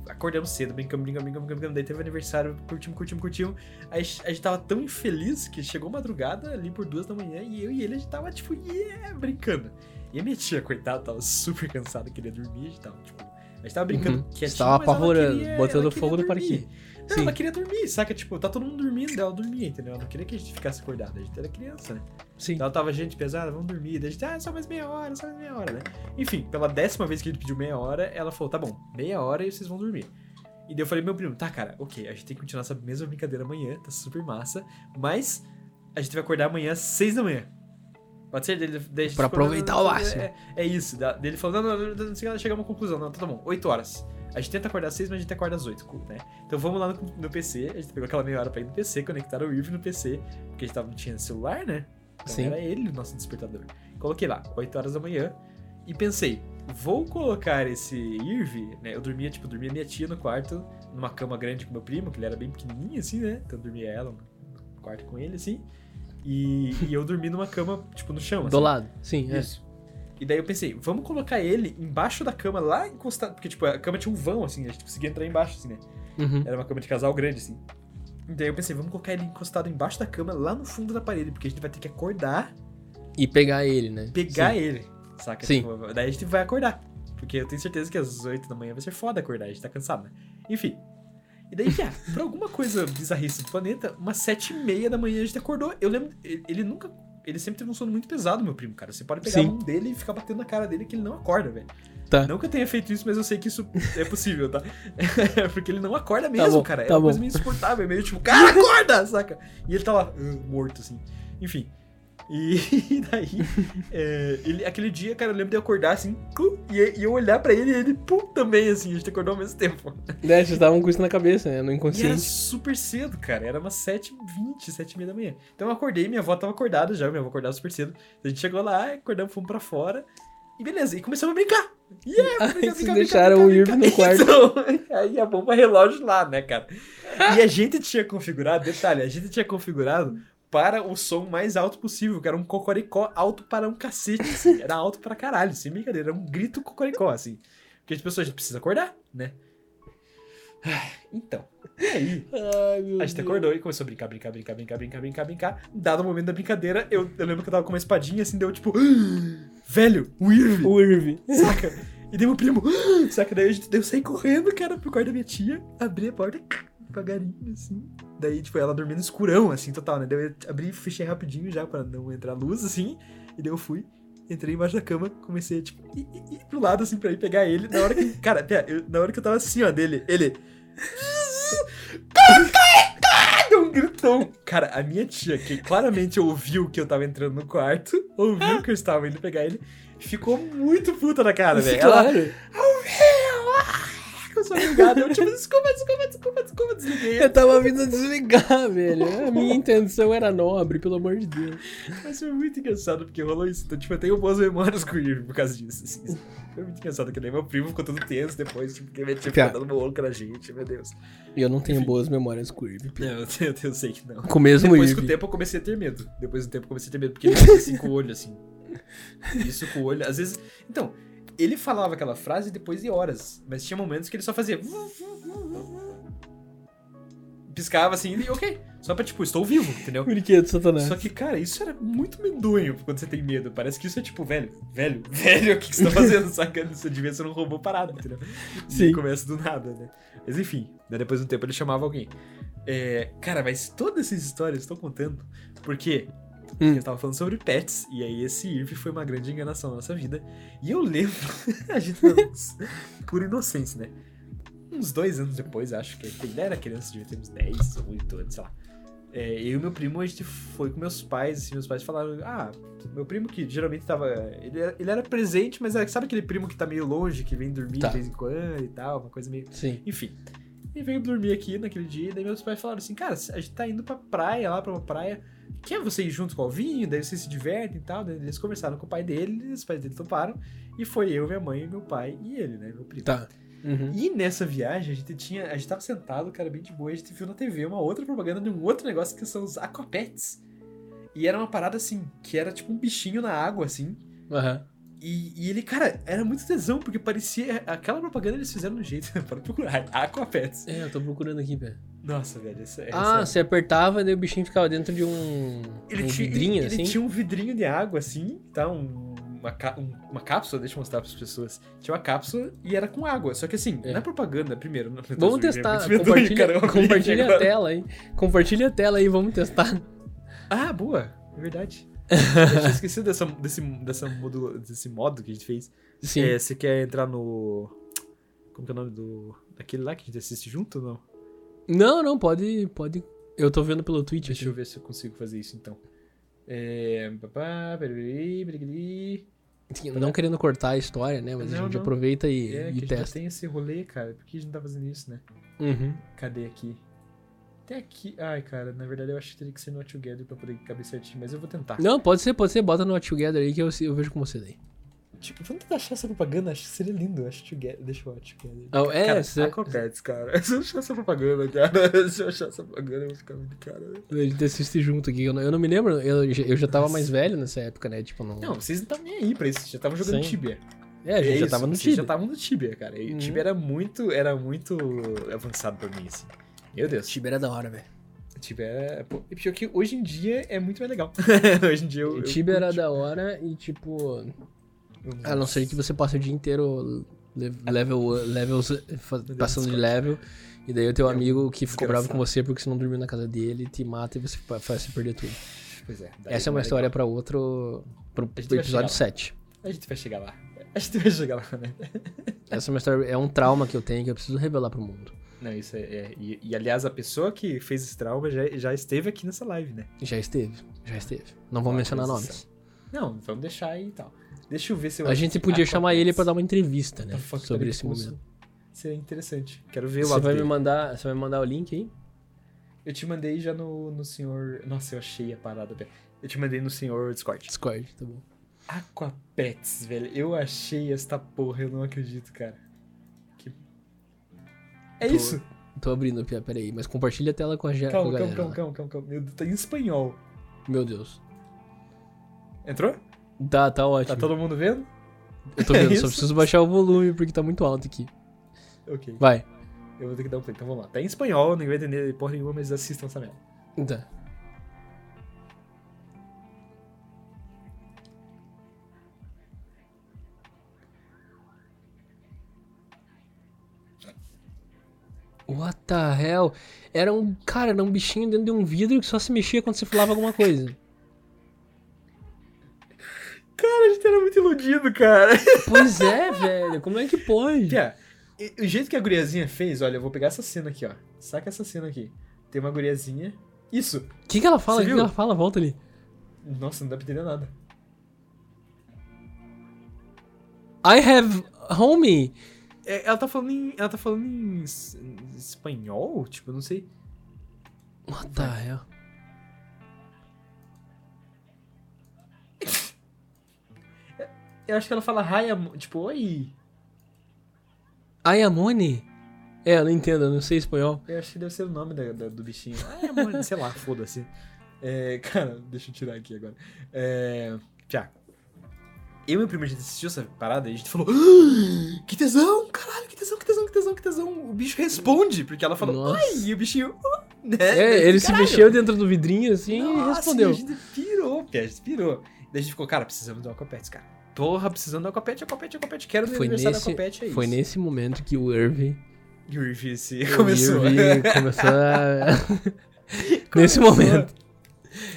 acordamos cedo, brincamos, brincamos, brincamos, brincamos. Daí teve aniversário, curtimos, curtimos, curtimos. Aí a gente tava tão infeliz que chegou madrugada ali por duas da manhã e eu e ele a gente tava, tipo, yeah, brincando. E a minha tia, coitada, tava super cansada, queria dormir, a gente tava, tipo. A gente tava brincando Uhum. quietinho, Você tava mas ela apavorando, queria- botando fogo no parquinho. Não, Sim. ela queria dormir, saca? Tipo, tá todo mundo dormindo, ela dormia, entendeu? Ela não queria que a gente ficasse acordado, a gente era criança, né? Sim. Então ela tava gente pesada, vamos dormir. Daí a gente, ah, só mais meia hora, só mais meia hora, né? Enfim, pela décima vez que a gente pediu meia hora, ela falou, tá bom, meia hora e vocês vão dormir. E daí eu falei, meu primo, tá, cara, ok, a gente tem que continuar essa mesma brincadeira amanhã, tá super massa, mas a gente vai acordar amanhã às seis da manhã. Pode ser? Daí, daí a gente Pra aproveitar o máximo. É, é isso. Da- Daí ele falou, não, não, não, não, não, chega a uma conclusão, não, tá bom, oito horas. A gente tenta acordar às seis, mas a gente acorda às oito, né? Então vamos lá no, no PC, a gente pegou aquela meia hora pra ir no PC, conectaram o Irving no PC, porque a gente tava, não tinha celular, né? Então Sim. era ele o nosso despertador. Coloquei lá, 8 horas da manhã, e pensei, vou colocar esse Irving, né? Eu dormia, tipo, dormia minha tia no quarto, numa cama grande com meu primo, que ele era bem pequenininho, assim, né? Então dormia ela no quarto com ele, assim. E, e eu dormi numa cama, tipo, no chão, Do assim. lado. Sim, é. Isso. E daí eu pensei, vamos colocar ele embaixo da cama, lá encostado. Porque, tipo, a cama tinha um vão, assim, a gente conseguia entrar embaixo, assim, né? Uhum. Era uma cama de casal grande, assim. E daí eu pensei, vamos colocar ele encostado embaixo da cama, lá no fundo da parede, porque a gente vai ter que acordar, E pegar ele, né? pegar Sim. ele, saca? Sim. Tipo, daí a gente vai acordar. Porque eu tenho certeza que às 8 da manhã vai ser foda acordar, a gente tá cansado, né? Enfim. E daí, cara, por alguma coisa bizarrice do planeta, umas sete e meia da manhã a gente acordou. Eu lembro, ele ele nunca ele sempre teve um sono muito pesado, meu primo, cara. Você pode pegar Sim. a mão dele e ficar batendo na cara dele que ele não acorda, velho. Tá. Não que eu tenha feito isso, mas eu sei que isso é possível, tá? (laughs) Porque ele não acorda mesmo, bom, cara. É tá uma bom. coisa meio insuportável, é meio tipo, cara, acorda, saca? E ele tá lá, uh, morto, assim. Enfim. E (laughs) daí, é, ele, aquele dia, cara, eu lembro de eu acordar assim, e, e eu olhar pra ele e ele, pum, também, assim, a gente acordou ao mesmo tempo. (laughs) Né, vocês estavam com isso na cabeça, né? No E era inconsciente. super cedo, cara. Era umas 7h20, 7h30 da manhã. Então eu acordei, minha avó tava acordada já, minha avó acordava super cedo. A gente chegou lá, acordamos, fomos pra fora. E beleza, e começamos a brincar. E aí, Aí brincar, vocês deixaram o Irving no quarto. (laughs) Então, aí a bomba relógio lá, né, cara? E a gente tinha configurado, detalhe, a gente tinha configurado para o som mais alto possível, que era um cocoricó alto para um cacete, assim. Era alto pra caralho, sem brincadeira. Era um grito cocoricó, assim. Porque as pessoas, a gente precisa acordar, né? (sighs) Então, e aí, Ai, meu a gente acordou e começou a brincar, brincar, brincar, brincar, brincar, brincar, brincar. Dado o momento da brincadeira, eu, eu lembro que eu tava com uma espadinha assim, deu tipo, (gasps) velho, o Irving, O Irving. saca? E deu meu primo, (gasps) saca? Daí a gente, daí eu saí correndo, cara, pro quarto da minha tia, abri a porta, devagarinho, assim. Daí, tipo, ela dormindo escurão, assim, total, né? Daí eu abri e fechei rapidinho já pra não entrar luz, assim. E daí eu fui, entrei embaixo da cama, comecei, tipo, ir, ir, ir pro lado, assim, pra ir pegar ele. Na hora que, (laughs) cara, eu- na hora que eu tava assim, ó, dele, ele... Deu um gritão. Cara, a minha tia, que claramente ouviu que eu tava entrando no quarto, ouviu que eu estava indo pegar ele, ficou muito puta na cara, velho. Ela Claro. começou a ligar, eu tipo, desculpa, desculpa, desculpa, desculpa, desliguei. Eu tava vindo desligar, velho. A minha intenção era nobre, pelo amor de Deus. Mas foi muito engraçado porque rolou isso. Então, tipo, eu tenho boas memórias com o Irving por causa disso. assim. Foi muito engraçado, que daí meu primo ficou todo tenso depois, tipo, que minha tia Piá. ficou dando boca na gente, meu Deus. E eu não tenho boas memórias com o Irving. Não, (laughs) eu, eu, eu sei que não. Com o mesmo Depois com o tempo eu comecei a ter medo. Depois do tempo eu comecei a ter medo, porque ele fazia assim com o olho, assim. Isso com o olho. Às vezes. Então, ele falava aquela frase depois de horas. Mas tinha momentos que ele só fazia. Piscava assim e ok. Só pra, tipo, estou vivo, entendeu? (laughs) Brinquedo, Satanás. Só que, cara, isso era muito medonho quando você tem medo. Parece que isso é tipo, velho, velho, (laughs) velho, o que que você tá (laughs) fazendo? Saca? Você devia ser um robô parado, entendeu? Sim. E começa do nada, né? Mas enfim, daí depois de um tempo ele chamava alguém. É, cara, mas todas essas histórias eu estou contando porque Hum. eu tava falando sobre pets, e aí esse Irv foi uma grande enganação na nossa vida. E eu lembro, (laughs) a gente, por inocência, né? Uns dois anos depois, acho que ele era criança, devia ter uns 10 ou 8 anos, sei lá. É, eu e meu primo, a gente foi com meus pais, assim, meus pais falaram, ah, meu primo que geralmente tava. Ele era, ele era presente, mas era, sabe aquele primo que tá meio longe, que vem dormir Tá. de vez em quando e tal, uma coisa meio. Sim. Enfim. E veio dormir aqui naquele dia, e daí meus pais falaram assim, cara, a gente tá indo pra praia, lá pra uma praia. Quer você ir junto com o Alvinho? Daí vocês se divertem e tal. Daí eles conversaram com o pai dele, os pais dele toparam. E foi eu, minha mãe, meu pai e ele, né? Meu primo. Tá. Uhum. E nessa viagem, a gente tinha. A gente tava sentado, cara, bem de boa, a gente viu na TV uma outra propaganda de um outro negócio que são os aquapets. E era uma parada assim, que era tipo um bichinho na água, assim. Aham. E, e ele, cara, era muito tesão, porque parecia. Aquela propaganda eles fizeram no jeito. (laughs) para procurar. Aquapets. É, eu tô procurando aqui, velho. Nossa, velho, essa, essa Ah, você apertava e daí o bichinho ficava dentro de um, Ele, um tinha, vidrinho, ele, assim. ele tinha um vidrinho de água, assim, tá? Um- uma, um- uma cápsula, deixa eu mostrar pras pessoas. Tinha uma cápsula e era com água. Só que assim, É. na propaganda, primeiro. não- Vamos é testar. (laughs) medonho, Compartilha, compartilha a tela aí. Compartilha a tela aí, vamos testar. Ah, boa. É verdade. (laughs) eu tinha esquecido dessa, desse, dessa modulo, desse modo que a gente fez. Sim. É, você quer entrar no. Como que é o nome do. Daquele lá que a gente assiste junto ou não? Não, não, pode. pode. Eu tô vendo pelo Twitch. Deixa aqui. eu ver se eu consigo fazer isso então. É. Não querendo cortar a história, né? Mas a Não, gente não. aproveita e, É, e que a gente já testa. tem esse rolê, cara. Por que a gente não tá fazendo isso, né? Uhum. Cadê aqui? Até aqui. Ai, cara, na verdade eu acho que teria que ser no Together pra poder caber certinho, mas eu vou tentar. Não, pode ser, pode ser. Bota no Together aí que eu, eu vejo com você daí. Tipo, vamos tentar achar essa propaganda, acho que seria lindo. Acho Together. Deixa eu watch Together. Oh, é, cara, cê- Aquapets, cara. (laughs) Se eu achar essa propaganda, cara. (laughs) Se eu achar essa propaganda, eu vou ficar muito cara. A gente assiste junto aqui. Eu não, eu não me lembro, eu, já- eu já tava mais velho nessa época, né? Tipo, não. Não, vocês não estavam nem aí pra isso. Vocês já estavam jogando Sim. Tibia. é, a gente É já isso, tava no vocês já Tibia. estavam no Tibia, cara. E o Uhum. Tibia era muito, era muito avançado pra mim, assim. Meu Deus. Tibia era da hora, velho. Tibia é. Pô, e pior que hoje em dia é muito mais legal. (laughs) hoje em dia eu. eu Tibia era curto. da hora e, tipo, a não ser que você passe o dia inteiro le- level, levels, Deus, passando de level. E daí o teu É amigo que ficou bravo com você porque você não dormiu na casa dele te mata e você fa- faz você perder tudo. Pois é. Essa é uma história pra outro. pro, episódio chegar 7. A gente vai chegar lá. A gente vai chegar lá, né? (laughs) Essa é uma história. É um trauma que eu tenho que eu preciso revelar pro mundo. Não, isso é. é- e, e, aliás, a pessoa que fez esse trauma já, já esteve aqui nessa live, né? Já esteve. Já esteve. Não vou Ó, mencionar nomes. Não, vamos deixar aí e tal. Deixa eu ver se eu. A gente podia chamar ele pra dar uma entrevista, né? Fuck, Sobre peraí, esse momento. Seria interessante. Quero ver o Você lado vai, me mandar, você vai me mandar o link aí? Eu te mandei já no, no senhor. Nossa, eu achei a parada. Eu te mandei no senhor Discord. Discord, tá bom. Aquapets, velho. Eu achei essa porra, eu não acredito, cara. Que... É Tô- isso? Tô abrindo, Pia, peraí. Mas compartilha a tela com a, ja- com a Calma, galera. calma, calma, calma, calma, calma. Meu Deus, tá em espanhol. Meu Deus. Entrou? Tá, tá ótimo. Tá todo mundo vendo? Eu tô É vendo, só isso? preciso baixar o volume porque tá muito alto aqui. Ok. Vai. Eu vou ter que dar um play. Então vamos lá. Tá em espanhol, ninguém vai entender porra nenhuma, mas assistam essa merda. Tá. What the hell? Era um. Cara, era um bichinho dentro de um vidro que só se mexia quando você falava alguma coisa. Cara, a gente era muito iludido, cara. (laughs) Pois é, velho. Como é que pode? O jeito que a guriazinha fez, olha, eu vou pegar essa cena aqui, ó. Saca essa cena aqui. Tem uma guriazinha. Isso! O que, que ela fala? O que, que ela fala? Volta ali. Nossa, não dá pra entender nada. I have homie. É, ela tá falando em. Ela tá falando em espanhol? Tipo, eu não sei. What the hell? Eu acho que ela fala hi, amo- tipo, oi. I am money? É, eu não entendo, eu não sei espanhol. Eu acho que deve ser o nome da- da- do bichinho. Ai, amor, sei lá, foda-se. É, cara, deixa eu tirar aqui agora. É. Eu e meu primo, a gente assistiu essa parada e a gente falou: "Ah, Que tesão, caralho, que tesão, que tesão, que tesão, que tesão. O bicho responde, porque ela falou: Nossa. Ai, e o bichinho. "Ah", né? É, ele se Caralho. mexeu dentro do vidrinho assim e Nossa, respondeu. A gente pirou, Pia, a gente pirou. Daí a gente ficou, cara, precisamos do Aquapets, cara. Porra, precisando do Aquapet, Aquapet, Aquapet. Quero no Foi aniversário nesse, do Aquapet, é isso. foi nesse momento que o Irving E o Irvi se o começou. Irving começou a... (laughs) nesse momento.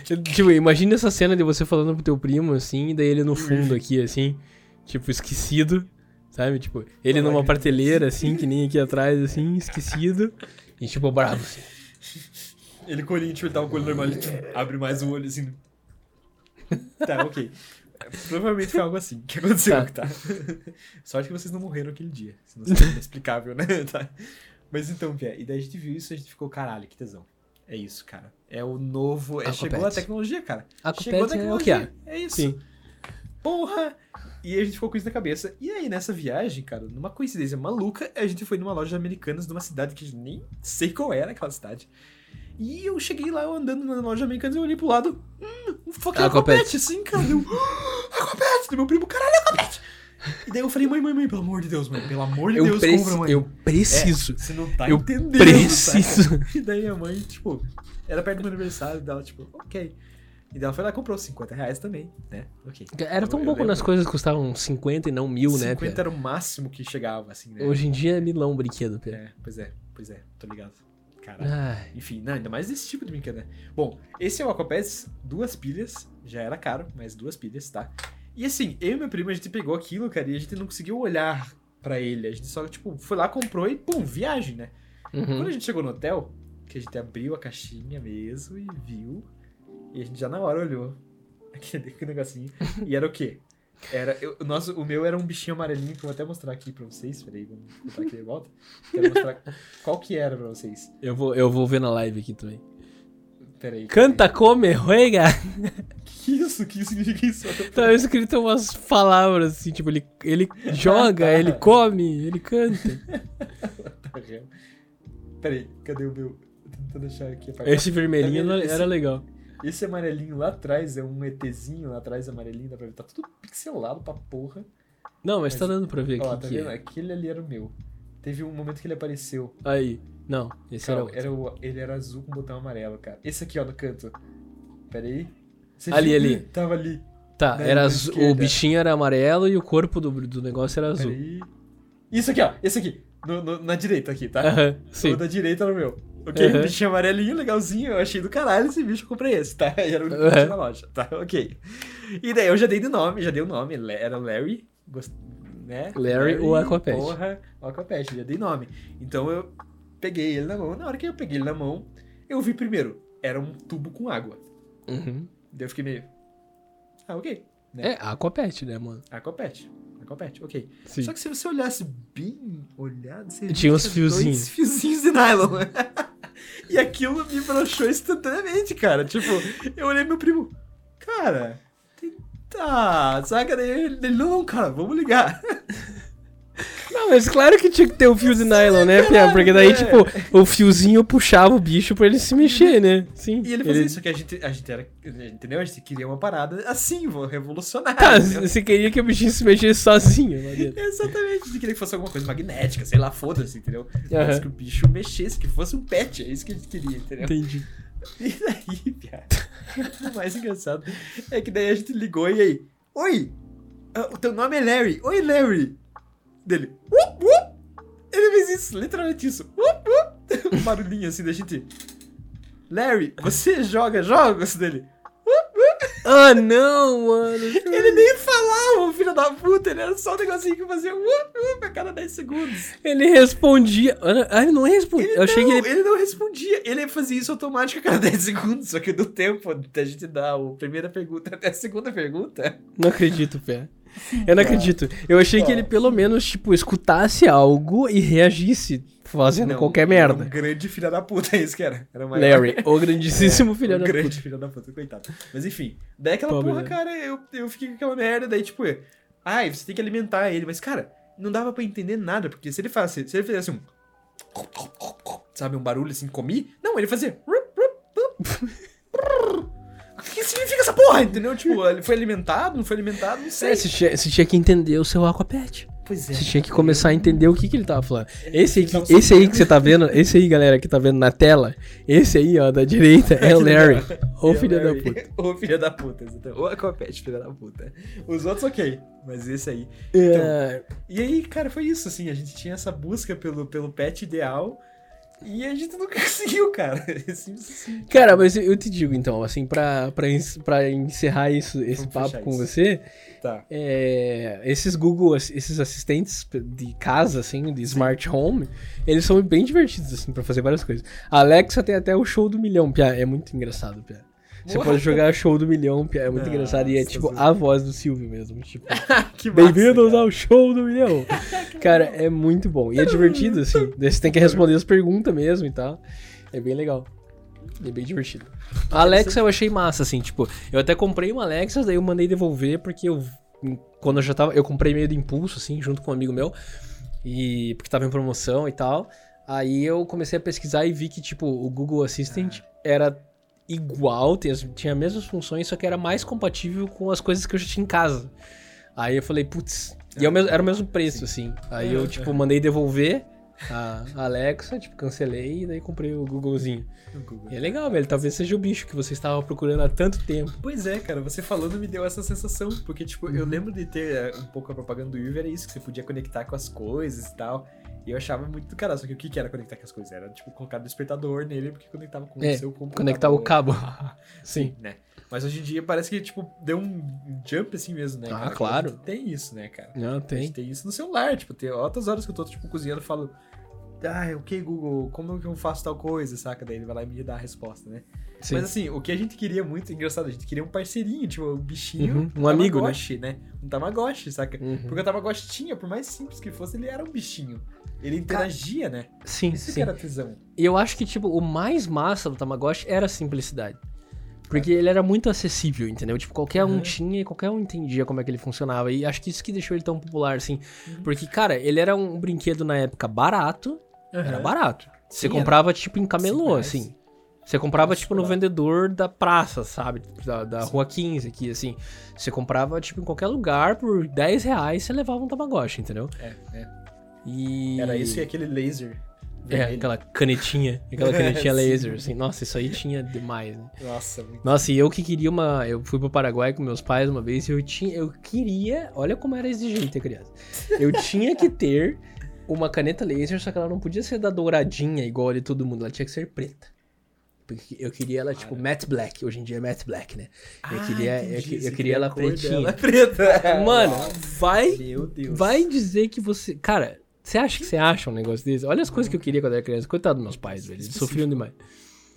Tipo, imagina essa cena de você falando pro teu primo, assim, e daí ele no fundo aqui, assim, tipo, esquecido, sabe? Tipo, ele numa prateleira, assim, que nem aqui atrás, assim, esquecido, e tipo, bravo, assim. Ele com o olhinho, tipo, ele tava com o olho normal, ele tipo, abre mais o olho assim. Tá, ok. Provavelmente foi algo assim que aconteceu, tá? (laughs) Sorte que vocês não morreram aquele dia. Senão seria (laughs) inexplicável, né? (laughs) Tá. Mas então, Pia, e daí a gente viu isso e a gente ficou, caralho, que tesão. É isso, cara. É o novo. É, chegou a tecnologia, cara. Aquapets chegou a é tecnologia. há. É isso. Sim. Porra! E a gente ficou com isso na cabeça. E aí, nessa viagem, cara, numa coincidência maluca, a gente foi numa loja de americanas numa cidade que nem sei qual era aquela cidade. E eu cheguei lá, eu andando na loja de americanas e eu olhei pro lado. Hum, um fucking Aquapet. Aquapet, assim, cara. Eu, (gasps) "Ah, Aquapet! Do meu primo, caralho, Aquapet! E daí eu falei, mãe, mãe, mãe, pelo amor de Deus, mãe, pelo amor de Eu, Deus, preci- compra, mãe. eu preciso. É, você não tá eu entendendo, preciso. saca? E daí a mãe, tipo, era perto do meu aniversário dela, tipo, ok. E daí ela foi lá e comprou 50 reais também, né? Ok. Era tão Eu- eu bom quando lembro. as coisas custavam 50 e não mil, né, 50 Pia? era o máximo que chegava, assim, né? Hoje em dia é milão o brinquedo, Pia. É, pois é, pois é, tô ligado. Caralho. Ai, Enfim, não, ainda mais desse tipo de brinquedo, né? Bom, esse é o Aquapets, duas pilhas, já era caro, mas duas pilhas, tá? E assim, eu e meu primo, a gente pegou aquilo, cara, e a gente não conseguiu olhar pra ele. A gente só, tipo, foi lá, comprou e, pum, viagem, né? uhum. Quando a gente chegou no hotel, que a gente abriu a caixinha mesmo e viu, e a gente já na hora olhou (laughs) aquele negocinho, e era o quê? Era, eu, o, nosso, o meu era um bichinho amarelinho que eu vou até mostrar aqui pra vocês. Peraí, vamos botar aqui de volta. Quero mostrar qual que era pra vocês. Eu vou, eu vou ver na live aqui também. Peraí. Canta, come, ruega. (laughs) Que isso? Que significa isso? Tá escrito umas palavras assim, tipo, ele, ele joga, ele (laughs) come, ele canta. Tá. Peraí, cadê o meu? Tô tentando achar aqui. Esse vermelhinho Tá era Esse- legal. Esse amarelinho lá atrás é um ETzinho lá atrás, amarelinho, dá pra ver. Tá tudo pixelado pra porra. Não, mas tá dando pra ver Ó, aqui tá que vendo? é. Aquele ali era o meu. Teve um momento que ele apareceu. Aí. Não, esse Calma, era outro. era o, ele era azul com botão amarelo, cara. Esse aqui, ó, no canto. Pera aí. Você Ali, viu? ali. Tava ali. Tá, era azul, o bichinho era amarelo e o corpo do, do negócio era azul. Isso aqui, ó. Esse aqui. No- no- na direita aqui, tá? Aham, sim. O da direita era o meu. Ok? Uhum. Um bichinho amarelinho, legalzinho. Eu achei do caralho esse bicho, eu comprei esse, tá? (laughs) Era o único Uhum. tinha na loja, tá? Ok. E daí eu já dei de nome, já dei o nome. Le- Era Larry, gost- né? Larry ou Aquapet. Porra, o Aquapet, já dei nome. Então eu peguei ele na mão. Na hora que eu peguei ele na mão, eu vi primeiro, era um tubo com água. Uhum. Daí eu fiquei meio. Ah, ok. Né? É, Aquapet, né, mano? Aquapet. Aquapet, ok. Sim. Só que se você olhasse bem olhado, você Tinha uns fiozinhos. Dois fiozinhos de nylon. (laughs) e aquilo me broxou instantaneamente, cara. Tipo, eu olhei meu primo. Cara, tá. Saca? Ele, ele, não, cara, vamos ligar. Não, mas claro que tinha que ter o fio de nylon, né, Pia? Porque daí, é. tipo, o fiozinho puxava o bicho pra ele se mexer, né? Sim. E ele fazia isso, que a gente, a gente era. Entendeu? A gente queria uma parada assim, vô, revolucionária. Tá, entendeu? você queria que o bichinho se mexesse sozinho. Exatamente, a gente queria que fosse alguma coisa magnética, sei lá, foda-se, entendeu? Mas Aham. que o bicho mexesse, que fosse um pet, é isso que a gente queria, entendeu? Entendi. E daí, piada, (laughs) o mais engraçado é que daí a gente ligou e aí, oi, ah, o teu nome é Larry, oi Larry, dele, "Wup, wup." ele fez isso, literalmente isso, "Wup, wup." (laughs) um barulhinho assim da gente, Larry, você (laughs) joga jogos dele? Ah, não, mano. Ele nem falava, filho da puta, ele era só um negocinho que fazia "Wup, wup" a cada 10 segundos. Ele respondia. Ah, ele não respondia. Ele Eu achei não, que ele. não respondia. Ele fazia isso automático a cada (laughs) 10 segundos. Só que do tempo da gente dar a primeira pergunta até a segunda pergunta. Não acredito, Pé. Eu não acredito. Eu achei que ele pelo menos, tipo, escutasse algo e reagisse fazendo Não, qualquer merda. Um grande filho da puta, é isso que era. Era. Larry, o grandíssimo (laughs) É, filho da grande puta. filho da puta, coitado. Mas enfim, daí aquela Pobre porra, Larry. cara, eu, eu fiquei com aquela merda, daí tipo, ai, você tem que alimentar ele, mas cara, não dava pra entender nada, porque se ele fazia, se ele fizesse um sabe, um barulho assim, comi, não, ele fazia (laughs) que significa essa porra, entendeu? Tipo, ele foi alimentado, não foi alimentado, não sei. É, você tinha, você tinha que entender o seu Aquapet. Pois é. Você tinha que começar a entender o que, que ele tava falando. Esse aí, que- Então, esse aí que você tá vendo, esse aí, galera, que tá vendo na tela, esse aí, ó, da direita, (laughs) é o Larry. Ô É filho da puta. (laughs) Ô filho da puta, exatamente. Ô Aquapet, filho da puta. Os outros, ok. Mas esse aí. É, E aí, cara, foi isso, assim. A gente tinha essa busca pelo, pelo pet ideal. E a gente não (laughs) conseguiu, cara. Assim, assim. Cara, mas eu te digo então, assim, pra, pra, pra encerrar isso, esse Vamos papo com isso. você, Tá. é, esses Google, esses assistentes de casa, assim, de smart home, eles são bem divertidos, assim, pra fazer várias coisas. A Alexa tem até o show do milhão, Pia, é muito engraçado, Pia. Você pode jogar show do milhão, é muito Nossa, engraçado, e é tipo a voz do Silvio mesmo, tipo... (laughs) Bem-vindos ao show do milhão. (laughs) Cara, é muito bom. E é divertido, assim. Você tem que responder as perguntas mesmo e tal. É bem legal. É bem divertido. A Alexa eu achei massa, assim, tipo, eu até comprei uma Alexa, daí eu mandei devolver, porque eu. Quando eu já tava. Eu comprei meio de impulso, assim, junto com um amigo meu. E. Porque tava em promoção e tal. Aí eu comecei a pesquisar e vi que, tipo, o Google Assistant era igual, tinha as- mesmas funções, só que era mais compatível com as coisas que eu já tinha em casa. Aí eu falei, putz. E é mesmo- era o mesmo preço, assim. Aí eu, tipo, mandei devolver a Alexa, tipo, cancelei e daí comprei o Googlezinho. Google. E é legal, velho. Talvez seja o bicho que você estava procurando há tanto tempo. Pois é, cara, você falando me deu essa sensação, porque, tipo, eu lembro de ter eh, um pouco a propaganda do Uber, era isso, que você podia conectar com as coisas e tal. E eu achava muito do caralho, só que o que que era conectar com as coisas? Era, tipo, colocar despertador nele, porque conectava com É, o seu computador. conectar o cabo. (laughs) Sim, né? Mas hoje em dia parece que, tipo, deu um jump assim mesmo, né? Ah, cara? claro. Tem isso, né, cara? Não, A gente tem. tem isso no celular, tipo, tem outras horas que eu tô, tipo, cozinhando e falo, ah, ok, Google, como que eu faço tal coisa, saca? Daí ele vai lá e me dá a resposta, né? Sim. Mas assim, o que a gente queria muito, engraçado, a gente queria um parceirinho, tipo, um bichinho, Uhum, um amigo, né? Né? Um Tamagotchi, saca? Uhum. Porque o Tamagotchi tinha, por mais simples que fosse, ele era um bichinho. Ele interagia, né? Sim, Isso que sim. era tesão. E eu acho que, tipo, o mais massa do Tamagotchi era a simplicidade. Porque ele era muito acessível, entendeu? Tipo, qualquer um Uhum. tinha e qualquer um entendia como é que ele funcionava. E acho que isso que deixou ele tão popular, assim. Uhum. Porque, cara, ele era um brinquedo na época barato. Era Aham. barato. Você Sim, comprava, tipo, em camelô, assim. Você comprava, Nossa, tipo, no vendedor da praça, sabe? Da, da rua 15 aqui, assim. Você comprava, tipo, em qualquer lugar, por 10 reais, você levava um Tamagotchi, entendeu? É, é. E... Era isso e aquele laser. É, aquela canetinha. (laughs) Aquela canetinha laser, assim. Nossa, isso aí tinha demais, né? Nossa, muito. Nossa, e eu que queria uma. Eu fui pro Paraguai com meus pais uma vez e eu tinha. Eu queria. Olha como era exigente a criança. Eu tinha que ter uma caneta laser, só que ela não podia ser da douradinha igual a de todo mundo, ela tinha que ser preta. Porque eu queria ela, tipo, matte black. Hoje em dia é matte black, né? Eu Ah, queria, eu, eu você queria ela pretinha. dela é preta. Mano, vai, Meu Deus. vai dizer que você. Cara, você acha que você acha um negócio desse? Olha as coisas que eu queria quando eu era criança. Coitado dos meus pais, velho. Eles Específico. sofriam demais.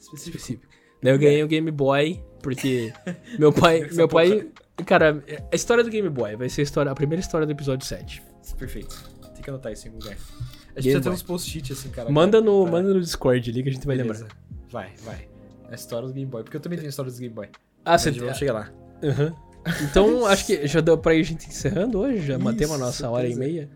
Específico. Específico. Daí eu ganhei o Game Boy, porque (laughs) meu pai. Essa meu pai. Cara, a história do Game Boy vai ser a, história, a primeira história do episódio 7. Perfeito. Tem que anotar isso em algum lugar. A Game gente precisa ter uns post-it assim, cara. Manda no, Pra- manda no Discord ali que a gente vai Beleza. lembrar. Vai, vai. A história do Game Boy. Porque eu também tenho história do Game Boy. Ah, você vamos chegar lá. Aham. Então, acho que já deu pra ir a gente encerrando hoje. Já matemos a Isso, nossa hora e meia.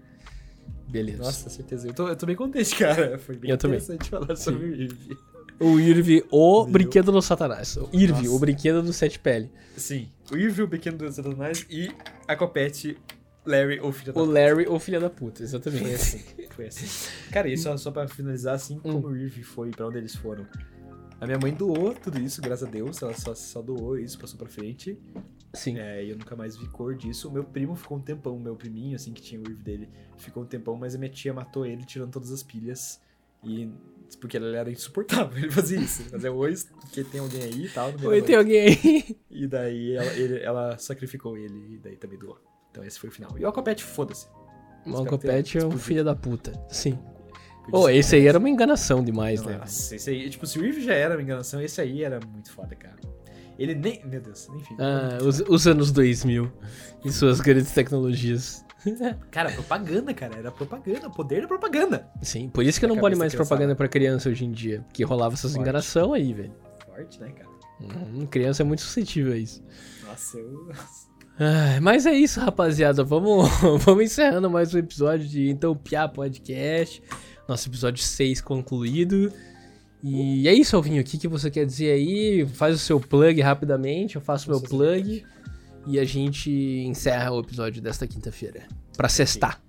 Beleza. Nossa, certeza. Eu tô, eu tô bem contente, cara. Foi bem Eu também. interessante falar sobre o Eve. O Irvi, o Meu. brinquedo do Satanás. O Irvi, Nossa. o brinquedo do Sete Pele. Sim. O Eve, o pequeno do Satanás, e a Copete, Larry, ou filho da O Larry, o filho da puta, Foi exatamente. assim, foi assim. Cara, e só, só pra finalizar, assim, Hum. como o Irving foi, pra onde eles foram. A minha mãe doou tudo isso, graças a Deus. Ela só, só doou isso, passou pra frente. Sim. É, e eu nunca mais vi cor disso. O meu primo ficou um tempão, meu priminho, assim, que tinha o Irving dele, ficou um tempão, mas a minha tia matou ele tirando todas as pilhas. E. Porque ele era insuportável, (laughs) ele fazia isso. Ele fazia oi, porque tem alguém aí e tal. Oi, tem alguém aí? (laughs) E daí ela, ele- ela sacrificou ele, e daí também doou. Então esse foi o final. E o Alcopete, foda-se. O Alcopete é um filho da puta. Sim. Podia Ô, ser. esse aí era uma enganação demais, né? Nossa, esse aí, tipo, se o Irving já era uma enganação, esse aí era muito foda, cara. Ele nem. Meu Deus, enfim. Ah, os, os anos 2000 e suas grandes tecnologias. (laughs) Cara, propaganda, cara. Era propaganda, o poder da propaganda. Sim, por isso que Na não pode mais propaganda pra criança hoje em dia. Porque rolava essas Forte. enganação aí, velho. Forte, né, cara? Hum, criança é muito suscetível a isso. Nossa, eu. Ah, mas é isso, rapaziada. Vamos, (laughs) vamos encerrando mais um episódio de Então Piá Podcast. Nosso episódio 6 concluído. E é isso, Alvinho. O que, que você quer dizer aí? Faz o seu plug rapidamente. Eu faço meu plug. E a gente encerra o episódio desta quinta-feira. Pra sextar.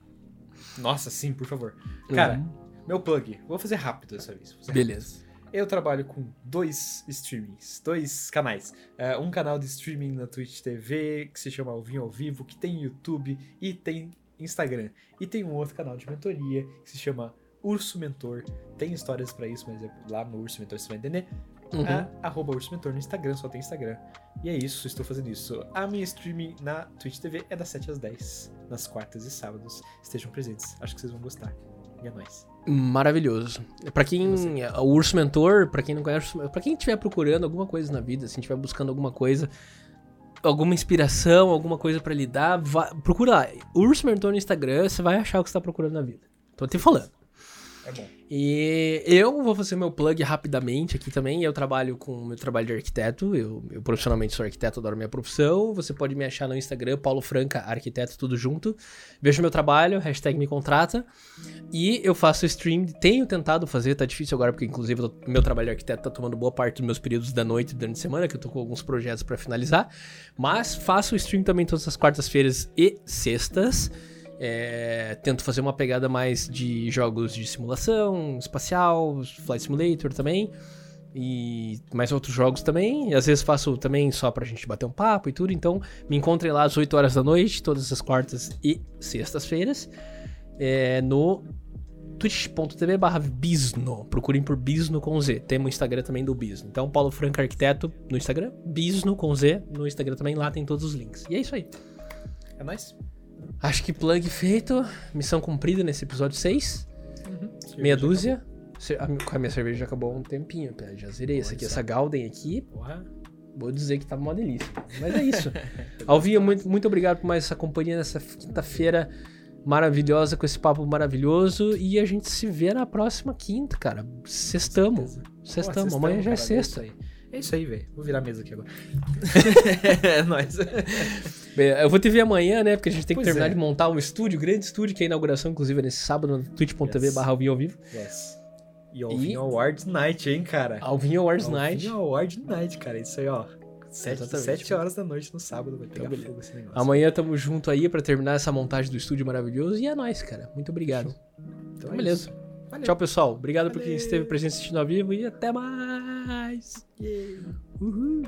Nossa, sim, por favor. Cara, Uhum. meu plug. Vou fazer rápido dessa vez. Beleza. Eu trabalho com dois streamings, dois canais. É, um canal de streaming na Twitch TV, que se chama Alvinho ao Vivo, que tem YouTube e tem Instagram. E tem um outro canal de mentoria, que se chama Urso Mentor. Tem histórias pra isso, mas é lá no Urso Mentor você vai entender. Uhum. É, arroba Urso Mentor no Instagram, só tem Instagram. E é isso, estou fazendo isso. A minha streaming na Twitch TV é das 7 às 10, nas quartas e sábados. Estejam presentes, acho que vocês vão gostar. E é nóis. Maravilhoso. Pra quem. O Urso Mentor, pra quem não conhece, pra quem estiver procurando alguma coisa na vida, se estiver buscando alguma coisa, alguma inspiração, alguma coisa pra lidar, vá, procura lá. Urso Mentor no Instagram, você vai achar o que você tá procurando na vida. Tô te falando. É bom. E eu vou fazer meu plug rapidamente aqui também. Eu trabalho com meu trabalho de arquiteto. Eu, eu profissionalmente sou arquiteto, adoro minha profissão. Você pode me achar no Instagram, Paulo Franca, arquiteto, tudo junto. Veja meu trabalho, hashtag me contrata. E eu faço stream, tenho tentado fazer, tá difícil agora, porque inclusive tô- meu trabalho de arquiteto tá tomando boa parte dos meus períodos da noite durante a semana, que eu tô com alguns projetos pra finalizar. Mas faço stream também todas as quartas-feiras e sextas. É, tento fazer uma pegada mais de jogos de simulação, espacial, Flight Simulator também. E mais outros jogos também. E às vezes faço também só pra gente bater um papo e tudo. Então me encontrem lá às 8 horas da noite, todas as quartas e sextas-feiras. É, no twitch.tv barra Bisno. Procurem por Bisno com Z. Temos o Instagram também do Bisno. Então, Paulo Franco Arquiteto no Instagram, Bisno com Z no Instagram também. Lá tem todos os links. E é isso aí. É nóis. Acho que plug feito. Missão cumprida nesse episódio 6. Meia dúzia. A, mi- a minha cerveja já acabou há um tempinho, já zerei. Essa aqui, essa Galden aqui, Porra. vou dizer que tava uma delícia. Mas é isso. (laughs) Alvinho, muito, muito obrigado por mais essa companhia nessa quinta-feira maravilhosa, com esse papo maravilhoso. E a gente se vê na próxima quinta, cara. Sextamos. Sextamos. Amanhã já é cara, sexta. É isso aí, velho. Vou virar a mesa aqui agora. (laughs) (laughs) é nóis. Bem, Eu vou te ver amanhã, né? Porque a gente tem que Pois terminar é. de montar um estúdio, grande estúdio, que é a inauguração, inclusive, é nesse sábado, no twitch.tv Yes. barra Alvinho ao vivo. Yes. E Alvinho Awards Night, hein, cara? Alvinho Awards Night. Alvinho Awards Night, cara. Isso aí, ó. Sete, sete horas da noite no sábado vai pegar beleza. fogo esse negócio. Amanhã tamo junto aí pra terminar essa montagem do estúdio maravilhoso. E é nóis, cara. Muito obrigado. Então Então, é beleza. Valeu. Tchau, pessoal. Obrigado por quem Valeu. esteve presente assistindo ao vivo e até mais. Yeah. Uhul.